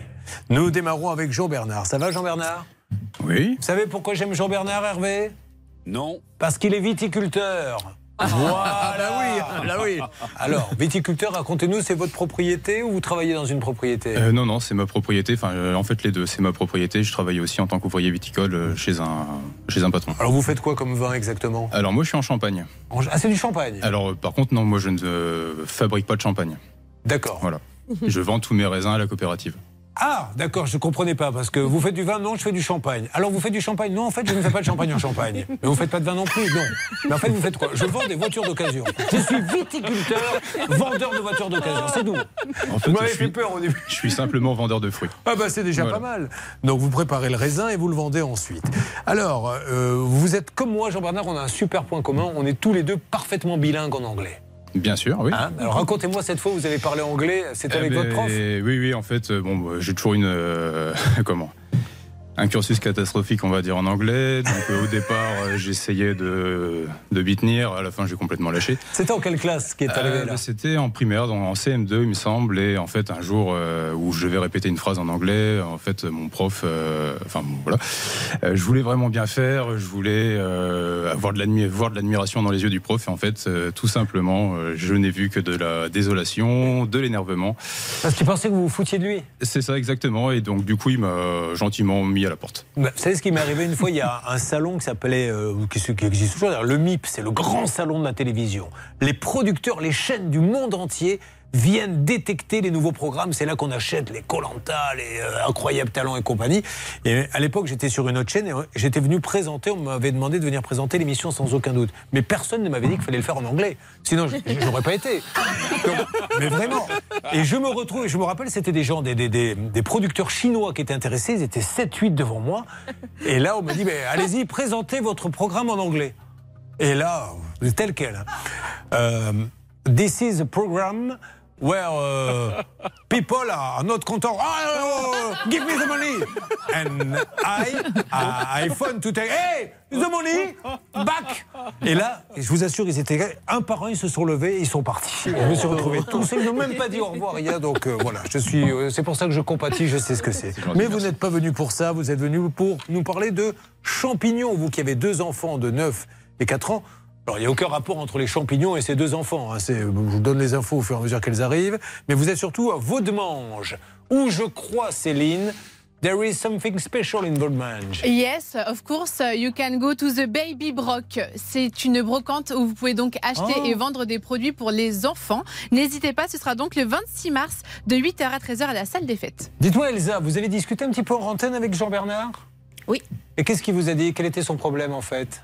Nous démarrons avec Jean-Bernard. Ça va Jean-Bernard Oui. Vous savez pourquoi j'aime Jean-Bernard, Hervé? Non. Parce qu'il est viticulteur. Voilà, oui, là oui. Alors, viticulteur, racontez-nous, c'est votre propriété ou vous travaillez dans une propriété? Euh, non, non, c'est ma propriété. Enfin, euh, en fait, les deux, c'est ma propriété. Je travaille aussi en tant qu'ouvrier viticole euh, chez un, chez un patron. Alors, vous faites quoi comme vin exactement? Alors, moi, je suis en Champagne. En- Ah, c'est du champagne? Alors, par contre, non, moi, je ne fabrique pas de champagne. D'accord. Voilà. Je vends tous mes raisins à la coopérative. Ah, d'accord, je ne comprenais pas, parce que vous faites du vin, non, je fais du champagne. Alors vous faites du champagne Non, en fait, je ne fais pas de champagne en champagne. Mais vous faites pas de vin non plus, non. Mais en fait, vous faites quoi? Je vends des voitures d'occasion. Je suis viticulteur, vendeur de voitures d'occasion, c'est tout. En fait, vous m'avez je fait suis- peur au début. Je suis simplement vendeur de fruits. Ah bah c'est déjà Voilà. pas mal. Donc vous préparez le raisin et vous le vendez ensuite. Alors, euh, vous êtes comme moi, Jean-Bernard, on a un super point commun, on est tous les deux parfaitement bilingues en anglais. Bien sûr, oui. Hein Alors racontez-moi cette fois, vous avez parlé anglais, c'était Eh avec ben, votre prof Oui, oui, en fait, euh, bon, bah, j'ai toujours une. euh, <laughs> comment? Un cursus catastrophique, on va dire, en anglais. Donc, euh, au départ, euh, j'essayais de, de m'y tenir. À la fin, j'ai complètement lâché. C'était en quelle classe qui est arrivé Euh, là bah, C'était en primaire, dans- en CM2, il me semble. Et en fait, un jour où je devais répéter une phrase en anglais, en fait, mon prof, enfin bon, voilà, je voulais vraiment bien faire. Je voulais avoir de voir de l'admiration dans les yeux du prof. Et en fait, tout simplement, je n'ai vu que de la désolation, de l'énervement. Parce qu'il pensait que vous vous foutiez de lui C'est ça exactement. Et donc, du coup, il m'a gentiment mis à la porte. Vous savez ce qui m'est arrivé une fois Il y a un salon qui s'appelait, euh, qui, qui existe toujours, le MIP, c'est le grand salon de la télévision. Les producteurs, les chaînes du monde entier viennent détecter les nouveaux programmes. C'est là qu'on achète les Colanta, les euh, Incroyables Talents et compagnie. Et à l'époque, j'étais sur une autre chaîne et j'étais venu présenter. On m'avait demandé de venir présenter l'émission sans aucun doute. Mais personne ne m'avait dit qu'il fallait le faire en anglais. Sinon, j'aurais pas été. Mais vraiment. Et je me retrouve, et je me rappelle, c'était des gens, des, des- des- producteurs chinois qui étaient intéressés. Ils étaient 7-8 devant moi. Et là, on m'a dit, allez-y, présentez votre programme en anglais. Et là, tel quel. hein. Euh, this is a program where uh, <laughs> people are not content. Ah, oh, give me the money. And I, I, I phone to take, hey, the money, back. Et là, je vous assure, ils étaient un par un, ils se sont levés, ils sont partis. Je me suis retrouvé tous, ils n'ont même pas dit au revoir, rien. Donc euh, voilà, je suis, euh, c'est pour ça que je compatis, je sais ce que c'est. Mais vous n'êtes pas venu pour ça, vous êtes venu pour nous parler de champignons. Vous qui avez deux enfants de 9 et 4 ans. Alors, il n'y a aucun rapport entre les champignons et ces deux enfants. hein. C'est- Je vous donne les infos au fur et à mesure qu'elles arrivent. Mais vous êtes surtout à Vaudemange, où je crois, Céline, There is something special in Volmange. Yes, of course, you can go to the Baby Broc. C'est une brocante où vous pouvez donc acheter Oh. et vendre des produits pour les enfants. N'hésitez pas, ce sera donc le 26 mars de 8h à 13h à la salle des fêtes. Dites-moi, Elsa, vous avez discuté un petit peu en antenne avec Jean-Bernard Oui. Et qu'est-ce qu'il vous a dit? Quel était son problème en fait?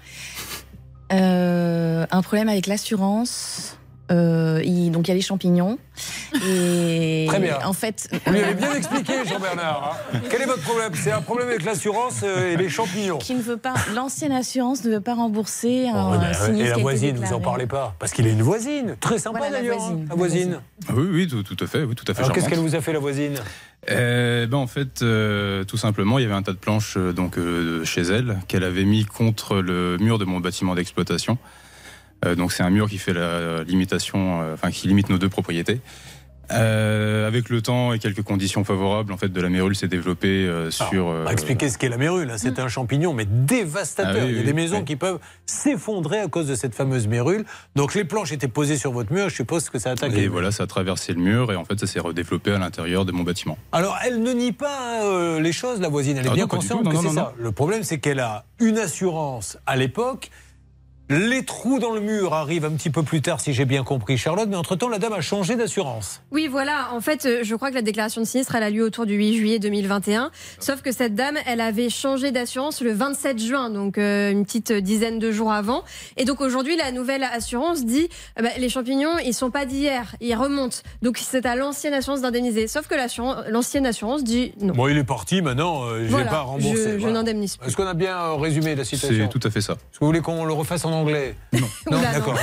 Euh, un problème avec l'assurance. Euh, il- donc il y a les champignons. Et Très bien. En fait, Vous lui avez bien expliqué, Jean-Bernard. hein. Quel est votre problème? C'est un problème avec l'assurance euh, et les champignons. qui ne veut pas, l'ancienne assurance ne veut pas rembourser un Oh, ben, sinistre et la voisine, vous en parlez pas Parce qu'il a une voisine. Très sympa Voilà, la d'ailleurs, voisine, hein, la la voisine. Ah Oui, oui, tout, tout à fait, oui, tout à fait. Alors qu'est-ce qu'elle vous a fait, la voisine? Euh, ben en fait, euh, tout simplement, il y avait un tas de planches euh, donc euh, chez elle qu'elle avait mis contre le mur de mon bâtiment d'exploitation. Euh, donc c'est un mur qui fait la limitation, euh, enfin qui limite nos deux propriétés. Euh, avec le temps et quelques conditions favorables, en fait, de la mérule s'est développée euh, sur. On euh, va expliquer ce qu'est la mérule. hein. C'est un champignon, mais dévastateur. Ah oui, Il y a oui, des maisons oui. qui peuvent s'effondrer à cause de cette fameuse mérule. Donc les planches étaient posées sur votre mur. Je suppose que ça a attaqué. et voilà, ça a traversé le mur et en fait, ça s'est redéveloppé à l'intérieur de mon bâtiment. Alors, elle ne nie pas euh, les choses, la voisine. Elle est Ah bien consciente tout. Non, que c'est non, ça. Le problème, c'est qu'elle a une assurance à l'époque. Les trous dans le mur arrivent un petit peu plus tard, si j'ai bien compris, Charlotte. Mais entre-temps, la dame a changé d'assurance. Oui, voilà. En fait, euh, je crois que la déclaration de sinistre, elle a lieu autour du 8 juillet 2021. Sauf que cette dame, elle avait changé d'assurance le 27 juin, donc euh, une petite dizaine de jours avant. Et donc aujourd'hui, la nouvelle assurance dit, euh, bah, les champignons, ils sont pas d'hier, ils remontent. Donc c'est à l'ancienne assurance d'indemniser. Sauf que l'ancienne assurance dit non. Bon, il est parti maintenant, euh, je ne Voilà, vais pas rembourser. je- je Voilà. n'indemnise plus. Est-ce qu'on a bien euh, résumé la situation C'est tout à fait ça. Est-ce que vous voulez qu'on le refasse en anglais Non. <laughs> D'accord.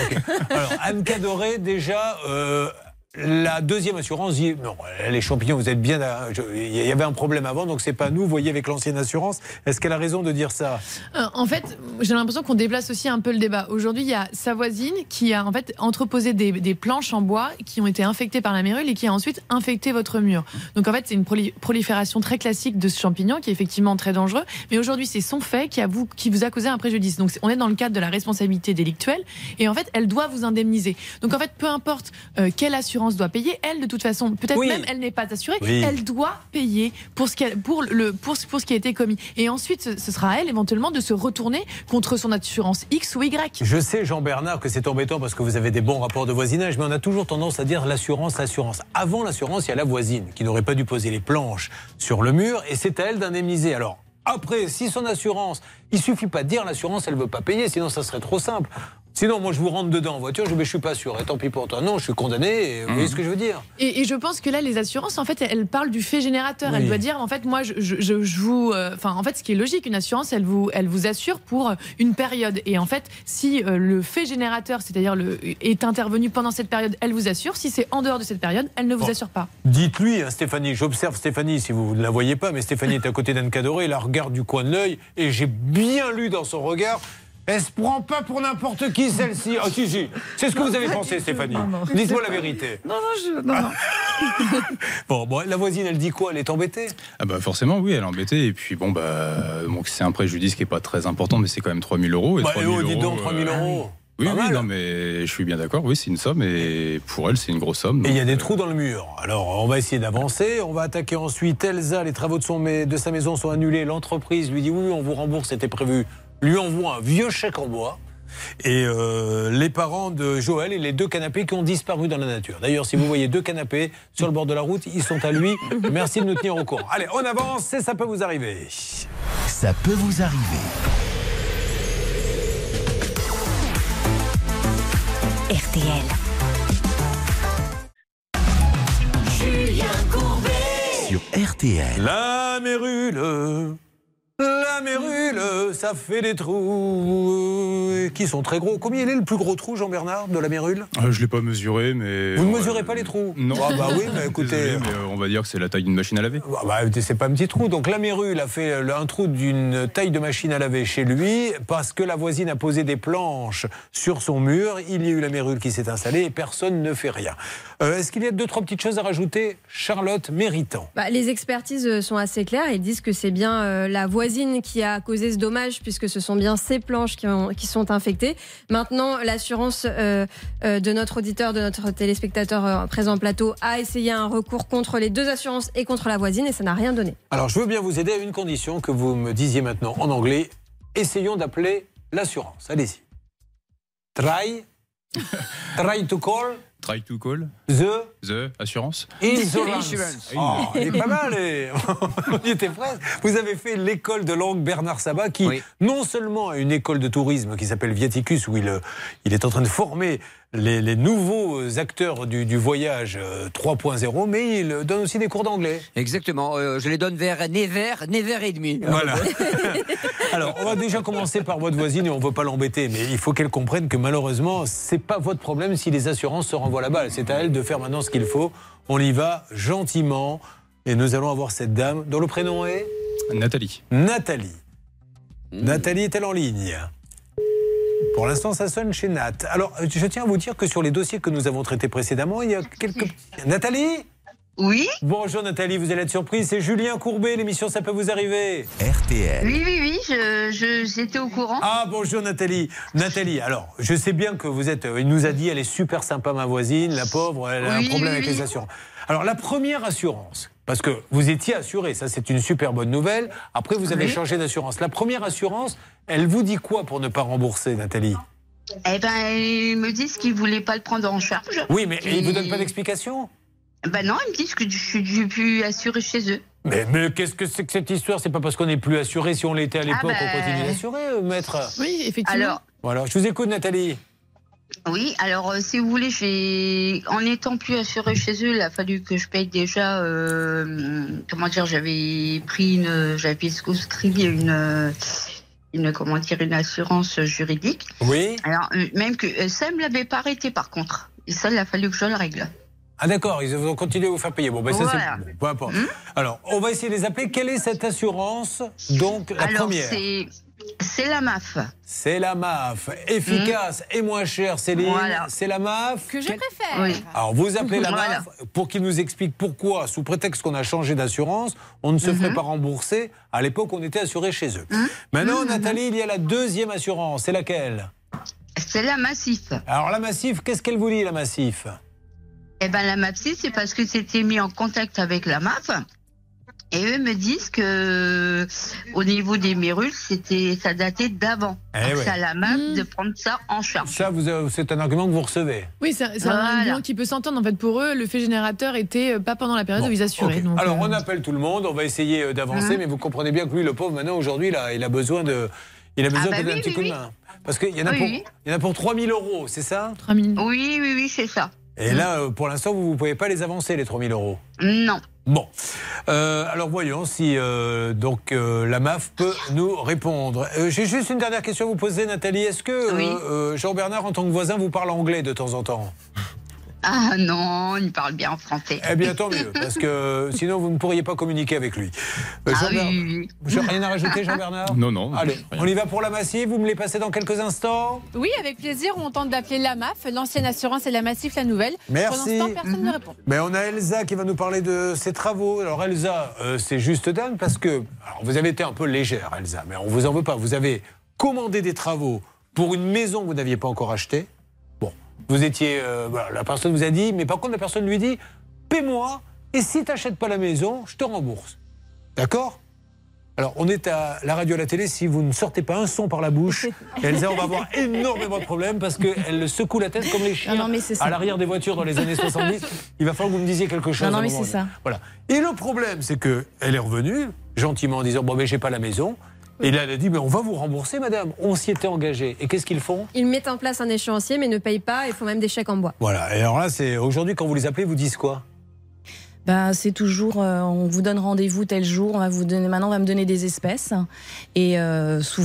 Alors, Anne Cadoré, déjà, euh, la deuxième assurance dit non, les champignons, vous êtes bien. je- Il y avait un problème avant, donc c'est pas nous. Vous voyez, avec l'ancienne assurance, est-ce qu'elle a raison de dire ça? Euh, En fait, j'ai l'impression qu'on déplace aussi un peu le débat. Aujourd'hui, il y a sa voisine qui a en fait entreposé des, planches en bois qui ont été infectées par la mérule et qui a ensuite infecté votre mur. Donc en fait, c'est une proli- prolifération très classique de ce champignon qui est effectivement très dangereux. Mais aujourd'hui, c'est son fait qui, vous, a causé un préjudice. Donc on est dans le cadre de la responsabilité délictuelle et en fait, elle doit vous indemniser. Donc en fait, peu importe euh, quelle assurance doit payer, elle de toute façon, peut-être Oui. même elle n'est pas assurée, Oui. elle doit payer pour ce, qu'elle- pour, le, pour, ce- pour ce qui a été commis. Et ensuite, ce, ce sera à elle éventuellement de se retourner contre son assurance X ou Y. Je sais, Jean-Bernard, que c'est embêtant parce que vous avez des bons rapports de voisinage, mais on a toujours tendance à dire l'assurance, l'assurance. Avant l'assurance, il y a la voisine qui n'aurait pas dû poser les planches sur le mur et c'est à elle d'indemniser. Alors, après, si son assurance, il suffit pas de dire l'assurance, elle veut pas payer, sinon ça serait trop simple. Sinon, moi, je vous rentre dedans en voiture, je ne suis pas sûr. Et tant pis pour toi. Non, je suis condamné. et Vous voyez ce que je veux dire Et, et je pense que là, les assurances, en fait, elles parlent du fait générateur. Oui. Elle doit dire, en fait, moi, je, je, vous. euh, Enfin, en fait, ce qui est logique, une assurance, elle vous, elle vous assure pour une période. Et en fait, si euh, le fait générateur, c'est-à-dire le est intervenu pendant cette période, elle vous assure. Si c'est en dehors de cette période, elle ne vous Bon. assure pas. Dites-lui, hein, Stéphanie, j'observe Stéphanie, si vous ne la voyez pas, mais Stéphanie est à côté d'Anne Cadoré, elle la regarde du coin de l'œil, et j'ai bien lu dans son regard. Elle se prend pas pour n'importe qui, celle-ci. Ah, si, si. C'est ce que vous avez pensé, Stéphanie. Dites-moi la vérité. Non, non, je. Non, non. <laughs> Bon, bon, la voisine, elle dit quoi? Elle est embêtée? Ah bah forcément, oui, elle est embêtée. Et puis bon, bah, donc c'est un préjudice qui est pas très important, mais c'est quand même 3000 euros. Et Bah, 3000 oh, dites donc, euros, 3000 euh, euros. Oui, oui, non, mais je suis bien d'accord. Oui, c'est une somme et pour elle, c'est une grosse somme. Et il y a des euh, trous dans le mur. Alors, on va essayer d'avancer. On va attaquer ensuite Elsa. Les travaux de, son, de sa maison sont annulés. L'entreprise lui dit oui, on vous rembourse, c'était prévu. Lui envoie un vieux chèque en bois. Et euh, les parents de Joël et les deux canapés qui ont disparu dans la nature. D'ailleurs, si vous voyez deux canapés sur le bord de la route, ils sont à lui. Merci de nous tenir au courant. Allez, on avance et ça peut vous arriver. Ça peut vous arriver. RTL. Julien Courbet. Sur RTL. La mérule, la mérule, ça fait des trous euh, qui sont très gros. Combien il est le plus gros trou, Jean-Bernard, de la mérule euh, je l'ai pas mesuré, mais. Vous ne euh, mesurez pas les trous? Non. Ah bah oui, mais <laughs> écoutez. Désolé, mais, on va dire que c'est la taille d'une machine à laver. Ah bah, c'est pas un petit trou. Donc la mérule a fait un trou d'une taille de machine à laver chez lui parce que la voisine a posé des planches sur son mur. Il y a eu la mérule qui s'est installée et personne ne fait rien. Euh, Est-ce qu'il y a deux, trois petites choses à rajouter? Charlotte Méritant. Bah, les expertises sont assez claires. Ils disent que c'est bien euh, la voisine voisine qui a causé ce dommage puisque ce sont bien ces planches qui, ont- qui sont infectées. Maintenant, l'assurance euh, euh, de notre auditeur, de notre téléspectateur euh, présent au plateau a essayé un recours contre les deux assurances et contre la voisine et ça n'a rien donné. Alors, je veux bien vous aider à une condition que vous me disiez maintenant en anglais. Essayons d'appeler l'assurance. Allez-y. Try. <laughs> try to call Try to call. the The assurance. insurance. Oh, il est pas mal. et- <laughs> On y était presque. Vous avez fait l'école de langue Bernard Sabat, qui non seulement a une école de tourisme qui s'appelle Viaticus, où il, euh, il est en train de former les, les nouveaux acteurs du, du voyage euh, 3.0, mais il donne aussi des cours d'anglais. Exactement. euh, je les donne vers Never, Never et demi. Voilà. <laughs> Alors, on va déjà commencer par votre voisine et on ne veut pas l'embêter, mais il faut qu'elle comprenne que malheureusement, c'est pas votre problème si les assurances se renvoient la balle. C'est à elle de faire maintenant ce qu'il faut. On y va gentiment et nous allons avoir cette dame dont le prénom est Nathalie. Nathalie. Nathalie est-elle en ligne? Pour l'instant, ça sonne chez Nat. Alors, je tiens à vous dire que sur les dossiers que nous avons traités précédemment, il y a quelques. Nathalie Oui Bonjour Nathalie, vous allez être surprise, c'est Julien Courbet, l'émission Ça peut vous arriver. RTL. Oui, oui, oui, je, je- j'étais au courant. Ah bonjour Nathalie. Nathalie, alors je sais bien que vous êtes. Il nous a dit elle est super sympa ma voisine, la pauvre, elle a Oui, un problème oui, avec oui. les assurances. Alors la première assurance, parce que vous étiez assuré, ça c'est une super bonne nouvelle. Après vous avez Oui. changé d'assurance. La première assurance, elle vous dit quoi pour ne pas rembourser, Nathalie? Eh ben, ils me disent qu'ils voulaient pas le prendre en charge. Oui, mais ils vous Et- donnent pas d'explication? Ben non, ils me disent que je suis plus assurée chez eux. mais, mais qu'est-ce que c'est que cette histoire? C'est pas parce qu'on n'est plus assuré. Si on l'était à l'époque, Ah on ben- continue d'assurer, euh, maître. Oui, effectivement. Alors- Voilà, je vous écoute, Nathalie. Oui, alors euh, si vous voulez, j'ai en étant plus assurée chez eux, il a fallu que je paye déjà. euh, comment dire J'avais pris une, j'avais souscrit une, une comment dire une assurance juridique. Oui. Alors euh, même que ça me l'avait pas arrêté par contre. Et ça, il a fallu que je le règle. Ah d'accord, ils ont continué à vous faire payer. Bon, ben ça Voilà. c'est... Peu importe. Alors, on va essayer de les appeler. Quelle est cette assurance Donc, la alors première? C'est la MAF. C'est la MAF. Efficace et moins cher, Céline. Voilà. C'est la MAF. Que je préfère. Oui. Alors, vous appelez la Voilà. MAF pour qu'ils nous expliquent pourquoi, sous prétexte qu'on a changé d'assurance, on ne se ferait Mhm. pas rembourser. À l'époque, on était assuré chez eux. Maintenant, Mhm. Nathalie, il y a la deuxième assurance. C'est laquelle? C'est la Massif. Alors, la Massif, qu'est-ce qu'elle vous dit, la Massif? Eh ben la MAPSI, c'est parce que c'était mis en contact avec la MAF. Et eux me disent que au niveau des mérules, c'était ça datait d'avant. Eh ouais. C'est à la MAF de prendre ça en charge. Ça, vous, euh, c'est un argument que vous recevez. Oui, c'est c'est un argument qui peut s'entendre. En fait, pour eux, le fait générateur était euh, pas pendant la période où ils assuraient. Donc, Alors, euh, on appelle tout le monde, on va essayer euh, d'avancer, Mhm. mais vous comprenez bien que lui, le pauvre, maintenant, aujourd'hui, il a, il a besoin de. Il a besoin bah que d'un oui, petit oui, coup de main. Parce qu'il y, en a Oui, pour- oui. il y en a pour 3000 euros, c'est ça? Oui, oui, oui, c'est ça. Et là, euh, pour l'instant, vous ne pouvez pas les avancer, les 3000 euros. Non. Bon. Euh, alors, voyons si euh, donc, euh, la MAF peut nous répondre. J'ai juste une dernière question à vous poser, Nathalie. Est-ce que Oui. Jean-Bernard, en tant que voisin, vous parle anglais de temps en temps? Ah non, il parle bien en français. Eh bien, tant mieux, parce que <laughs> sinon, vous ne pourriez pas communiquer avec lui. Euh, Ah Jean-Bernard- oui, rien à rajouter, Jean-Bernard <laughs> Non, non. Allez, rien. on y va pour la massive. Vous me les passez dans quelques instants. Oui, avec plaisir. On tente d'appeler la MAF, l'ancienne assurance et la Massif, la nouvelle. Merci. Pour l'instant, personne ne répond. Mais on a Elsa qui va nous parler de ses travaux. Alors Elsa, euh, c'est juste dingue parce que alors vous avez été un peu légère, Elsa, mais on vous en veut pas. Vous avez commandé des travaux pour une maison que vous n'aviez pas encore achetée. Vous étiez, euh, voilà, la personne vous a dit, mais par contre la personne lui dit, paie-moi et si tu n'achètes pas la maison, je te rembourse. D'accord? Alors, on est à la radio à la télé. Si vous ne sortez pas un son par la bouche, <laughs> Elsa, on va avoir énormément de problèmes parce qu'elle secoue la tête comme les chiens Non, à l'arrière des voitures dans les années 70. Il va falloir que vous me disiez quelque chose. Non, non, mais c'est ça. Voilà. Et le problème, c'est que elle est revenue gentiment en disant Bon, mais j'ai pas la maison. Et là, elle a dit Mais on va vous rembourser, madame. On s'y était engagé. Et qu'est-ce qu'ils font? Ils mettent en place un échéancier mais ne payent pas et font même des chèques en bois. Voilà. Et alors là, c'est aujourd'hui, quand vous les appelez, vous disent quoi? Bah, c'est toujours, euh, on vous donne rendez-vous tel jour, on va vous donner, maintenant on va me donner des espèces. Et euh, sous,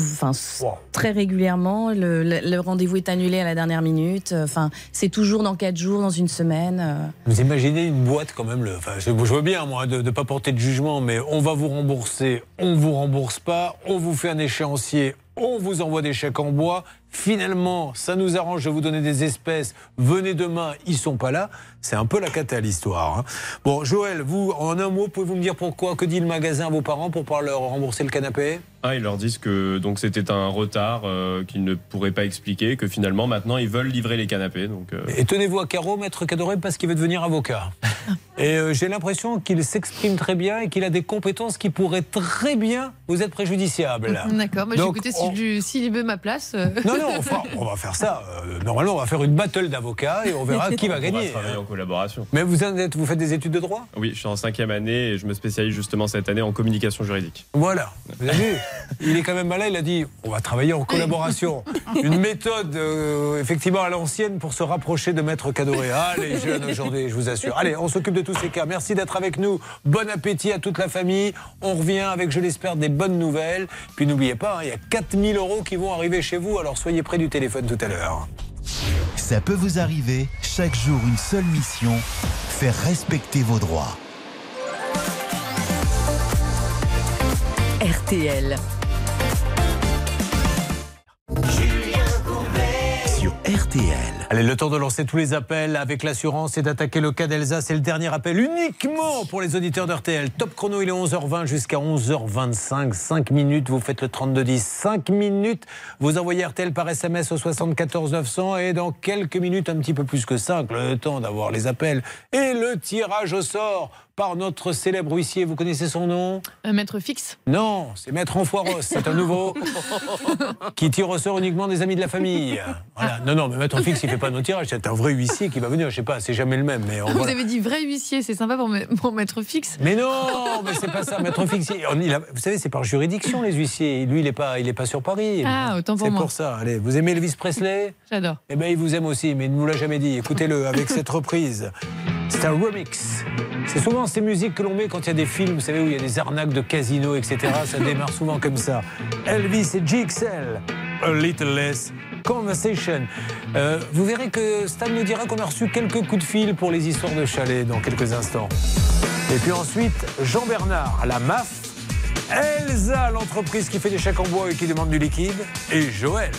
très régulièrement, le, le- le rendez-vous est annulé à la dernière minute. Enfin, c'est toujours dans quatre jours, dans une semaine. euh. Vous imaginez une boîte quand même le, je, veux bien, moi, de ne pas porter de jugement, mais on va vous rembourser, on vous rembourse pas, on vous fait un échéancier, on vous envoie des chèques en bois. Finalement, ça nous arrange de vous donner des espèces. Venez demain, ils sont pas là. C'est un peu la cata l'histoire. hein. Bon, Joël, vous, en un mot, pouvez-vous me dire pourquoi Que dit le magasin à vos parents pour pas leur rembourser le canapé? Ah, ils leur disent que donc c'était un retard euh, qu'ils ne pourraient pas expliquer, que finalement maintenant ils veulent livrer les canapés. Donc euh, Et tenez-vous à carreau, maître Cadoré, parce qu'il veut devenir avocat. <laughs> Et euh, j'ai l'impression qu'il s'exprime très bien et qu'il a des compétences qui pourraient très bien vous être préjudiciables. <laughs> D'accord, moi j'ai Donc, écouté s'il veut ma place. euh, Non, non, enfin, on va faire ça. Euh, normalement, on va faire une battle d'avocats et on verra <laughs> qui va on gagner. travailler en collaboration. Mais vous, êtes- vous faites des études de droit? Oui, je suis en cinquième année et je me spécialise justement cette année en communication juridique. Voilà. Vous avez vu Il est quand même malin, il a dit on va travailler en collaboration. Une méthode, euh, effectivement, à l'ancienne pour se rapprocher de Maître Cadoré. Ah, les jeunes aujourd'hui, je vous assure. Allez, on s'occupe de tous ces cas. Merci d'être avec nous. Bon appétit à toute la famille. On revient avec, je l'espère, des bonnes nouvelles. Puis n'oubliez pas, hein, il y a 4000 euros qui vont arriver chez vous, alors soyez près du téléphone tout à l'heure. Ça peut vous arriver, chaque jour une seule mission, faire respecter vos droits. RTL. Sur RTL. Allez, le temps de lancer tous les appels avec l'assurance et d'attaquer le cas d'Elsa. C'est le dernier appel uniquement pour les auditeurs d'RTL. Top chrono, il est 11h20 jusqu'à 11h25. 5 minutes, vous faites le 3210. 5 minutes, vous envoyez RTL par SMS au 74 900 et dans quelques minutes, un petit peu plus que 5, le temps d'avoir les appels et le tirage au sort par notre célèbre huissier. Vous connaissez son nom? Un maître fixe. Non, c'est Maître Enfoiros. C'est un nouveau <laughs> qui tire au sort uniquement des amis de la famille. Voilà. Non, non, mais Maître Fixe, il fait pas nos tirages. C'est un vrai huissier qui va venir. Je sais pas, c'est jamais le même. Mais on- Vous voilà. avez dit vrai huissier, c'est sympa pour, pour maître fixe. Mais non, mais c'est pas ça, Maître Fixe. il- il a- vous savez, c'est par juridiction les huissiers. Lui, il est pas, il est pas sur Paris. Ah, autant pour C'est moi. pour ça. Allez, vous aimez Elvis Presley? J'adore. Eh ben, il vous aime aussi, mais il ne nous l'a jamais dit. Écoutez-le avec cette reprise. C'est un remix. C'est souvent ces musiques que l'on met quand il y a des films, vous savez, où il y a des arnaques de casino, etc. Ça démarre souvent comme ça. Elvis et GXL. A little less conversation. Euh, vous verrez que Stan nous dira qu'on a reçu quelques coups de fil pour les histoires de chalet dans quelques instants. Et puis ensuite, Jean-Bernard, la MAF. Elsa, l'entreprise qui fait des chèques en bois et qui demande du liquide. Et Joël.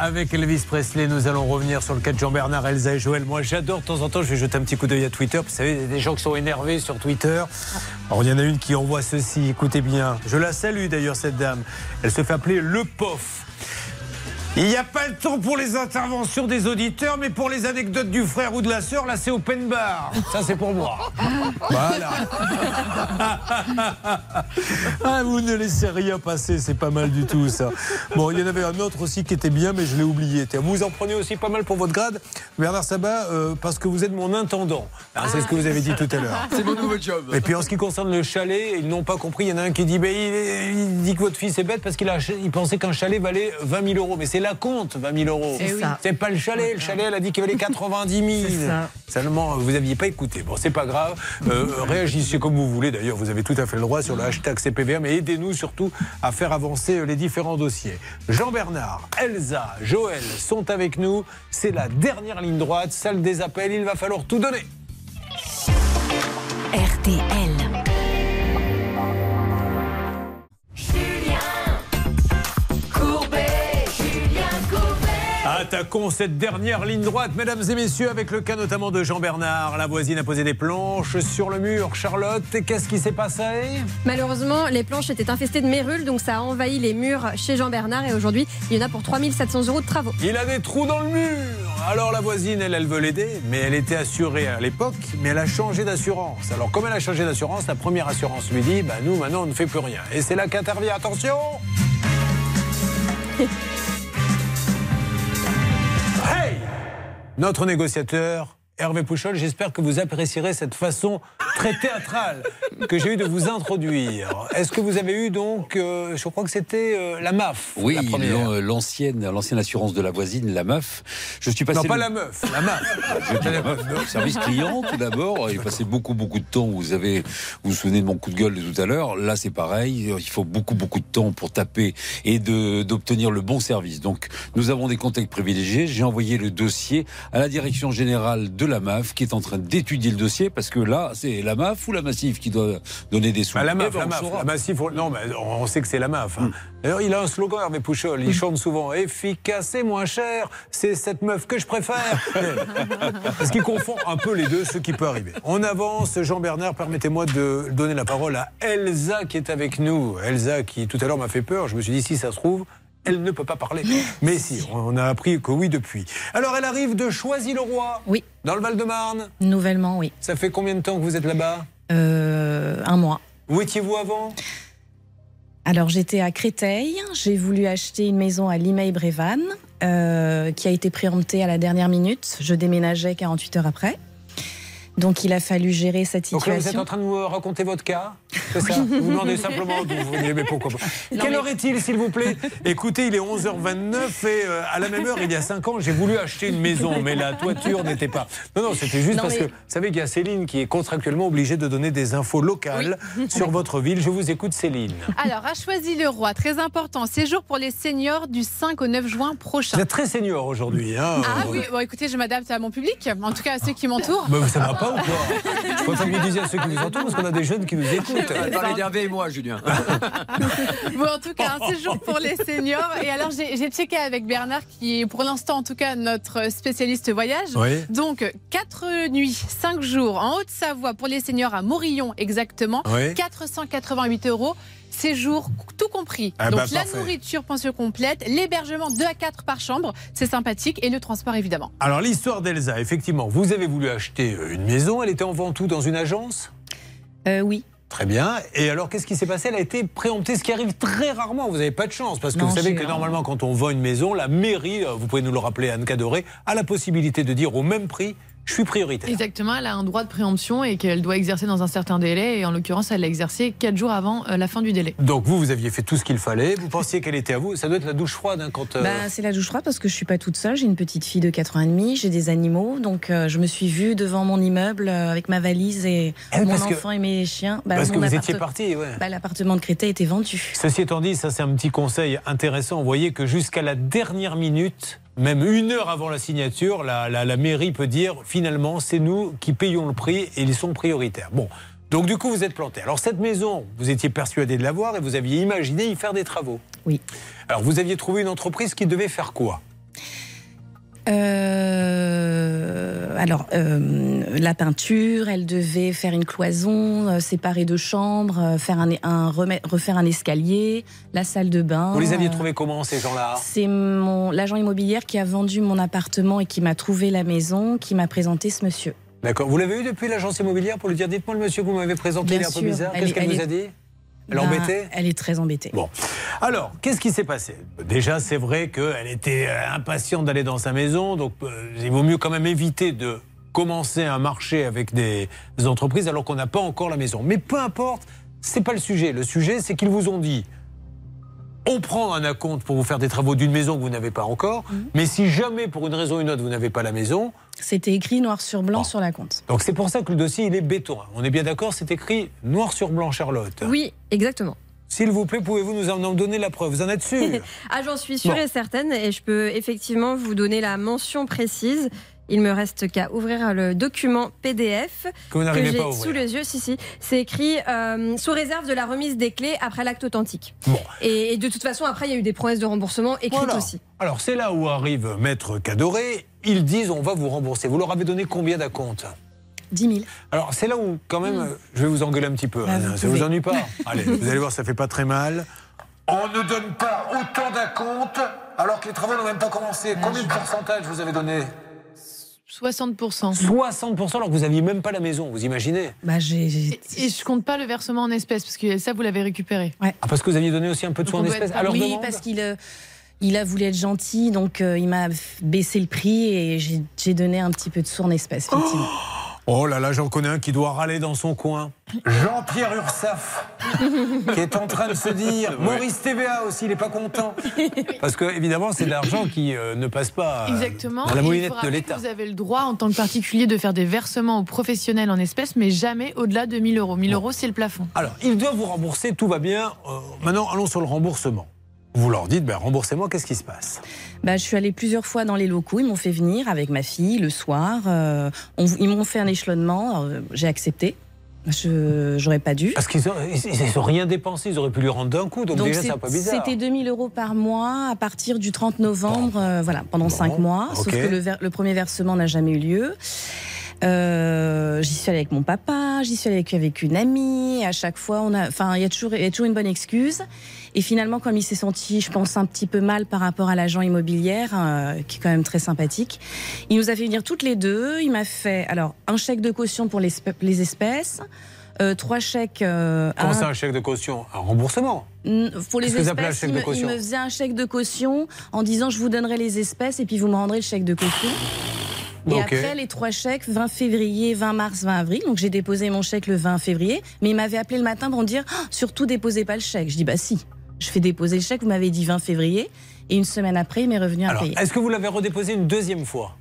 Avec Elvis Presley. Nous allons revenir sur le cas de Jean-Bernard, Elsa et Joël. Moi, j'adore de temps en temps, je vais jeter un petit coup d'œil à Twitter. Vous savez, il y a des gens qui sont énervés sur Twitter. Alors, il y en a une qui envoie ceci. Écoutez bien. Je la salue d'ailleurs, cette dame. Elle se fait appeler Le Pof. Il n'y a pas le temps pour les interventions des auditeurs, mais pour les anecdotes du frère ou de la sœur, là c'est open bar. Ça c'est pour moi. Voilà. <laughs> Ah, vous ne laissez rien passer, c'est pas mal du tout ça. Bon, il y en avait un autre aussi qui était bien, mais je l'ai oublié. Vous en prenez aussi pas mal pour votre grade, Bernard Sabat, euh, parce que vous êtes mon intendant. Ah, c'est ce que vous avez dit tout à l'heure. C'est mon nouveau job. Et puis en ce qui concerne le chalet, ils n'ont pas compris. Il y en a un qui dit ben, il, il dit que votre fils est bête parce qu'il a, il pensait qu'un chalet valait 20 000 euros. Mais c'est la compte, 20 000 euros. C'est ça. C'est pas le chalet. Le chalet, elle a dit qu'il valait 90 000. C'est ça. Seulement, vous n'aviez pas écouté. Bon, c'est pas grave. Euh, réagissez comme vous voulez. D'ailleurs, vous avez tout à fait le droit sur le hashtag CPVM. Mais aidez-nous surtout à faire avancer euh, les différents dossiers. Jean-Bernard, Elsa, Joël sont avec nous. C'est la dernière ligne droite, salle des appels. Il va falloir tout donner. RTL. Attaquons cette dernière ligne droite, mesdames et messieurs, avec le cas notamment de Jean-Bernard. La voisine a posé des planches sur le mur. Charlotte, qu'est-ce qui s'est passé? Malheureusement, les planches étaient infestées de mérules, donc ça a envahi les murs chez Jean-Bernard. Et aujourd'hui, il y en a pour 3700 euros de travaux. Il a des trous dans le mur. Alors la voisine, elle, elle veut l'aider, mais elle était assurée à l'époque, mais elle a changé d'assurance. Alors comme elle a changé d'assurance, la première assurance lui dit, bah nous maintenant on ne fait plus rien. Et c'est là qu'intervient, attention <laughs> Notre négociateur, Hervé Pouchol, j'espère que vous apprécierez cette façon très théâtrale que j'ai eu de vous introduire. Est-ce que vous avez eu donc, euh, je crois que c'était euh, la MAF Oui, l'an- l'ancienne, l'ancienne assurance de la voisine, la MAF. Je suis passé Non, pas la meuf, la MAF. <laughs> Je dis la MAF. Service client, tout d'abord. J'ai passé beaucoup, beaucoup de temps. Vous avez, vous vous souvenez de mon coup de gueule de tout à l'heure. Là, c'est pareil. Il faut beaucoup, beaucoup de temps pour taper et d'obtenir le bon service. Donc, nous avons des contacts privilégiés. J'ai envoyé le dossier à la direction générale de la MAF qui est en train d'étudier le dossier parce que là, c'est la MAF ou la Massif qui doit donner des sous. Ah, la MAF, Eh ben, la MAF, la Massif, non, mais on sait que c'est la MAF. hein. D'ailleurs, il a un slogan, Hervé Pouchol. Il chante souvent efficace et moins cher. C'est cette meuf que je préfère. <laughs> Parce qu'il confond un peu les deux, ce qui peut arriver. On avance. Jean-Bernard, permettez-moi de donner la parole à Elsa qui est avec nous. Elsa qui, tout à l'heure, m'a fait peur. Je me suis dit, si ça se trouve. Elle ne peut pas parler. Mais si, on a appris que oui depuis. Alors, elle arrive de Choisy-le-Roi. Oui. Dans le Val-de-Marne. Nouvellement, oui. Ça fait combien de temps que vous êtes là-bas? Euh, un mois. Où étiez-vous avant? Alors j'étais à Créteil, j'ai voulu acheter une maison à Limeil-Brévannes, euh, qui a été préemptée à la dernière minute. Je déménageais 48 heures après. Donc il a fallu gérer cette Donc là, vous êtes situation. en train de nous raconter votre cas C'est ça Vous vous demandez simplement d'où vous venez, mais pourquoi pas <laughs> Non, Quelle mais- heure est-il, s'il vous plaît Écoutez, il est 11h29 et euh, à la même heure, il y a 5 ans, j'ai voulu acheter une maison, mais la toiture n'était pas. Non, non, c'était juste Non, parce mais- que vous savez qu'il y a Céline qui est contractuellement obligée de donner des infos locales <laughs> sur votre ville. Je vous écoute, Céline. Alors, a choisi le roi, très important. Séjour pour les seniors du 5 au 9 juin prochain. Vous êtes très senior aujourd'hui. Hein Ah oui, bon, écoutez, je m'adapte à mon public, en tout cas à ceux qui m'entourent. Ça va pas ou quoi Je préfère que vous disiez à ceux qui vous entourent parce qu'on a des jeunes qui nous écoutent. Parlez d'Hervé et moi, Julien. <laughs> Bon, en tout cas, un séjour pour les seniors. Et alors, j'ai j'ai checké avec Bernard, qui est pour l'instant, en tout cas, notre spécialiste voyage. Oui. Donc, 4 nuits, 5 jours en Haute-Savoie pour les seniors à Morillon, exactement. Oui. 488 euros. Séjour tout compris. Ah Donc, bah, la nourriture, pension complète, l'hébergement 2 à 4 par chambre, c'est sympathique, et le transport, évidemment. Alors l'histoire d'Elsa, effectivement, vous avez voulu acheter euh, une maison, elle était en vente où Dans une agence? Euh, oui. Très bien. Et alors qu'est-ce qui s'est passé? Elle a été préemptée, ce qui arrive très rarement. Vous n'avez pas de chance parce que Non, vous savez que normalement quand on vend une maison, la mairie, euh, vous pouvez nous le rappeler Anne Cadoré, a la possibilité de dire au même prix, je suis prioritaire. Exactement, elle a un droit de préemption et qu'elle doit exercer dans un certain délai. Et en l'occurrence, elle l'a exercé 4 jours avant euh, la fin du délai. Donc vous, vous aviez fait tout ce qu'il fallait. Vous pensiez qu'elle était à vous. Ça doit être la douche froide hein, quand. euh, Bah, c'est la douche froide parce que je suis pas toute seule. J'ai une petite fille de 4 ans et demi, j'ai des animaux, donc euh, je me suis vue devant mon immeuble euh, avec ma valise et Eh, mon que- enfant et mes chiens. Bah, parce que vous étiez parti, ouais. Bah, L'appartement de Créteil était vendu. Ceci étant dit, ça c'est un petit conseil intéressant. Vous voyez que jusqu'à la dernière minute, même une heure avant la signature, la, la- la mairie peut dire finalement c'est nous qui payons le prix et ils sont prioritaires. Bon. Donc du coup, vous êtes planté. Alors cette maison, vous étiez persuadé de l'avoir et vous aviez imaginé y faire des travaux. Oui. Alors vous aviez trouvé une entreprise qui devait faire quoi? Euh, alors, euh, la peinture, elle devait faire une cloison, euh, séparer deux chambres, euh, faire un, refaire un escalier, la salle de bain. Vous les aviez trouvés comment ces gens-là? C'est mon l'agent immobilière qui a vendu mon appartement et qui m'a trouvé la maison, qui m'a présenté ce monsieur. D'accord. Vous l'avez eu depuis l'agence immobilière? Pour lui dire dites-moi le monsieur que vous m'avez présenté, il est un peu bizarre. Qu'est-ce est- qu'elle elle vous a est- dit? Elle est embêtée Elle est très embêtée. Bon. Alors, qu'est-ce qui s'est passé? Déjà, c'est vrai qu'elle était euh, impatiente d'aller dans sa maison, donc euh, il vaut mieux quand même éviter de commencer un marché avec des entreprises alors qu'on n'a pas encore la maison. Mais peu importe, c'est pas le sujet. Le sujet, c'est qu'ils vous ont dit on prend un acompte pour vous faire des travaux d'une maison que vous n'avez pas encore, mais si jamais pour une raison ou une autre vous n'avez pas la maison, C'était écrit noir sur blanc sur la compte. donc c'est pour ça que le dossier il est béton. On est bien d'accord, c'est écrit noir sur blanc, Charlotte. Oui, exactement. S'il vous plaît, pouvez-vous nous en donner la preuve? Vous en êtes sûr? <laughs> Ah, j'en suis sûre Bon. et certaine, et je peux effectivement vous donner la mention précise. Il me reste qu'à ouvrir le document PDF Que j'ai sous les yeux. Si, si. C'est écrit euh, sous réserve de la remise des clés après l'acte authentique. Bon. Et, et de toute façon, après, il y a eu des promesses de remboursement écrites Voilà. aussi. Alors c'est là où arrive Maître Cadoré. Ils disent on va vous rembourser. Vous leur avez donné combien d'acompte 10 000. Alors c'est là où quand même euh, je vais vous engueuler un petit peu. Bah, hein. vous ça pouvez. vous ennuie pas <laughs> Allez, vous allez voir, ça fait pas très mal. On ne donne pas autant d'acompte alors que les travaux n'ont même pas commencé. Combien de pourcentage vous avez donné 60%. 60% alors que vous n'aviez même pas la maison, vous imaginez Bah, j'ai. Et je compte pas le versement en espèces, parce que ça, vous l'avez récupéré. Ouais. Ah, parce que vous aviez donné aussi un peu de sous en espèces leur oui, demande parce qu'il euh, il a voulu être gentil, donc euh, il m'a baissé le prix et j'ai donné un petit peu de sous en espèces, effectivement. Oh là là, j'en connais un qui doit râler dans son coin. Jean-Pierre Ursaf, qui est en train de se dire. Maurice TVA aussi, il n'est pas content. Parce que, évidemment, c'est de l'argent qui euh, ne passe pas euh, Exactement. dans la Et il moulinette de l'État. Vous avez le droit, en tant que particulier, de faire des versements aux professionnels en espèces, mais jamais au-delà de 1000 euros. 1000 euros, c'est le plafond. Alors, ils doivent vous rembourser, tout va bien. Euh, maintenant, allons sur le remboursement. Vous leur dites, ben, remboursez-moi, qu'est-ce qui se passe? Bah, je suis allée plusieurs fois dans les locaux. Ils m'ont fait venir avec ma fille le soir. euh, on- ils m'ont fait un échelonnement. euh, J'ai accepté. Je j'aurais pas dû. Parce qu'ils n'ont rien dépensé, ils auraient pu lui rendre d'un coup, donc, Donc déjà, c'est- peu bizarre. C'était 2000 euros par mois à partir du 30 novembre, euh, voilà, pendant cinq mois. Sauf que le, ver- le premier versement n'a jamais eu lieu. Euh, j'y suis allée avec mon papa, j'y suis allée avec, avec une amie. À chaque fois, on a, enfin, il y a toujours, il y a toujours une bonne excuse. Et finalement, comme il s'est senti, je pense, un petit peu mal par rapport à l'agent immobilière, euh, qui est quand même très sympathique, il nous a fait venir toutes les deux. Il m'a fait, alors, un chèque de caution pour les, espèces. euh, trois chèques. euh, Comment ça, un chèque de caution? Un remboursement? Pour les espèces, il me, il caution me faisait un chèque de caution en disant je vous donnerai les espèces et puis vous me rendrez le chèque de caution. Et après, les trois chèques, 20 février, 20 mars, 20 avril. Donc j'ai déposé mon chèque le 20 février. Mais il m'avait appelé le matin pour me dire Ah, surtout déposez pas le chèque. Je dis bah si. Je fais déposer le chèque, vous m'avez dit 20 février. Et une semaine après, il m'est revenu à Alors, payer. est-ce que vous l'avez redéposé une deuxième fois?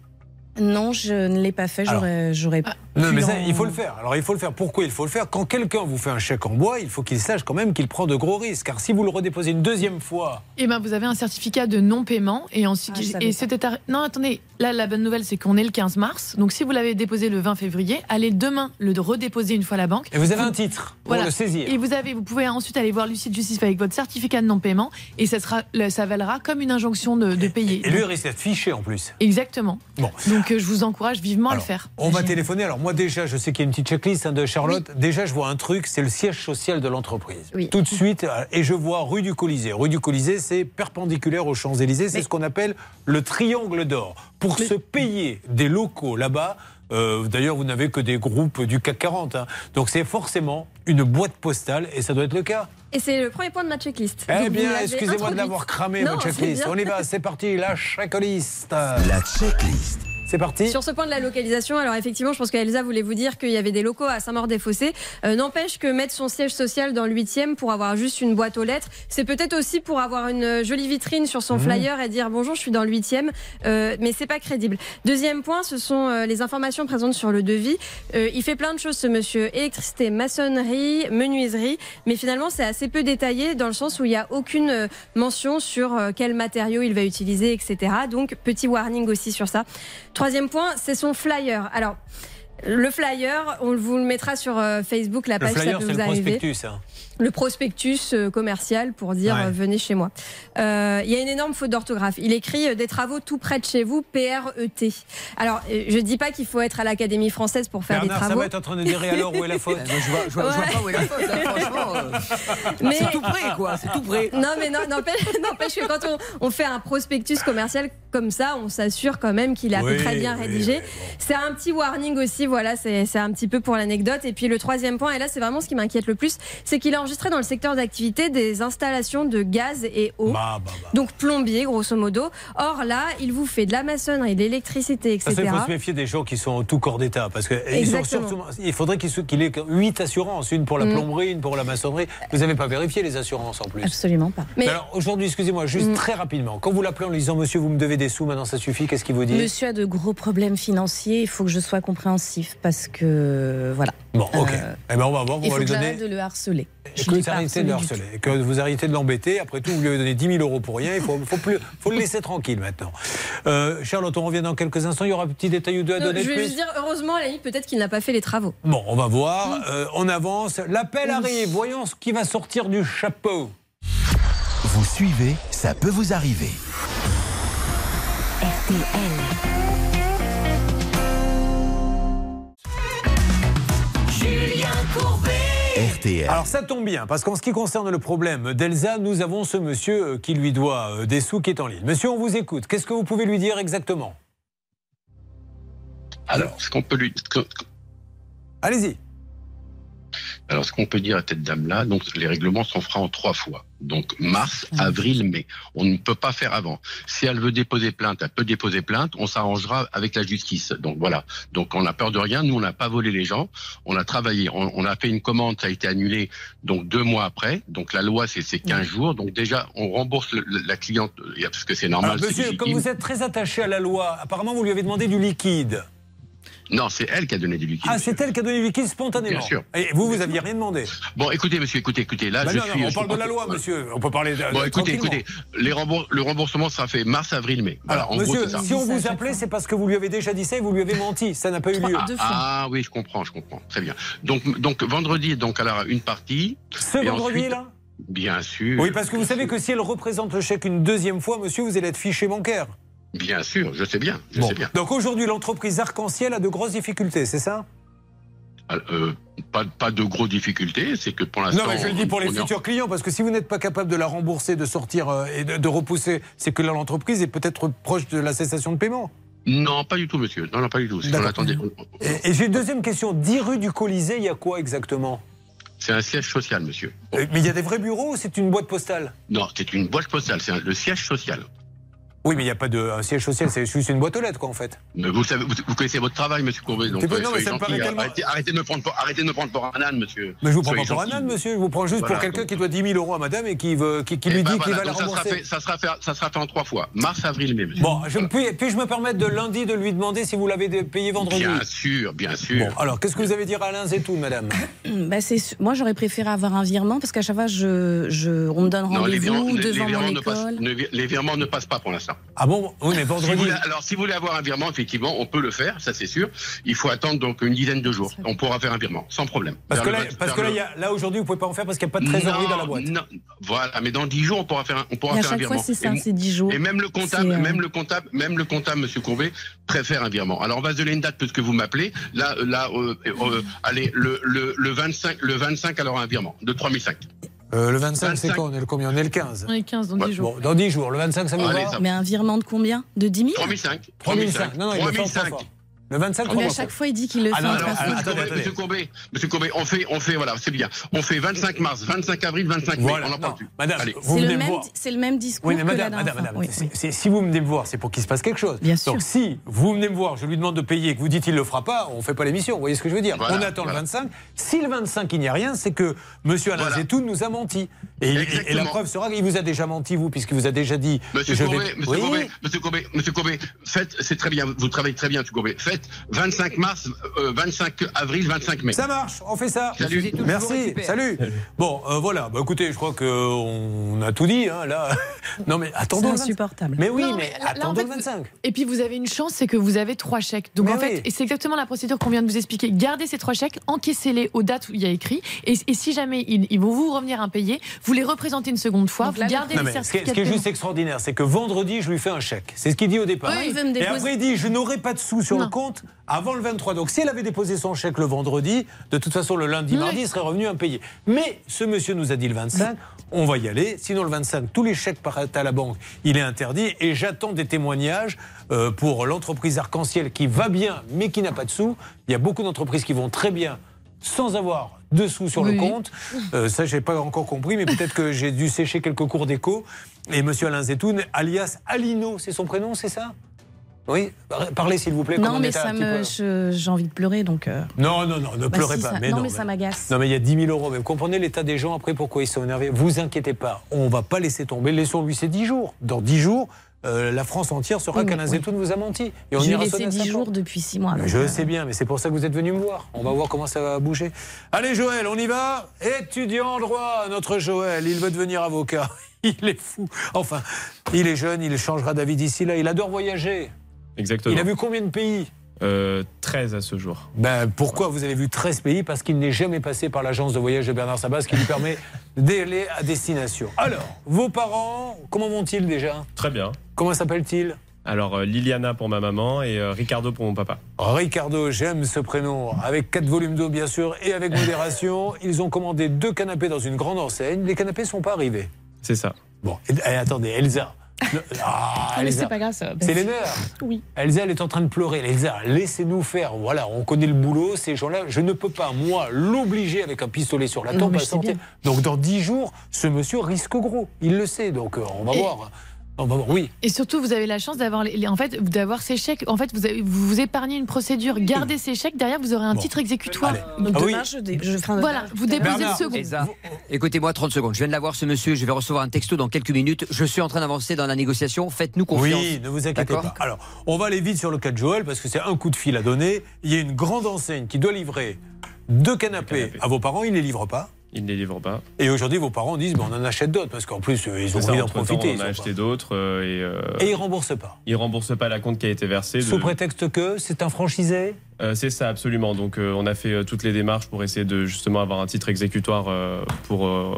Non, je ne l'ai pas fait. J'aurais. j'aurais Non, mais ça, il faut le faire. Alors, il faut le faire. Pourquoi il faut le faire? Quand quelqu'un vous fait un chèque en bois, il faut qu'il sache quand même qu'il prend de gros risques. Car si vous le redéposez une deuxième fois, Eh ben, vous avez un certificat de non-paiement et ensuite Ah, et c'était non attendez là la bonne nouvelle c'est qu'on est le 15 mars donc si vous l'avez déposé le 20 février allez demain le redéposer une fois à la banque et vous avez un titre pour Voilà. le saisir. Et vous avez, vous pouvez ensuite aller voir l'huissier de justice avec votre certificat de non-paiement et ça sera, ça valera comme une injonction de, de payer. Et lui, il risque d'être fiché en plus. Exactement. Bon. Donc euh, je vous encourage vivement à le faire. On va téléphoner. Alors moi déjà, je sais qu'il y a une petite checklist hein, de Charlotte. Déjà, je vois un truc, c'est le siège social de l'entreprise. Tout de suite, euh, et je vois rue du Colisée. Rue du Colisée, c'est perpendiculaire aux Champs-Élysées. C'est ce qu'on appelle le triangle d'or. Pour se payer des locaux là-bas, euh, d'ailleurs, vous n'avez que des groupes du CAC 40. hein. Donc c'est forcément une boîte postale, et ça doit être le cas. Et c'est le premier point de ma checklist. Eh Donc, bien, excusez-moi de l'avoir cramé, Non, votre checklist. On y va, c'est parti, la checklist. La checklist. C'est parti. Sur ce point de la localisation, alors effectivement, je pense qu'Elsa voulait vous dire qu'il y avait des locaux à Saint-Maur-des-Fossés. Euh, N'empêche que mettre son siège social dans le 8e pour avoir juste une boîte aux lettres, c'est peut-être aussi pour avoir une jolie vitrine sur son Mhm. flyer et dire bonjour, je suis dans le 8e, euh, mais c'est pas crédible. Deuxième point, ce sont euh, les informations présentes sur le devis. Euh, il fait plein de choses, ce monsieur électricité, maçonnerie, menuiserie, mais finalement, c'est assez peu détaillé dans le sens où il n'y a aucune euh, mention sur euh, quel matériau il va utiliser, etc. Donc, petit warning aussi sur ça. Troisième point, c'est son flyer. Alors, Le flyer, on vous le mettra sur euh, Facebook, la Le page, ça peut vous le arriver. prospectus. hein. Le prospectus euh, commercial pour dire Ouais. euh, venez chez moi. Euh, Il y a une énorme faute d'orthographe. Il écrit des travaux tout près de chez vous, PRET. Alors, je dis pas qu'il faut être à l'Académie française pour faire Bernard, des ça travaux. va être en train de dire et alors où est la <laughs> faute je vois, je vois- je vois pas où est la faute, hein, franchement. euh. <laughs> Mais- C'est tout près, quoi. C'est tout près. Non, mais non, <laughs> n'empêche que quand on, on fait un prospectus commercial comme ça, on s'assure quand même qu'il est à Oui, peu près bien oui, rédigé. C'est un petit warning aussi, voilà, c'est un petit peu pour l'anecdote. Et puis le troisième point, et là c'est vraiment ce qui m'inquiète le plus, c'est qu'il a enregistré dans le secteur d'activité des installations de gaz et eau. Bah, Donc plombier, grosso modo. Or là, il vous fait de la maçonnerie, de l'électricité, Parce etc. qu'il faut se méfier des gens qui sont en tout corps d'état. Parce que ils sont Exactement. surtout, il faudrait qu'il ait 8 assurances. Une pour la Mm. plomberie, une pour la maçonnerie. Vous n'avez pas vérifié les assurances en plus. Absolument pas. Mais alors aujourd'hui, excusez-moi, juste très rapidement. Quand vous l'appelez en lui disant Monsieur, vous me devez des sous, maintenant ça suffit, qu'est-ce qu'il vous dit? Monsieur a de gros problèmes financiers, il faut que je sois compréhensif parce que voilà. Bon, ok. Euh, Eh ben, on va voir, on il va faut lui que donner. de le harceler. Et que vous arrêtez de le harceler. Et que vous arrêtez de l'embêter. Après tout, vous lui avez donné 10 000 euros pour rien. Il faut, faut, plus, faut le laisser tranquille maintenant. Euh, Charlotte, on revient dans quelques instants. Il y aura un petit détail ou deux à Non, donner je vais plus juste dire, heureusement, à la peut-être qu'il n'a pas fait les travaux. Bon, on va voir. Euh, on avance. L'appel arrive. Voyons ce qui va sortir du chapeau. Vous suivez, ça peut vous arriver. Julien RTL. Alors ça tombe bien, parce qu'en ce qui concerne le problème d'Elsa, nous avons ce monsieur euh, qui lui doit euh, des sous qui est en ligne. Monsieur, on vous écoute. Qu'est-ce que vous pouvez lui dire exactement? Alors, ce qu'on peut lui. que- Allez-y. Alors, ce qu'on peut dire à cette dame-là, donc les règlements sont faits en trois fois. Donc, mars, avril, mai. On ne peut pas faire avant. Si elle veut déposer plainte, elle peut déposer plainte. On s'arrangera avec la justice. Donc, voilà. Donc, on n'a peur de rien. Nous, on n'a pas volé les gens. On a travaillé. On, on a fait une commande. Ça a été annulé. Donc, deux mois après. Donc, la loi, c'est c'est 15 jours. Donc, déjà, on rembourse le- la cliente. Parce que c'est normal. Alors, monsieur, comme vous êtes très attaché à la loi, apparemment vous lui avez demandé du liquide. Non, c'est elle qui a donné du liquide. Ah, c'est elle qui a donné du liquide spontanément. Bien sûr. Et vous, vous aviez rien demandé. Bon, écoutez, monsieur, écoutez, écoutez. Là, Bah je non, non, suis. on je parle de la loi, monsieur. On peut parler de. Bon, écoutez, écoutez, les rembours- le remboursement sera fait mars, avril, mai. Voilà, Alors, en gros, monsieur, c'est ça. si on vous appelait, c'est parce que vous lui avez déjà dit ça et vous lui avez menti. Ça n'a pas eu lieu. Ah, ah oui, je comprends, je comprends. Très bien. Donc, donc vendredi, donc alors une partie. Ce Et vendredi, ensuite- là Bien sûr. Oui, parce que vous savez que si elle représente le chèque une deuxième fois, monsieur, vous allez être fiché bancaire. Bien sûr, je sais bien, je Bon. sais bien. Donc aujourd'hui, l'entreprise Arc-en-Ciel a de grosses difficultés, c'est ça? Euh, pas, pas de grosses difficultés, c'est que pour l'instant. Non, mais je le dis pour les en- futurs clients, parce que si vous n'êtes pas capable de la rembourser, de sortir euh, et de, de repousser, c'est que là, l'entreprise est peut-être proche de la cessation de paiement. Non, pas du tout, monsieur. Non, non, pas du tout. Attendait. Et, et j'ai une deuxième question. 10 rue du Colisée, il y a quoi exactement? C'est un siège social, monsieur. Euh, Mais il y a des vrais bureaux ou c'est une boîte postale? Non, c'est une boîte postale, c'est le siège social. Oui, mais il n'y a pas de un siège social, c'est juste une boîte aux lettres, quoi, en fait. Mais vous, savez, vous, vous connaissez votre travail, monsieur Courbet. Donc, euh, non, mais ça me paraît tellement- arrêtez, arrêtez de me prendre pour, arrêtez de me prendre pour un âne, monsieur. Mais je vous prends Soyez pas pour un âne, monsieur. Je vous prends juste Voilà, pour quelqu'un donc- qui doit 10 000 euros à madame et qui, veut, qui, qui Eh lui ben dit qu'il va la donc ça sera, rembourser. fait, ça, sera fait, ça sera fait en trois fois. Mars, avril, mai, monsieur. Bon, je, puis, puis-je me permettre de lundi de lui demander si vous l'avez payé vendredi? Bien sûr, bien sûr. Bon, alors qu'est-ce que vous avez dit à Alain Zetoun, madame? <coughs> Bah, moi, j'aurais préféré avoir un virement parce qu'à chaque fois, je, je, on me donne rendez-vous devant mon école. les virements ne passent pas pour l'instant. Ah bon? Oui, mais Si vous vendredi. voulez- alors, si vous voulez avoir un virement, effectivement, on peut le faire, ça c'est sûr. Il faut attendre donc une dizaine de jours. On pourra faire un virement, sans problème. Parce que là, le- parce vers que là, le- il y a- là aujourd'hui, vous pouvez pas en faire parce qu'il n'y a pas de trésorerie Non, dans la boîte. non. voilà, mais dans 10 jours, on pourra faire un, on pourra à faire chaque virement. c'est ça, Et- c'est 10 jours. Et même le comptable, euh, même le comptable, même le comptable, Monsieur Courbet, préfère un virement. Alors on va se donner une date puisque vous m'appelez. Là, là, euh, euh, allez, le, le, le 25, le 25, alors un virement de 3005. Euh, le 25, c'est quand On est le combien On est le 15. On est 15 dans 10 jours. Bon, dans 10 jours. Le 25, ça va ça- Mais un virement de combien? De 10 000 3005. 3005. Non, non, il le fait en trois 3005. fois. Le 25, Mais trois à chaque fois, il dit qu'il le Ah fait non. Monsieur attendez, Courbet, attendez. Monsieur Courbet, Monsieur Courbet, on fait, on fait, voilà, c'est bien. On fait 25 mars, 25 avril, 25 mai. Voilà, on n'en parle plus. madame, Allez. vous C'est venez le, me même, voir. c'est le même discours Oui, mais que madame, la madame, dernière madame, si vous venez me voir, c'est pour qu'il se passe quelque chose. Bien sûr. Donc si vous venez me voir, je lui demande de payer et que vous dites il le fera pas, on fait pas l'émission. Vous voyez ce que je veux dire Voilà, On attend voilà. le 25. Si le 25 il n'y a rien, c'est que Monsieur Alain Voilà. Zetoun nous a menti. Et, et- et la preuve sera qu'il vous a déjà menti vous, puisqu'il vous a déjà dit. Monsieur Courbet, Monsieur. Courbet, Monsieur Courbet, Monsieur Courbet, faites, c'est très bien, vous travaillez très bien, Monsieur Courbet. Faites mettre 25 mars, euh, 25 avril, 25 mai. Ça marche, on fait ça. Salut. Merci, salut. Bon, euh, voilà, bah, écoutez, je crois qu'on a tout dit, hein, là. <laughs> Non, mais attendons. le 25. insupportable. Mais oui, Non, mais, là- en attendons fait, le 25. Et puis vous avez une chance, c'est que vous avez trois chèques. Donc Mais en fait, et c'est exactement la procédure qu'on vient de vous expliquer. Gardez ces trois chèques, encaissez-les aux dates où il y a écrit, et, et si jamais ils, ils vont vous revenir impayés, vous les représentez une seconde fois, vous gardez Non, les mais ce qui est, certificats ce qui est juste extraordinaire, c'est que vendredi, je lui fais un chèque. C'est ce qu'il dit au départ. Oui, il veut me Et déposer. après, il dit je n'aurai pas de sous sur le Non. Compte avant le 23. Donc, si elle avait déposé son chèque le vendredi, de toute façon, le lundi, Oui. mardi, il serait revenu impayé. Mais ce monsieur nous a dit le 25. On va y aller. Sinon, le 25, tous les chèques partent à la banque. Il est interdit. Et j'attends des témoignages euh, pour l'entreprise Arc-en-Ciel qui va bien, mais qui n'a pas de sous. Il y a beaucoup d'entreprises qui vont très bien sans avoir de sous sur le compte. Euh, ça, j'ai pas encore compris, mais peut-être que j'ai dû sécher quelques cours d'écho. Et monsieur Alain Zetoun, alias Alino, c'est son prénom, c'est ça? Oui, Par- parlez s'il vous plaît. Non, on mais ça me, j'ai envie de pleurer, donc. euh, Non, non, non, ne bah pleurez si, pas. ça- mais non, non, mais ça m'agace. Non, mais il y a 10 000 euros. Mais vous comprenez l'état des gens après pourquoi ils sont énervés Vous inquiétez pas, on va pas laisser tomber. Laissons-lui ces 10 jours. Dans 10 jours, euh, la France entière saura Oui, qu'Alain oui. Zetoun vous a menti. Et on J'ai laissé sonner à sa 10 jours depuis 6 mois. Je euh, sais bien, mais c'est pour ça que vous êtes venu me voir. On va voir comment ça va bouger. Allez Joël, on y va Étudiant en droit, notre Joël, il veut devenir avocat. <laughs> Il est fou. Enfin, il est jeune, il changera d'avis d'ici là. Il adore voyager. Exactement. Il a vu combien de pays Euh, 13 à ce jour. ben, pourquoi vous avez vu 13 pays? Parce qu'il n'est jamais passé par l'agence de voyage de Bernard Sabas qui lui permet <laughs> d'aller à destination. Alors, vos parents, comment vont-ils déjà? Très bien. Comment s'appellent-ils? Alors, euh, Liliana pour ma maman et euh, Ricardo pour mon papa. Ricardo, j'aime ce prénom. Avec 4 volumes d'eau, bien sûr, et avec modération. <laughs> Ils ont commandé deux canapés dans une grande enseigne. Les canapés ne sont pas arrivés. C'est ça. Bon, et- et attendez, Elsa. Ne- Ah, Ah, mais Elsa. c'est pas grave, ça. C'est. Oui. Elsa, elle est en train de pleurer. Elsa, laissez-nous faire. Voilà, on connaît le boulot. Ces gens-là, je ne peux pas, moi, l'obliger avec un pistolet sur la Non, tempe mais à je sais sortir. bien. Donc, dans 10 jours, ce monsieur risque gros. Il le sait. Donc, euh, on va Et- voir. Voir. Oui. Et surtout, vous avez la chance d'avoir les, les- en fait, d'avoir ces chèques. En fait, vous, avez- vous vous épargnez une procédure. Gardez ces chèques. Derrière, vous aurez un titre exécutoire. Donc Ah oui. demain, je, dé- je ferai un- Voilà, vous déposez Bernard, le second. Écoutez-moi 30 secondes. Je viens de l'avoir ce monsieur, je vais recevoir un texto dans quelques minutes. Je suis en train d'avancer dans la négociation. Faites-nous confiance. Oui, ne vous inquiétez pas. Alors, on va aller vite sur le cas de Joël parce que c'est un coup de fil à donner. Il y a une grande enseigne qui doit livrer deux canapés à vos parents. Il ne les livre pas. Il ne les livre pas. Et aujourd'hui, vos parents disent on en achète d'autres parce qu'en plus, euh, ils ont ça, envie d'en profiter. On ils en a acheté d'autres euh, et, euh, Et ils ne remboursent pas. ils remboursent pas la compte qui a été versée. de- Sous prétexte que c'est un franchisé Euh, c'est ça, absolument. Donc, euh, on a fait euh, toutes les démarches pour essayer de justement avoir un titre exécutoire euh, pour euh,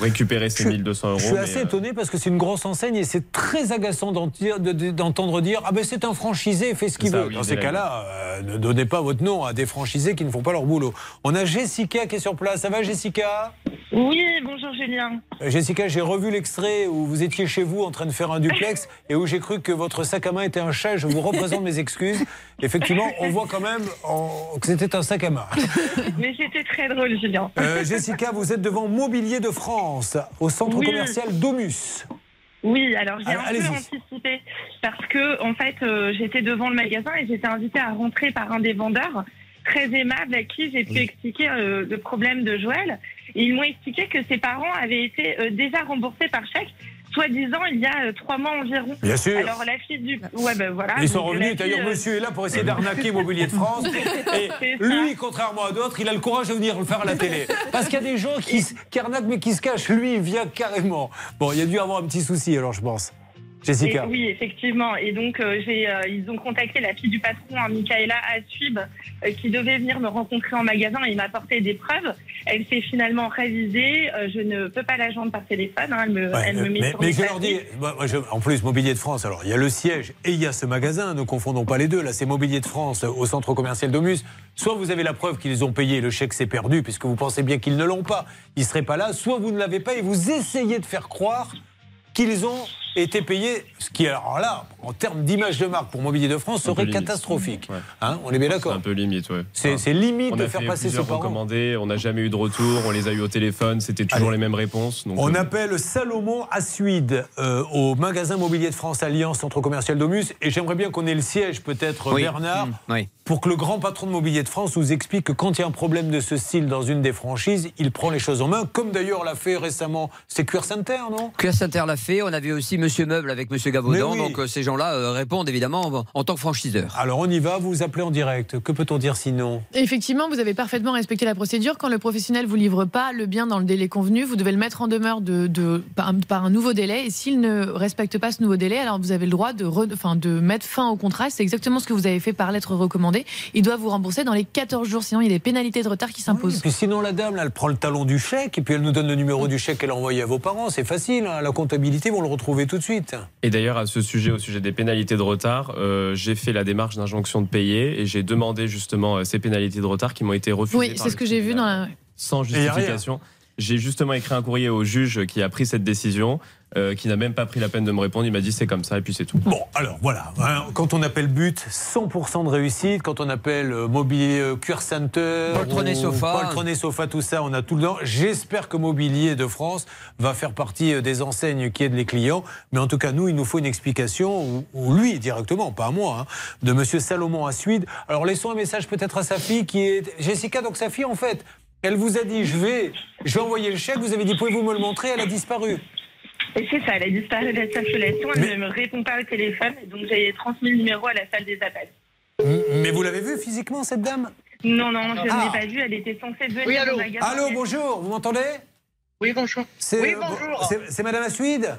récupérer ces 1200 euros. Je suis mais, assez étonné parce que c'est une grosse enseigne et c'est très agaçant d'entendre dire Ah ben c'est un franchisé, fait ce qu'il veut. oui, Dans ces cas-là, euh, ne donnez pas votre nom à des franchisés qui ne font pas leur boulot. On a Jessica qui est sur place. Ça va, Jessica? Oui, bonjour Julien. Jessica, j'ai revu l'extrait où vous étiez chez vous en train de faire un duplex <laughs> et où j'ai cru que votre sac à main était un chat. Je vous représente mes excuses. <laughs> Effectivement, on voit quand même en- que c'était un sac à main. <laughs> Mais c'était très drôle, Julien. Euh, Jessica, vous êtes devant Mobilier de France, au centre Oui. commercial Domus. Oui, alors j'ai un peu anticipé parce que en fait euh, j'étais devant le magasin et j'étais invitée à rentrer par un des vendeurs très aimable à qui j'ai pu expliquer euh, le problème de Joël. Et ils m'ont expliqué que ses parents avaient été euh, déjà remboursés par chèque, soi-disant il y a euh, trois mois environ. Bien sûr. Alors la fille du, ouais ben voilà. Ils sont revenus, d'ailleurs, euh, monsieur est là pour essayer d'arnaquer <laughs> Mobilier de France. Et lui, contrairement à d'autres, il a le courage de venir le faire à la télé. Parce qu'il y a des gens qui arnaquent mais qui se cachent. Lui, il vient carrément. Bon, il y a dû avoir un petit souci, alors, je pense. Jessica. Et oui, effectivement. Et donc, euh, j'ai, euh, ils ont contacté la fille du patron, hein, Michaela Assuib, euh, qui devait venir me rencontrer en magasin et m'apporter des preuves. Elle s'est finalement révisée. Euh, je ne peux pas la joindre par téléphone. hein. Elle me, Ouais, elle me met mais, sur mais je leur dis, moi, je- en plus, Mobilier de France, alors il y a le siège et il y a ce magasin, ne confondons pas les deux. Là, c'est Mobilier de France au centre commercial Domus. Soit vous avez la preuve qu'ils ont payé, le chèque s'est perdu, puisque vous pensez bien qu'ils ne l'ont pas, ils ne seraient pas là. Soit vous ne l'avez pas et vous essayez de faire croire qu'ils ont été payés, ce qui, alors là, en termes d'image de marque pour Mobilier de France, serait catastrophique. Ouais. Hein, on est bien C'est d'accord un peu limite, ouais. C'est- c'est limite on de a faire fait passer ses parents. on n'a jamais eu de retour, on les a eu au téléphone, c'était toujours Allez. les mêmes réponses. Donc, On euh, appelle Salomon Assuide euh, au magasin Mobilier de France Alliance Centre Commercial Domus et j'aimerais bien qu'on ait le siège peut-être Oui. Bernard Mmh, oui. pour que le grand patron de Mobilier de France nous explique que quand il y a un problème de ce style dans une des franchises, il prend les choses en main comme d'ailleurs l'a fait récemment c'est Cure Center non? Cuir Center l'a fait. On avait aussi Monsieur Meuble avec Monsieur Gavaudan. oui. Donc euh, ces gens-là euh, répondent évidemment en, en tant que franchiseurs. Alors on y va, vous vous appelez en direct. Que peut-on dire sinon? Effectivement, vous avez parfaitement respecté la procédure. Quand le professionnel vous livre pas le bien dans le délai convenu, vous devez le mettre en demeure de, de- par, un, par un nouveau délai. Et s'il ne respecte pas ce nouveau délai, alors vous avez le droit de, re- enfin, de mettre fin au contrat. C'est exactement ce que vous avez fait par lettre recommandée. Il doit vous rembourser dans les 14 jours, sinon il y a des pénalités de retard qui Et s'imposent. puis sinon la dame, là, elle prend le talon du chèque et puis elle nous donne le numéro du chèque qu'elle a envoyé à vos parents. C'est facile, hein. la comptabilité, vont le retrouver tout de suite. Et d'ailleurs, à ce sujet, au sujet des pénalités de retard, euh, j'ai fait la démarche d'injonction de payer et j'ai demandé justement euh, ces pénalités de retard qui m'ont été refusées. Oui, c'est ce que j'ai vu dans la. sans justification. J'ai justement écrit un courrier au juge qui a pris cette décision, euh, qui n'a même pas pris la peine de me répondre. Il m'a dit c'est comme ça et puis c'est tout. Bon, alors voilà. hein, Quand on appelle but, 100% de réussite. Quand on appelle euh, mobilier euh, Cure Center, Poltronné ou sofa. sofa, tout ça, on a tout le temps. J'espère que Mobilier de France va faire partie des enseignes qui aident les clients. Mais en tout cas, nous, il nous faut une explication, ou, ou lui directement, pas à moi, hein, de Monsieur Salomon à Suide. Alors laissons un message peut-être à sa fille qui est Jessica. Donc sa fille, en fait, elle vous a dit je vais, je vais envoyer le chèque. Vous avez dit pouvez-vous me le montrer Elle a disparu. Et c'est ça, elle a disparu de la circulation, elle ne me répond pas au téléphone, donc j'ai transmis le numéro à la salle des appels. Mais vous l'avez vue physiquement cette dame? Non, non, je ne Ah. l'ai pas vue, elle était censée venir Oui, allô au magasin. Allô, bonjour, vous m'entendez? Oui, bonjour. C'est- Oui, bonjour. c'est- C'est Madame Assuide?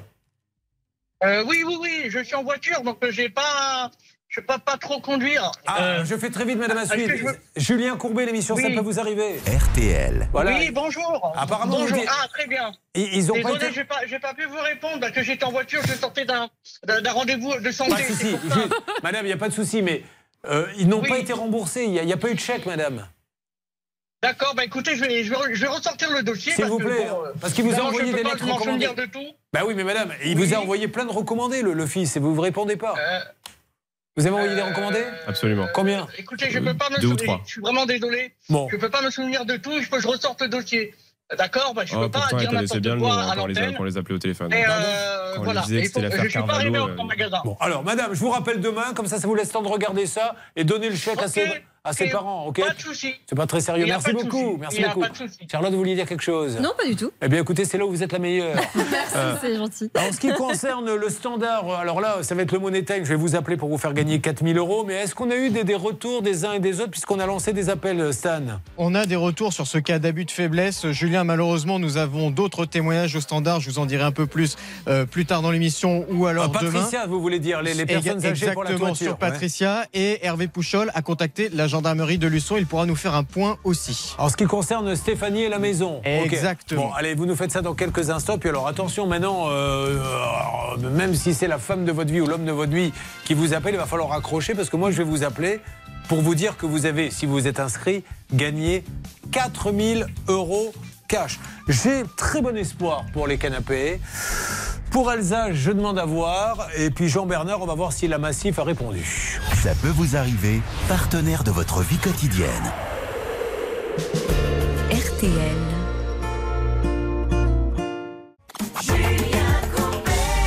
Euh, oui, oui, oui, je suis en voiture, donc euh, j'ai pas, je peux pas, trop conduire. Ah, Euh, je fais très vite, Madame Assuide. que je Julien Courbet, l'émission Ça Oui. peut vous arriver. RTL. Voilà. Oui, bonjour. Apparemment, bonjour. Ah, très bien. Ils, ils ont Désolé, pas été... j'ai pas, pu vous répondre parce que j'étais en voiture, je sortais d'un, rendez-vous de santé. Pas de souci. ça. Juste, Madame, il n'y a pas de souci, mais euh, ils n'ont Oui. pas été remboursés. Il n'y a, il y a pas eu de chèque, Madame. D'accord, bah écoutez, je vais, je vais, je vais ressortir le dossier. S'il vous que, plaît, bon, parce qu'il vous a envoyé je des lettres recommandées. de tout. Bah oui, mais Madame, il Oui. vous a envoyé plein de recommandés, le, le fils, et vous ne répondez pas. Euh, Vous avez envoyé des recommandés Absolument. Combien? Écoutez, je peux pas me Deux ou souvenir. trois. Je suis vraiment désolé. Bon. Je peux pas me souvenir de tout. Il faut que je ressorte le dossier. D'accord? Bah, Je Oh, peux pas dire n'importe bien le nom quoi hein, à quand on les a- l'antenne. quand on les appelait au téléphone. Et euh, voilà. disait que faut- je suis pas arrivé en euh, magasin. Bon, alors, Madame, je vous rappelle demain, comme ça, ça vous laisse le temps de regarder ça et donner le chèque à ses, à ses ok. parents, ok Pas de souci. C'est pas très sérieux. Merci beaucoup. Merci beaucoup. Charlotte, vous vouliez dire quelque chose Non, pas du tout. Eh bien, écoutez, c'est là où vous êtes la meilleure. <laughs> Merci, Euh, c'est gentil. En ce qui <laughs> concerne le standard, alors là, ça va être le Money Time. Je vais vous appeler pour vous faire gagner 4000 euros. Mais est-ce qu'on a eu des, des retours des uns et des autres, puisqu'on a lancé des appels, Stan? On a des retours sur ce cas d'abus de faiblesse. Julien, malheureusement, nous avons d'autres témoignages au standard. Je vous en dirai un peu plus euh, plus tard dans l'émission ou alors Ah, demain. Patricia, vous voulez dire, les, les personnes âgées pour la Exactement, toiture. sur Patricia. Et Hervé Pouchol a contacté la gendarmerie de Luçon. Il pourra nous faire un point aussi. En ce qui concerne Stéphanie et la maison. Exactement. Bon, allez, vous nous faites ça dans quelques instants. Puis alors, attention, maintenant, euh, euh, même si c'est la femme de votre vie ou l'homme de votre vie qui vous appelle, il va falloir accrocher parce que moi, je vais vous appeler pour vous dire que vous avez, si vous êtes inscrit, gagné 4000 euros cash. J'ai très bon espoir pour les canapés. Pour Elsa, je demande à voir. Et puis Jean-Bernard, on va voir si la Massif a répondu. Ça peut vous arriver, partenaire de votre vie quotidienne. RTL.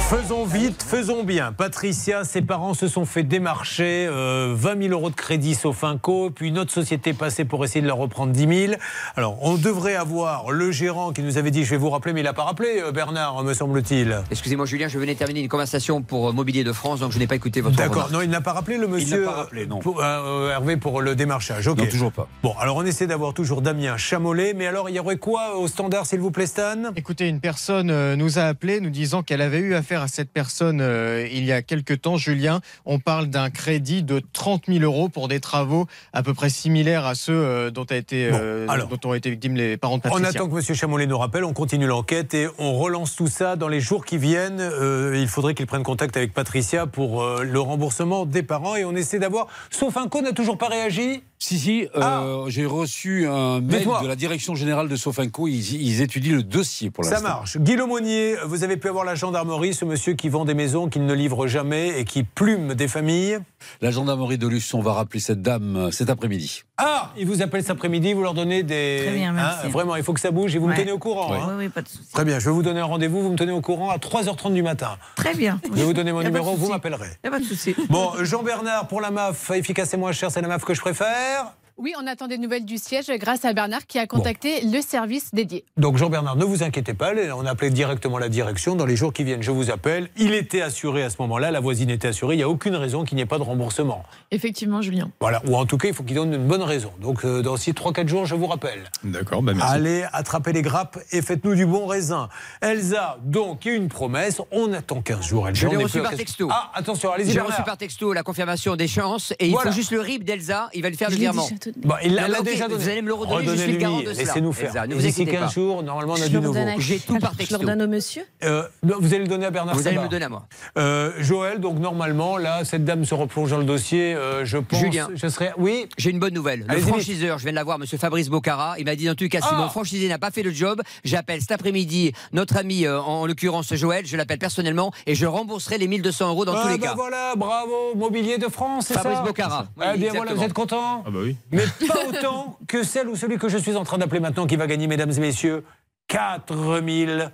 Faisons faisons bien. Patricia, ses parents se sont fait démarcher euh, 20 000 euros de crédit Sofinco, puis une autre société passée pour essayer de leur reprendre 10 000. Alors, on devrait avoir le gérant qui nous avait dit, je vais vous rappeler, mais il n'a pas rappelé, euh, Bernard, me semble-t-il. Excusez-moi Julien, je venais terminer une conversation pour euh, Mobilier de France, donc je n'ai pas écouté votre D'accord, non, il n'a pas rappelé le monsieur. pas rappelé, non. pour- euh, Hervé pour le démarchage. ok. Non, toujours pas. Bon, alors on essaie d'avoir toujours Damien Chamolet, mais alors il y aurait quoi au standard, s'il vous plaît, Stan? Écoutez, une personne euh, nous a appelé nous disant qu'elle avait eu affaire à cette personne euh, il y a quelques temps. Julien, on parle d'un crédit de 30 000 euros pour des travaux à peu près similaires à ceux euh, dont, a été, euh, Bon, alors. dont ont été victimes les parents de On Patricia. attend que M. Chamolet nous rappelle, on continue l'enquête et on relance tout ça dans les jours qui viennent. Il faudrait qu'il prenne contact avec Patricia pour le remboursement des parents et on essaie d'avoir. Sauf un co n'a toujours pas réagi. Si, si, euh, j'ai reçu un mail Ah. Dites-moi. de la direction générale de Sofinco. Ils, ils étudient le dossier pour Ça l'instant. marche. Guy Lemonnier, vous avez pu avoir la gendarmerie, ce monsieur qui vend des maisons qu'il ne livre jamais et qui plume des familles. La gendarmerie de Luçon va rappeler cette dame euh, cet après-midi. Ah, il vous appelle cet après-midi, vous leur donnez des. Très bien, merci. Hein, vraiment, il faut que ça bouge et vous me tenez au courant. Oui, hein. oui, pas de souci. Très bien, je vais vous donner un rendez-vous, vous me tenez au courant à 3h30 du matin. Très bien. Je vais vous donner mon numéro, vous m'appellerez. Y a pas de souci. Bon, Jean-Bernard, pour la MAF, efficace et moins cher, c'est la MAF que je préfère. faire Oui, on attend des nouvelles du siège grâce à Bernard qui a contacté le service dédié. Donc Jean-Bernard, ne vous inquiétez pas, on a appelé directement la direction. Dans les jours qui viennent, je vous appelle. Il était assuré à ce moment-là, la voisine était assurée. Il n'y a aucune raison qu'il n'y ait pas de remboursement. Effectivement, Julien. Voilà, ou en tout cas, il faut qu'il donne une bonne raison. Donc euh, dans 6, 3, 4 jours, je vous rappelle. D'accord, bah merci. Allez, attrapez les grappes et faites-nous du bon raisin. Elsa, donc, il y a une promesse. On attend 15 jours. Elsa, Je l'ai reçu par 15 texto. Ah, attention, allez-y, J'ai reçu par texto la confirmation d'échéance et il Voilà. faut juste le RIB d'Elsa. Il va lui faire le virement. Déjà donné. Bon, il l'a Non, il l'a ok, déjà donné. Vous allez me le redonner, je suis le garant de. Laissez-nous faire. Ne vous D'ici inquiétez 15 pas. jours, normalement, on a Je du nouveau. J'ai tout par Je le redonne au monsieur Euh, non, vous allez le donner à Bernard Vous allez me le donner à moi. Euh, Joël, donc normalement, là, cette dame se replonge dans le dossier. euh, je pense. Julien. Je serais. Oui. J'ai une bonne nouvelle. Le franchiseur, je viens de l'avoir, monsieur Fabrice Bocara. Il m'a dit, en tout cas, si Ah. mon franchisé n'a pas fait le job, j'appelle cet après-midi notre ami, en l'occurrence Joël, je l'appelle personnellement et je rembourserai les 1200 euros dans Ah, tous les bah cas. voilà, bravo, Mobilier de France, c'est ça Fabrice Bocara. Oui, eh bien voilà, vous êtes content Ah bah oui. Mais pas autant que celle ou celui que je suis en train d'appeler maintenant qui va gagner, mesdames et messieurs, 4000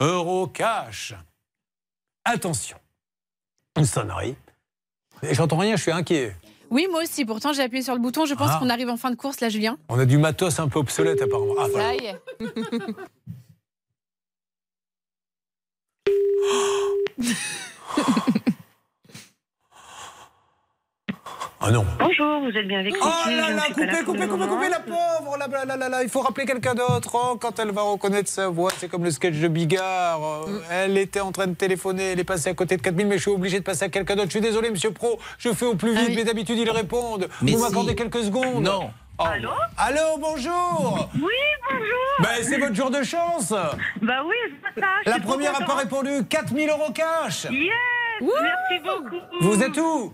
euros cash. Attention, une sonnerie. Et J'entends rien, je suis inquiet. Oui, moi aussi. Pourtant, j'ai appuyé sur le bouton. Je pense Ah. qu'on arrive en fin de course, là, Julien. On a du matos un peu obsolète apparemment. Ah, voilà. Ça y est. <laughs> Ah non. Bonjour, vous êtes bien avec Oh Vicky, là là, coupez, coupez, coupez, coupez la pauvre là, là, là, là, il faut rappeler quelqu'un d'autre. Oh, quand elle va reconnaître sa voix, c'est comme le sketch de Bigard. Euh, Elle était en train de téléphoner, elle est passée à côté de 4000, mais je suis obligé de passer à quelqu'un d'autre. Je suis désolé, monsieur Pro, je fais au plus vite, mais d'habitude ils répondent. Mais Vous si. m'accordez quelques secondes Non. Allô Allô, bonjour Oui, bonjour Ben, c'est votre jour de chance Bah oui, vois ça. La première n'a pas répondu, 4000 euros cash Yes Merci beaucoup Vous êtes où?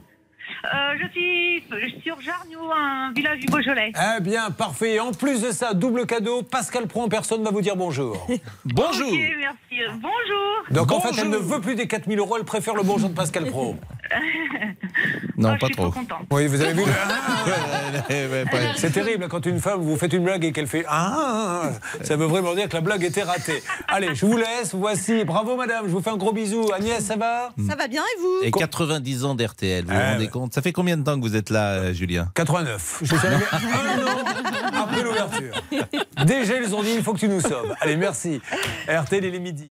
Euh, je suis sur Jarniou, un village du Beaujolais. Eh bien, parfait. En plus de ça, double cadeau, Pascal Pro en personne va vous dire bonjour. <laughs> bonjour. Merci. Bonjour. Donc en fait, elle ne veut plus des 4000 euros, elle préfère le bonjour de Pascal Pro. <laughs> non, ah, pas trop. oui, vous avez vu. <laughs> C'est terrible quand une femme vous fait une blague et qu'elle fait ah, ça veut vraiment dire que la blague était ratée. Allez, je vous laisse. Voici, bravo madame, je vous fais un gros bisou. Agnès, ça va? Ça va bien et vous? Et 90 ans d'RTL, vous vous eh rendez compte? Ça fait combien de temps que vous êtes là, euh, Julien 89. Je suis arrivé un an après l'ouverture. Déjà, ils ont dit il faut que tu nous sauves. Allez, merci. RTL, il est midi.